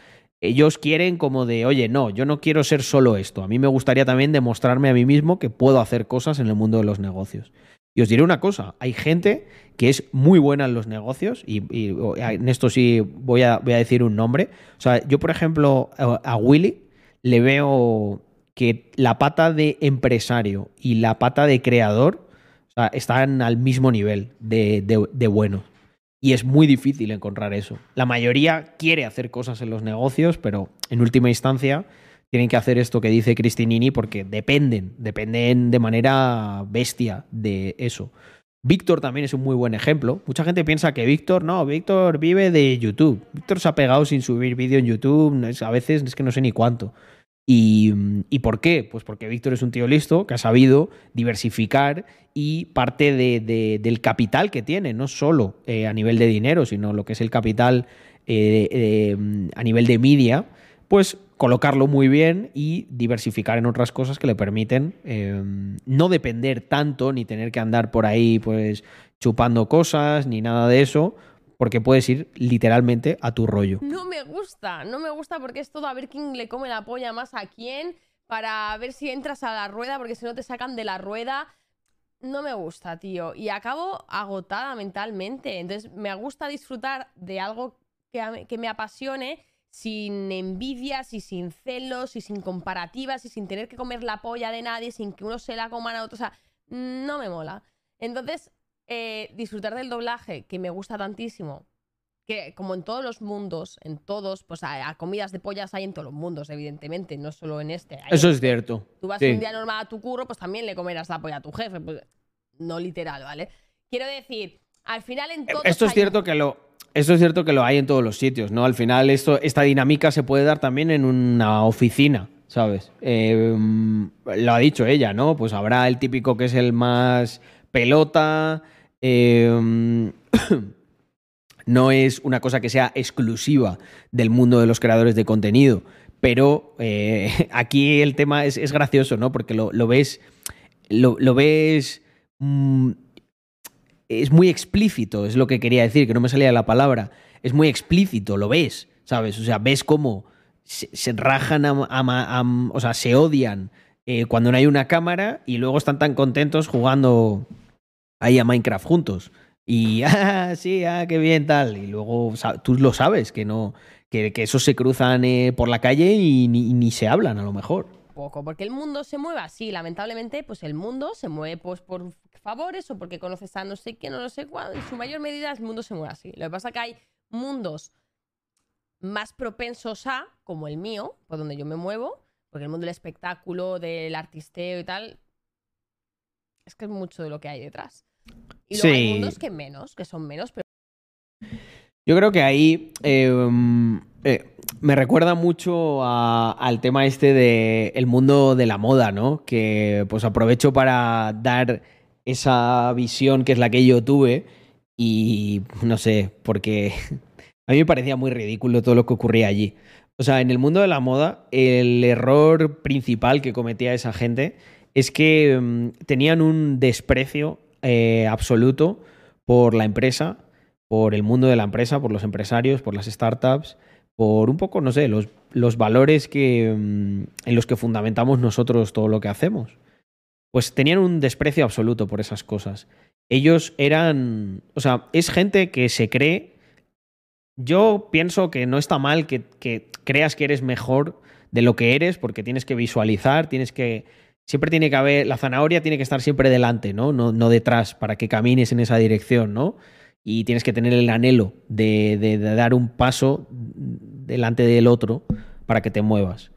Speaker 1: Ellos quieren como de, oye, no, yo no quiero ser solo esto. A mí me gustaría también demostrarme a mí mismo que puedo hacer cosas en el mundo de los negocios. Y os diré una cosa, hay gente que es muy buena en los negocios, y, en esto sí voy a, voy a, decir un nombre. O sea, yo, por ejemplo, a Willy le veo que la pata de empresario y la pata de creador están al mismo nivel de, de, bueno. Y es muy difícil encontrar eso. La mayoría quiere hacer cosas en los negocios, pero en última instancia tienen que hacer esto que dice Cristinini porque dependen, dependen de manera bestia de eso. Víctor también es un muy buen ejemplo. Mucha gente piensa que Víctor, no, Víctor vive de YouTube. Víctor se ha pegado sin subir vídeo en YouTube, a veces es que no sé ni cuánto. ¿Y, ¿Y, por qué? Pues porque Víctor es un tío listo que ha sabido diversificar y parte de, del capital que tiene, no solo eh, a nivel de dinero, sino lo que es el capital eh, a nivel de media, pues colocarlo muy bien y diversificar en otras cosas que le permiten eh, no depender tanto ni tener que andar por ahí pues chupando cosas ni nada de eso, porque puedes ir literalmente a tu rollo.
Speaker 5: No me gusta, no me gusta porque es todo a ver quién le come la polla más a quién, para ver si entras a la rueda, porque si no te sacan de la rueda. No me gusta, tío. Y acabo agotada mentalmente. Entonces, me gusta disfrutar de algo que, me apasione sin envidias y sin celos y sin comparativas y sin tener que comer la polla de nadie, sin que uno se la coma a otro. O sea, no me mola. Entonces, eh, disfrutar del doblaje, que me gusta tantísimo, que como en todos los mundos, en todos, pues a, comidas de pollas hay en todos los mundos, evidentemente, no solo en este.
Speaker 1: Eso es cierto.
Speaker 5: Tú vas un día normal a tu curro, pues también le comerás la polla a tu jefe. Pues, no literal, ¿vale? Quiero decir, al final en todo.
Speaker 1: Esto es cierto que lo esto es cierto que lo hay en todos los sitios, ¿no? Al final esto, esta dinámica se puede dar también en una oficina, ¿sabes? Em, lo ha dicho ella, ¿no? Pues habrá el típico que es el más pelota. Em, *coughs* no es una cosa que sea exclusiva del mundo de los creadores de contenido, pero eh, *laughs* aquí el tema es, gracioso, ¿no? Porque lo, ves, lo, ves mm, es muy explícito, es lo que quería decir, que no me salía la palabra. Es muy explícito, lo ves, ¿sabes? O sea, ves cómo se, rajan, o sea, se odian eh, cuando no hay una cámara y luego están tan contentos jugando ahí a Minecraft juntos. Y, *laughs* ah, sí, ah, qué bien, tal. Y luego tú lo sabes, que no, que, que esos se cruzan eh, por la calle y ni se hablan a lo mejor
Speaker 5: poco, porque el mundo se mueve así, lamentablemente, pues el mundo se mueve pues por favores o porque conoces a no sé quién o no sé cuándo, en su mayor medida el mundo se mueve así. Lo que pasa es que hay mundos más propensos a, como el mío, por donde yo me muevo, porque el mundo del espectáculo, del artisteo y tal, es que es mucho de lo que hay detrás. Y luego hay mundos que menos, que son menos, pero...
Speaker 1: Yo creo que ahí em, eh, me recuerda mucho al tema este del el mundo de la moda, ¿no? Que pues aprovecho para dar esa visión que es la que yo tuve y no sé, porque *laughs* a mí me parecía muy ridículo todo lo que ocurría allí. O sea, en el mundo de la moda, el error principal que cometía esa gente es que em, tenían un desprecio eh, absoluto por la empresa, por el mundo de la empresa, por los empresarios, por las startups por un poco, no sé, los, los valores que, mm, en los que fundamentamos nosotros todo lo que hacemos. Pues tenían un desprecio absoluto por esas cosas. Ellos eran, o sea, es gente que se cree... Yo pienso que no está mal que, creas que eres mejor de lo que eres porque tienes que visualizar, tienes que... Siempre tiene que haber, la zanahoria tiene que estar siempre delante, ¿no? No, no detrás, para que camines en esa dirección, ¿no? Y tienes que tener el anhelo de, dar un paso delante del otro para que te muevas.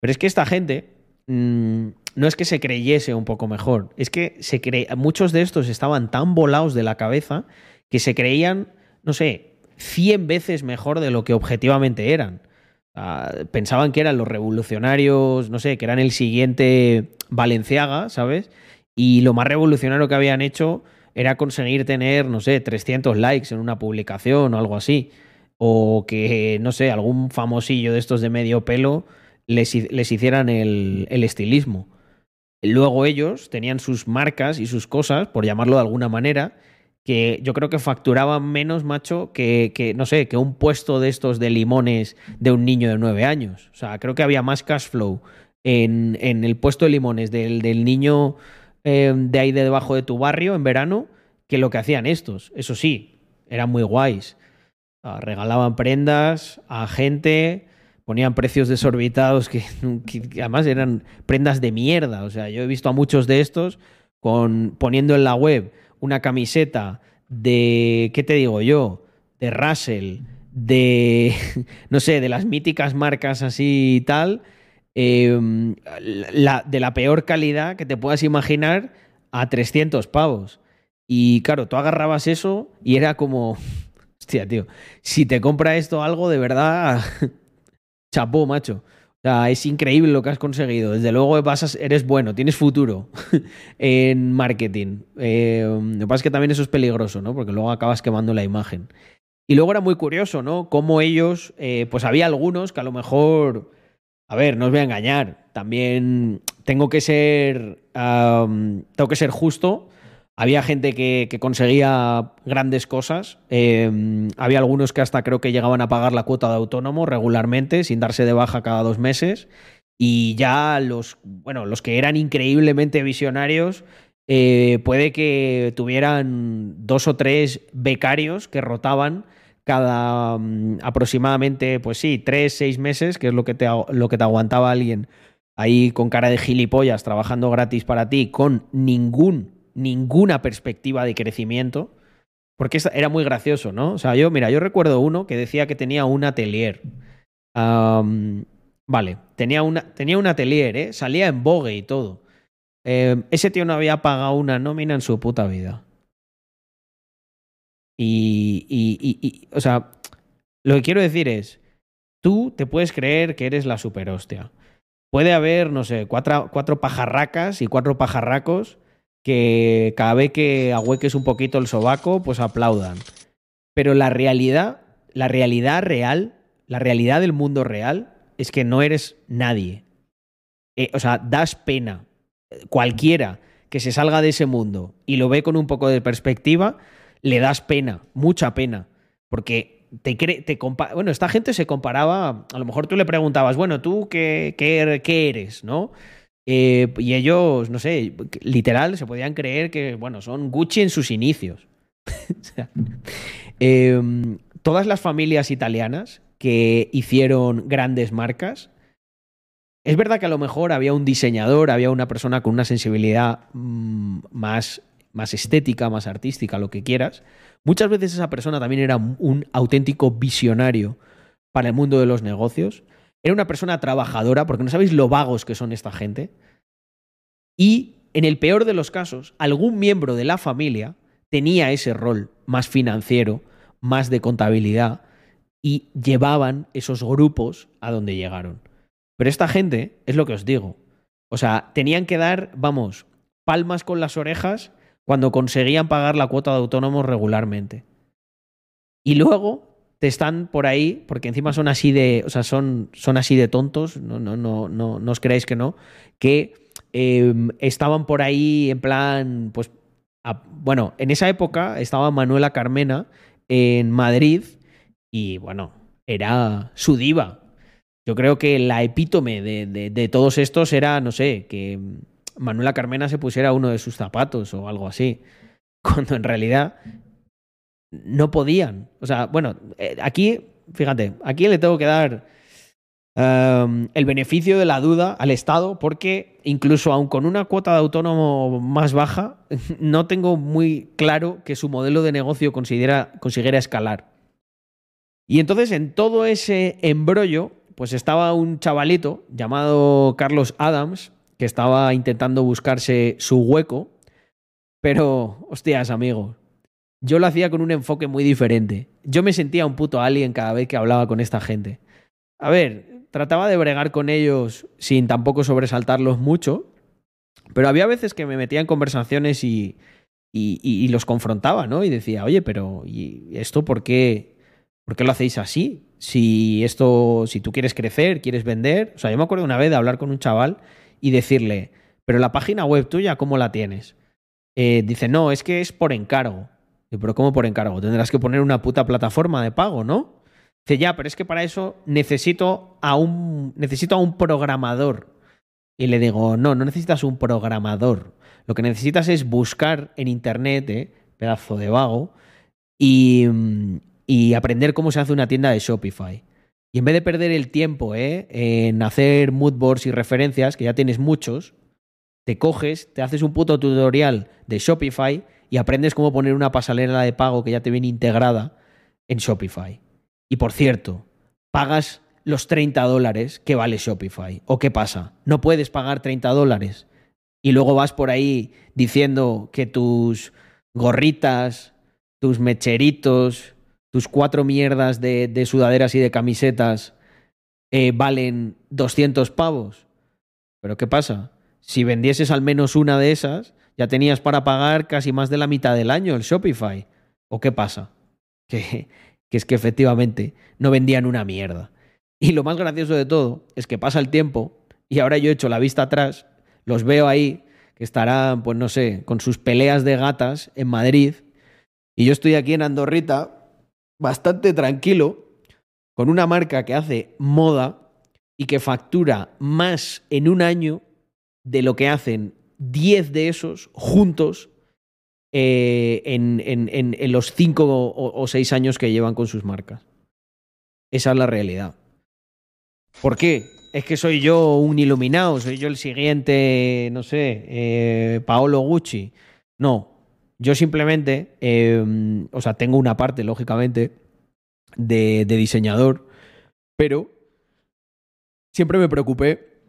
Speaker 1: Pero es que esta gente mm, no es que se creyese un poco mejor, es que se muchos de estos estaban tan volados de la cabeza que se creían, no sé, 100 veces mejor de lo que objetivamente eran. Ah, pensaban que eran los revolucionarios, no sé, que eran el siguiente Valenciaga, ¿sabes? Y lo más revolucionario que habían hecho era conseguir tener, no sé, 300 likes en una publicación o algo así. O que, no sé, algún famosillo de estos de medio pelo les, hi- les hicieran el estilismo. Luego ellos tenían sus marcas y sus cosas, por llamarlo de alguna manera, que yo creo que facturaban menos, macho, que, que, no sé, que un puesto de estos de limones de un niño de nueve años. O sea, creo que había más cash flow en, en el puesto de limones del, del niño eh, de ahí de debajo de tu barrio en verano que lo que hacían estos. Eso sí, eran muy guays. Regalaban prendas a gente, ponían precios desorbitados que, *laughs* que- que además eran prendas de mierda. O sea, yo he visto a muchos de estos con, poniendo en la web una camiseta de, ¿qué te digo yo? De Russell, de, *laughs* no sé, de las míticas marcas así y tal, eh, la- de la peor calidad que te puedas imaginar a 300 pavos. Y claro, tú agarrabas eso y era como, *laughs* hostia, tío, si te compra esto algo de verdad, *laughs* chapó, macho. O sea, es increíble lo que has conseguido. Desde luego eres bueno, tienes futuro *laughs* en marketing. Eh, lo que pasa es que también eso es peligroso, ¿no? Porque luego acabas quemando la imagen. Y luego era muy curioso, ¿no? Cómo ellos, eh, pues había algunos que a lo mejor, a ver, no os voy a engañar, también tengo que ser, tengo que ser justo. Había gente que, conseguía grandes cosas. eh, había algunos que hasta creo que llegaban a pagar la cuota de autónomo regularmente, sin darse de baja cada dos meses. Y ya los, bueno, los que eran increíblemente visionarios, eh, puede que tuvieran dos o tres becarios que rotaban cada mm, aproximadamente, pues sí, tres, seis meses, que es lo que te, lo que te aguantaba alguien ahí con cara de gilipollas trabajando gratis para ti, con ningún, ninguna perspectiva de crecimiento. Porque era muy gracioso, ¿no? O sea, yo, mira, yo recuerdo uno que decía que tenía un atelier. Vale, tenía, una, tenía un atelier, ¿eh? Salía en Vogue y todo. Eh, ese tío no había pagado una nómina en su puta vida. Y, y- y- y, o sea, lo que quiero decir es, tú te puedes creer que eres la superhostia. Puede haber, no sé, cuatro, cuatro pajarracas y cuatro pajarracos que cada vez que ahueques un poquito el sobaco, pues aplaudan. Pero la realidad, la realidad real, la realidad del mundo real es que no eres nadie. Eh, o sea, das pena. Cualquiera que se salga de ese mundo y lo ve con un poco de perspectiva, le das pena, mucha pena. Porque te cree, te bueno, esta gente se comparaba, a lo mejor tú le preguntabas, bueno, tú qué, qué, qué eres, ¿no? Eh, y ellos, no sé, literal, se podían creer que, bueno, son Gucci en sus inicios. *laughs* Eh, todas las familias italianas que hicieron grandes marcas, es verdad que a lo mejor había un diseñador, había una persona con una sensibilidad mm, más, más estética, más artística, lo que quieras. Muchas veces esa persona también era un auténtico visionario para el mundo de los negocios. Era una persona trabajadora, porque no sabéis lo vagos que son esta gente. Y en el peor de los casos, algún miembro de la familia tenía ese rol más financiero, más de contabilidad, y llevaban esos grupos a donde llegaron. Pero esta gente, es lo que os digo, o sea, tenían que dar, vamos, palmas con las orejas cuando conseguían pagar la cuota de autónomos regularmente. Y luego te están por ahí, porque encima son así de, o sea, son, son así de tontos, no, no, no, no, no os creáis que no, que eh, estaban por ahí en plan, pues, bueno, en esa época estaba Manuela Carmena en Madrid y bueno, era su diva. Yo creo que la epítome de- de todos estos era, no sé, que Manuela Carmena se pusiera uno de sus zapatos o algo así, *laughs* cuando en realidad no podían. O sea, bueno, eh, aquí, fíjate, aquí le tengo que dar um, el beneficio de la duda al Estado, porque incluso aun con una cuota de autónomo más baja, *laughs* no tengo muy claro que su modelo de negocio considera, consiguiera escalar. Y entonces en todo ese embrollo, pues estaba un chavalito llamado Carlos Adams, que estaba intentando buscarse su hueco, pero, hostias, amigo, yo lo hacía con un enfoque muy diferente. Yo me sentía un puto alien cada vez que hablaba con esta gente. A ver, trataba de bregar con ellos sin tampoco sobresaltarlos mucho, pero había veces que me metía en conversaciones y, y, y los confrontaba, ¿no? Y decía, oye, pero ¿y esto por qué, por qué lo hacéis así? Si esto, si tú quieres crecer, quieres vender. O sea, yo me acuerdo una vez de hablar con un chaval y decirle, pero la página web tuya, ¿cómo la tienes? Eh, dice, no, es que es por encargo. Pero ¿cómo por encargo? Tendrás que poner una puta plataforma de pago, ¿no? Dice, ya, pero es que para eso necesito a un, necesito a un programador. Y le digo, no, no necesitas un programador. Lo que necesitas es buscar en internet, ¿eh? pedazo de vago, y, y aprender cómo se hace una tienda de Shopify. Y en vez de perder el tiempo ¿eh? en hacer moodboards y referencias, que ya tienes muchos, te coges, te haces un puto tutorial de Shopify y aprendes cómo poner una pasarela de pago que ya te viene integrada en Shopify. Y por cierto, pagas los 30 dólares que vale Shopify. ¿O qué pasa? No puedes pagar 30 dólares. Y luego vas por ahí diciendo que tus gorritas, tus mecheritos, tus cuatro mierdas de, de sudaderas y de camisetas eh, valen 200 pavos. Pero ¿qué pasa? Si vendieses al menos una de esas, ya tenías para pagar casi más de la mitad del año el Shopify. ¿O qué pasa? *laughs* Que, es que efectivamente no vendían una mierda. Y lo más gracioso de todo es que pasa el tiempo y ahora yo he hecho la vista atrás, los veo ahí, que estarán, pues no sé, con sus peleas de gatas en Madrid, y yo estoy aquí en Andorrita bastante tranquilo con una marca que hace moda y que factura más en un año de lo que hacen 10 de esos juntos eh, en, en, en, los 5 o 6 años que llevan con sus marcas. Esa es la realidad. ¿Por qué? Es que soy yo un iluminado, soy yo el siguiente, no sé, eh, Paolo Gucci. No, yo simplemente, eh, o sea, tengo una parte, lógicamente, de, de, diseñador, pero siempre me preocupé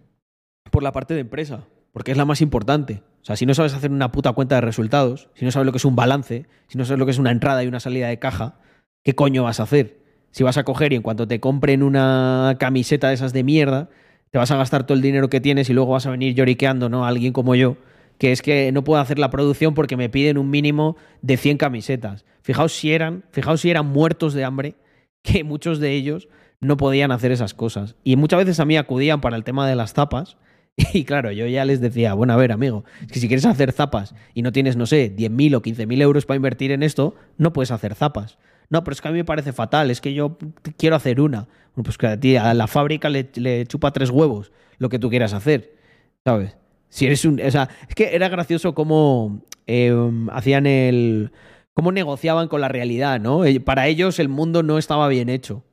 Speaker 1: por la parte de empresa, porque es la más importante. O sea, si no sabes hacer una puta cuenta de resultados, si no sabes lo que es un balance, si no sabes lo que es una entrada y una salida de caja, ¿qué coño vas a hacer? Si vas a coger y en cuanto te compren una camiseta de esas de mierda, te vas a gastar todo el dinero que tienes y luego vas a venir lloriqueando, ¿no? A alguien como yo, que es que no puedo hacer la producción porque me piden un mínimo de 100 camisetas. Fijaos si eran, fijaos si eran muertos de hambre, *laughs* que muchos de ellos no podían hacer esas cosas. Y muchas veces a mí acudían para el tema de las zapas. *laughs* Y claro, yo ya les decía, bueno, a ver, amigo, es que si quieres hacer zapas y no tienes, no sé, 10.000 o 15.000 euros para invertir en esto, no puedes hacer zapas. No, pero es que a mí me parece fatal, es que yo quiero hacer una. Bueno, pues que a ti, a la fábrica le, chupa tres huevos lo que tú quieras hacer, ¿sabes? Si eres un. O sea, es que era gracioso cómo eh, hacían el. cómo negociaban con la realidad, ¿no? Para ellos el mundo no estaba bien hecho.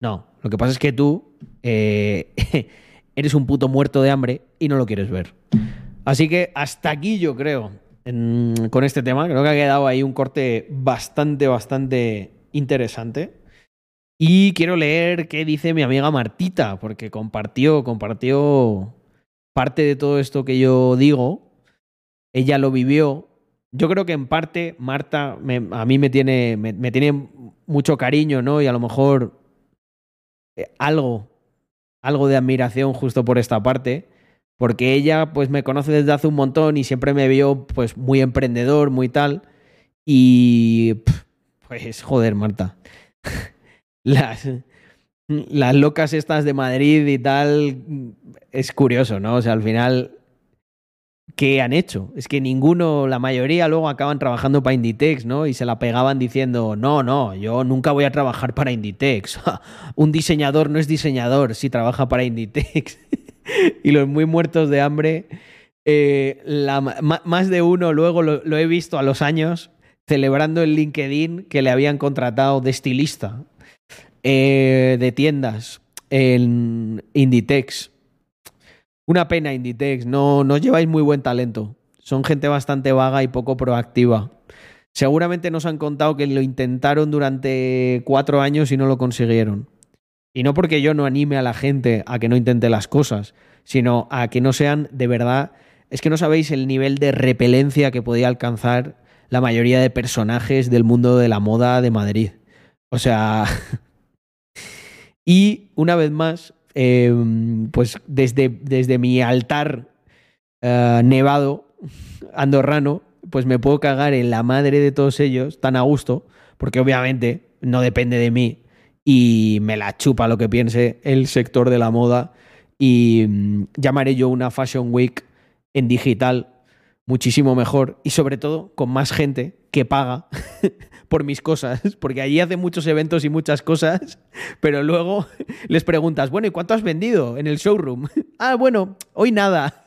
Speaker 1: No, lo que pasa es que tú eh, *laughs* eres un puto muerto de hambre y no lo quieres ver. Así que hasta aquí yo creo con este tema. Creo que ha quedado ahí un corte bastante, bastante interesante. Y quiero leer qué dice mi amiga Martita, porque compartió, compartió parte de todo esto que yo digo, ella lo vivió. Yo creo que en parte Marta a mí me tiene, me, me, tiene mucho cariño, ¿no? Y a lo mejor eh, algo, algo de admiración justo por esta parte, porque ella pues me conoce desde hace un montón y siempre me vio pues muy emprendedor, muy tal. Y pues joder, Marta. *laughs* Las, las locas estas de Madrid y tal, es curioso, ¿no? O sea, al final, ¿qué han hecho? Es que ninguno, la mayoría luego acaban trabajando para Inditex, ¿no? Y se la pegaban diciendo, no, no, yo nunca voy a trabajar para Inditex. *laughs* Un diseñador no es diseñador si trabaja para Inditex. *laughs* y los muy muertos de hambre, eh, más de uno luego lo, lo he visto a los años celebrando el LinkedIn que le habían contratado de estilista eh, de tiendas en Inditex. Una pena, Inditex. No, no lleváis muy buen talento. Son gente bastante vaga y poco proactiva. Seguramente nos han contado que lo intentaron durante cuatro años y no lo consiguieron. Y no porque yo no anime a la gente a que no intente las cosas, sino a que no sean de verdad. Es que no sabéis el nivel de repelencia que podía alcanzar la mayoría de personajes del mundo de la moda de Madrid. O sea. *laughs* y una vez más, eh, pues desde, desde mi altar uh, nevado andorrano, pues me puedo cagar en la madre de todos ellos tan a gusto, porque obviamente no depende de mí y me la chupa lo que piense el sector de la moda y mm, llamaré yo una Fashion Week en digital muchísimo mejor y sobre todo con más gente que paga *laughs* por mis cosas, *laughs* porque allí hacen muchos eventos y muchas cosas, *laughs* pero luego *laughs* les preguntas, bueno, ¿y cuánto has vendido en el showroom? ah, bueno, hoy nada.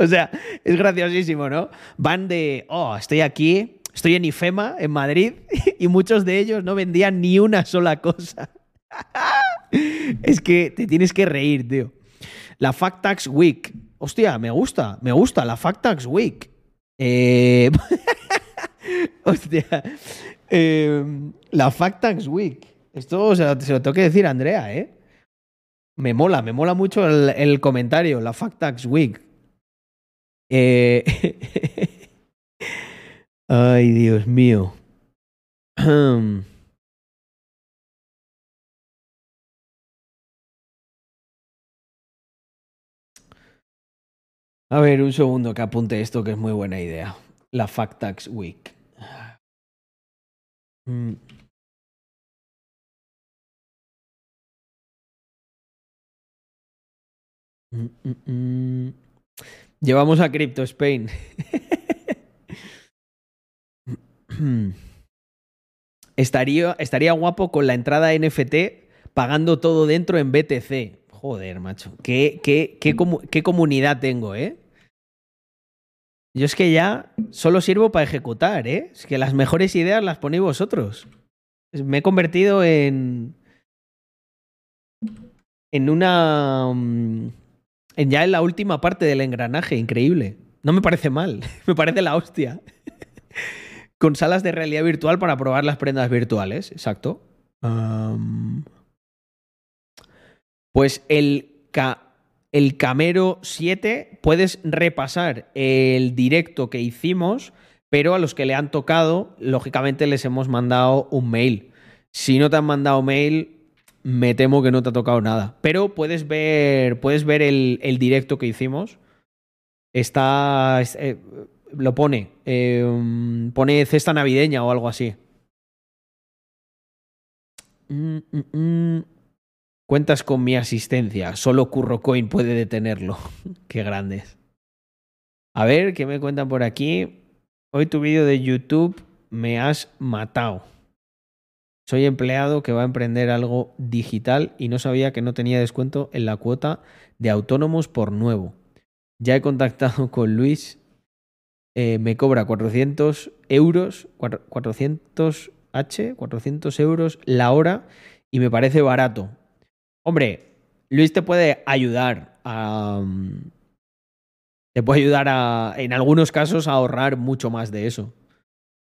Speaker 1: o sea, es graciosísimo, ¿no? Van de, oh, estoy aquí, estoy en IFEMA, en Madrid, y muchos de ellos no vendían ni una sola cosa. es que te tienes que reír, tío. La Factax Week. Hostia, me gusta, me gusta la Factax Week. Eh... *laughs* Hostia. Eh, la Factax Week. Esto se lo, se lo tengo que decir a Andrea, ¿eh? Me mola, me mola mucho el, el comentario, la Factax Week. Eh... *laughs* Ay, Dios mío. A ver, un segundo que apunte esto que es muy buena idea. La Factax Week. Mm. Mm, mm, mm. Llevamos a Crypto Spain. *clears throat* estaría, estaría guapo con la entrada NFT pagando todo dentro en BTC. Joder, macho. ¿Qué, qué, qué, comu qué comunidad tengo, eh? Yo es que ya solo sirvo para ejecutar, ¿eh? Es que las mejores ideas las ponéis vosotros. Me he convertido en. En una. mm, En ya en la última parte del engranaje, increíble. No me parece mal, *laughs* me parece la hostia. *laughs* Con salas de realidad virtual para probar las prendas virtuales, exacto. Pues el, ca- el Camero 7 puedes repasar el directo que hicimos, pero a los que le han tocado, lógicamente les hemos mandado un mail. Si no te han mandado mail, me temo que no te ha tocado nada. Pero puedes ver, puedes ver el, directo que hicimos. Está. es- eh, lo pone. um, pone cesta navideña o algo así. Mm, mm, mm. Cuentas con mi asistencia. Solo CurroCoin puede detenerlo. *laughs* Qué grandes. A ver, ¿qué me cuentan por aquí? Hoy tu vídeo de YouTube me has matado. Soy empleado que va a emprender algo digital y no sabía que no tenía descuento en la cuota de autónomos por nuevo. Ya he contactado *laughs* con Luis. eh, me cobra 400 euros, cuatro- 400 H, 400 euros la hora y me parece barato. Hombre, Luis te puede ayudar a. mm, Te puede ayudar a, en algunos casos, a ahorrar mucho más de eso.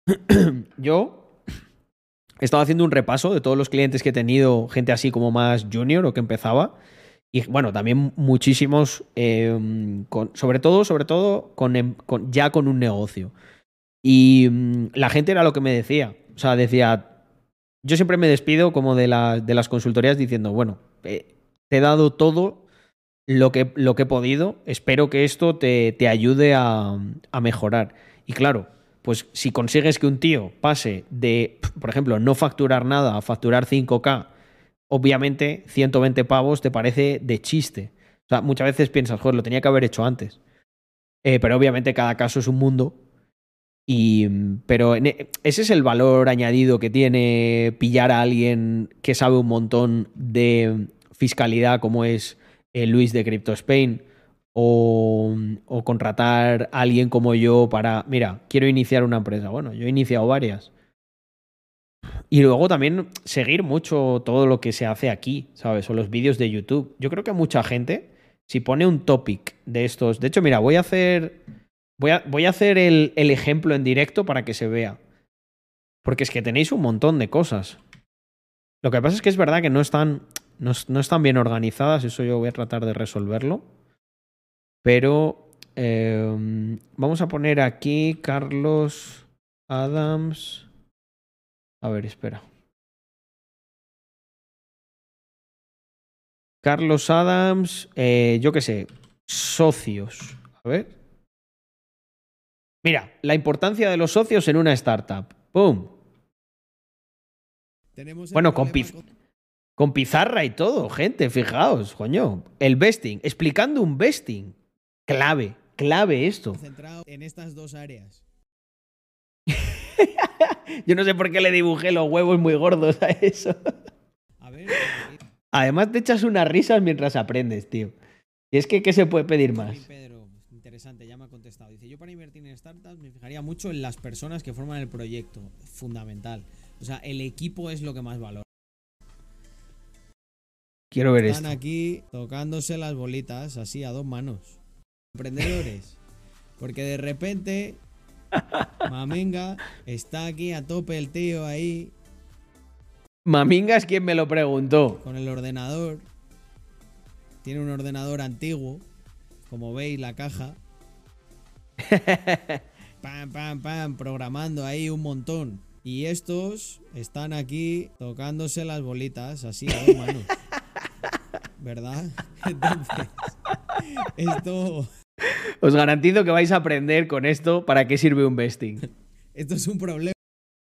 Speaker 1: *clears throat* Yo he estado haciendo un repaso de todos los clientes que he tenido, gente así como más junior o que empezaba. Y bueno, también muchísimos, con, sobre todo, sobre todo, con, em- con- ya con un negocio. Y mm, la gente era lo que me decía. O sea, decía, yo siempre me despido como de, la- de las consultorías diciendo, bueno, eh, te he dado todo lo que, he podido, espero que esto te, ayude a, a mejorar. Y claro, pues si consigues que un tío pase de, por ejemplo, no facturar nada a facturar 5K, obviamente 120 pavos te parece de chiste. O sea, muchas veces piensas, joder, lo tenía que haber hecho antes. Eh, pero obviamente cada caso es un mundo. Y, mm, pero e- ese es el valor añadido que tiene pillar a alguien que sabe un montón de fiscalidad, como es eh, Luis de Crypto Spain, o, o contratar a alguien como yo para, mira, quiero iniciar una empresa. Bueno, yo he iniciado varias. Y luego también seguir mucho todo lo que se hace aquí, ¿sabes? O los vídeos de YouTube. Yo creo que mucha gente, si pone un topic de estos. De hecho, mira, voy a hacer. Voy a, voy a hacer el, el ejemplo en directo para que se vea. Porque es que tenéis un montón de cosas. Lo que pasa es que es verdad que no están, no, no están bien organizadas, eso yo voy a tratar de resolverlo. Pero eh, vamos a poner aquí Carlos Adams. A ver, espera. Carlos Adams, eh, yo qué sé, socios. A ver. Mira, la importancia de los socios en una startup. ¡Pum!
Speaker 6: Tenemos
Speaker 1: Bueno, con, piz- con pizarra y todo, gente, fijaos, coño. El vesting, explicando un vesting. Clave, clave esto. *laughs*
Speaker 6: concentrado en estas dos áreas.
Speaker 1: Yo no sé por qué le dibujé los huevos muy gordos a eso.
Speaker 6: A ver,
Speaker 1: Además te echas unas risas mientras aprendes, tío. Y es que, ¿qué se puede pedir más?
Speaker 6: Pedro, interesante, ya me ha contestado. Dice, yo para invertir en startups me fijaría mucho en las personas que forman el proyecto. Fundamental. O sea, el equipo es lo que más valora.
Speaker 1: Quiero ver
Speaker 6: Están
Speaker 1: esto.
Speaker 6: aquí tocándose las bolitas así a dos manos. Emprendedores. Porque de repente, *laughs* Mamenga está aquí a tope el tío ahí
Speaker 1: Maminga es quien me lo preguntó.
Speaker 6: con el ordenador. Tiene un ordenador antiguo. Como veis, la caja. *laughs* Pam, pam, pam, programando ahí un montón. Y estos están aquí tocándose las bolitas así a dos manos. *laughs* ¿Verdad? Entonces, esto,
Speaker 1: Os garantizo que vais a aprender con esto para qué sirve un vesting.
Speaker 6: esto es un problema.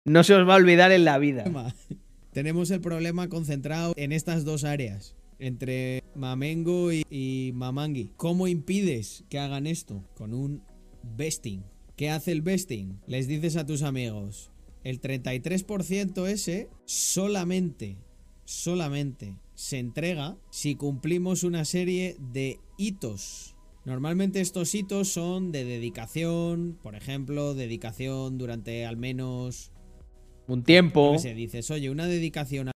Speaker 1: No se os va a olvidar en la vida.
Speaker 6: Tenemos el problema concentrado en estas dos áreas. Entre Mamengo y, y Mamangui. ¿Cómo impides que hagan esto? Con un vesting. ¿Qué hace el vesting? Les dices a tus amigos. El 33% ese solamente, solamente se entrega si cumplimos una serie de hitos. Normalmente estos hitos son de dedicación, por ejemplo, dedicación durante al menos
Speaker 1: Un tiempo.
Speaker 6: sé, dices, oye, una dedicación a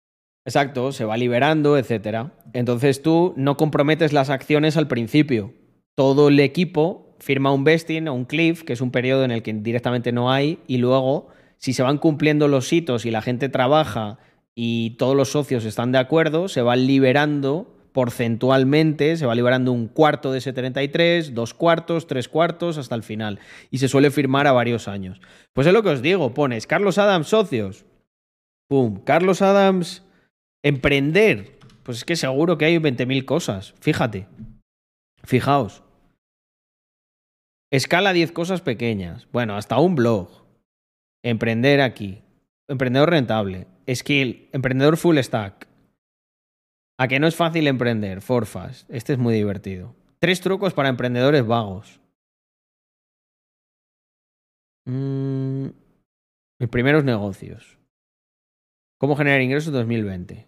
Speaker 1: Exacto, se va liberando, etcétera. Entonces tú no comprometes las acciones al principio. Todo el equipo firma un vesting o un cliff, que es un periodo en el que directamente no hay, y luego, si se van cumpliendo los hitos y la gente trabaja y todos los socios están de acuerdo, se van liberando porcentualmente, se va liberando un cuarto de ese 33, dos cuartos, tres cuartos, hasta el final. Y se suele firmar a varios años. Pues es lo que os digo, pones Carlos Adams socios, Pum. Carlos Adams, emprender. Pues es que seguro que hay 20.000 cosas. Fíjate. Fijaos. Escala 10 cosas pequeñas. Bueno, hasta un blog. Emprender aquí. Emprendedor rentable. Skill. Emprendedor full stack. A que no es fácil emprender. Forfast. Este es muy divertido. Tres trucos para emprendedores vagos. Mm, mis primeros negocios. ¿Cómo generar ingresos en 2020?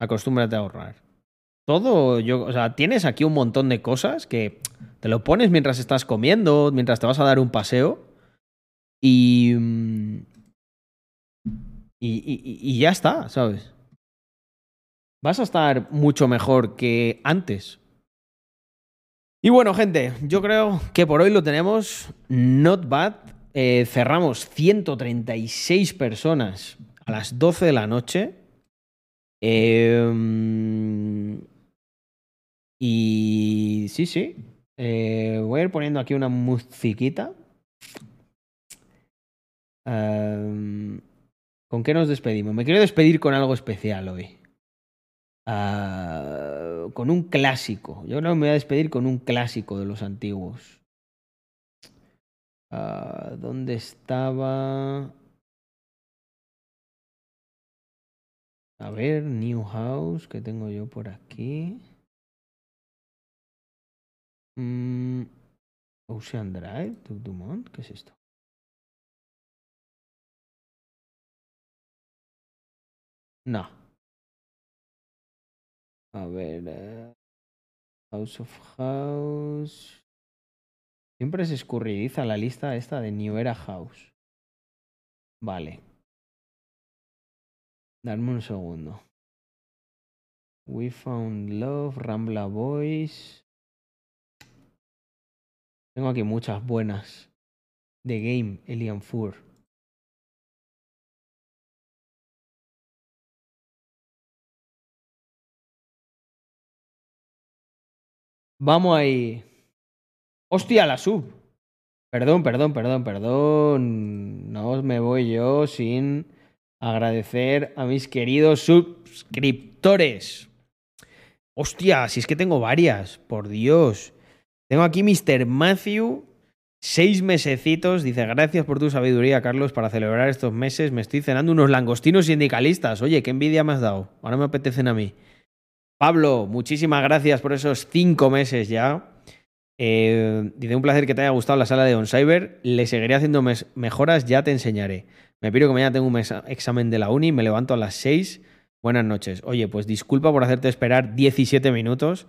Speaker 1: Acostúmbrate a ahorrar. Todo, yo, o sea, tienes aquí un montón de cosas que te lo pones mientras estás comiendo, mientras te vas a dar un paseo y. mm, Y, y- ya está, ¿sabes? Vas a estar mucho mejor que antes. Y bueno, gente, yo creo que por hoy lo tenemos. Not bad. Eh, cerramos 136 personas a las 12 de la noche. Eh, y sí, sí. Eh, voy a ir poniendo aquí una musiquita. Am, ¿Con qué nos despedimos? Me quiero despedir con algo especial hoy. Ah, con un clásico. Yo que me voy a despedir con un clásico de los antiguos. Ah, ¿Dónde estaba? A ver, New House, que tengo yo por aquí. Mm, Ocean Drive, du- Dumont, ¿qué es esto? No. A ver. eh, House of House. Siempre se escurridiza la lista esta de New Era House. Vale. Dame un segundo. We Found Love, Rambla Boys. Tengo aquí muchas buenas. The Game, Elian Fur. Vamos ahí. Hostia, la sub. Perdón, perdón, perdón, perdón. No me voy yo sin agradecer a mis queridos suscriptores. Hostia, si es que tengo varias, por Dios. Tengo aquí Mr. Matthew, seis mesecitos. Dice, gracias por tu sabiduría, Carlos, para celebrar estos meses. Me estoy cenando unos langostinos sindicalistas. Oye, qué envidia me has dado. Ahora me apetecen a mí. Pablo, muchísimas gracias por esos cinco meses ya. Eh, dice, un placer que te haya gustado la sala de OnCyber. Le seguiré haciendo mejoras, ya te enseñaré. Me pido que mañana tengo un examen de la uni, me levanto a las 6. Buenas noches. Oye, pues disculpa por hacerte esperar 17 minutos.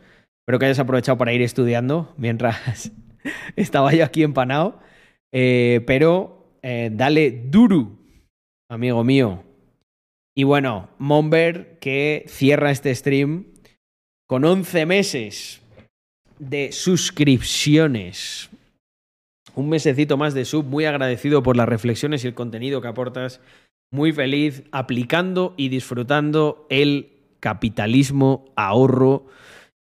Speaker 1: Espero que hayas aprovechado para ir estudiando mientras *laughs* estaba yo aquí empanado. Eh, pero eh, dale duro, amigo mío. Y bueno, Monber que cierra este stream con 11 meses de suscripciones. Un mesecito más de sub, muy agradecido por las reflexiones y el contenido que aportas. Muy feliz aplicando y disfrutando el capitalismo, ahorro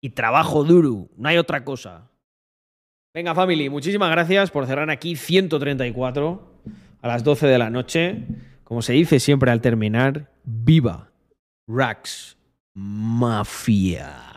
Speaker 1: y trabajo duro. No hay otra cosa. Venga, family, muchísimas gracias por cerrar aquí 134 a las 12 de la noche. Como se dice siempre al terminar, viva Rax Mafia.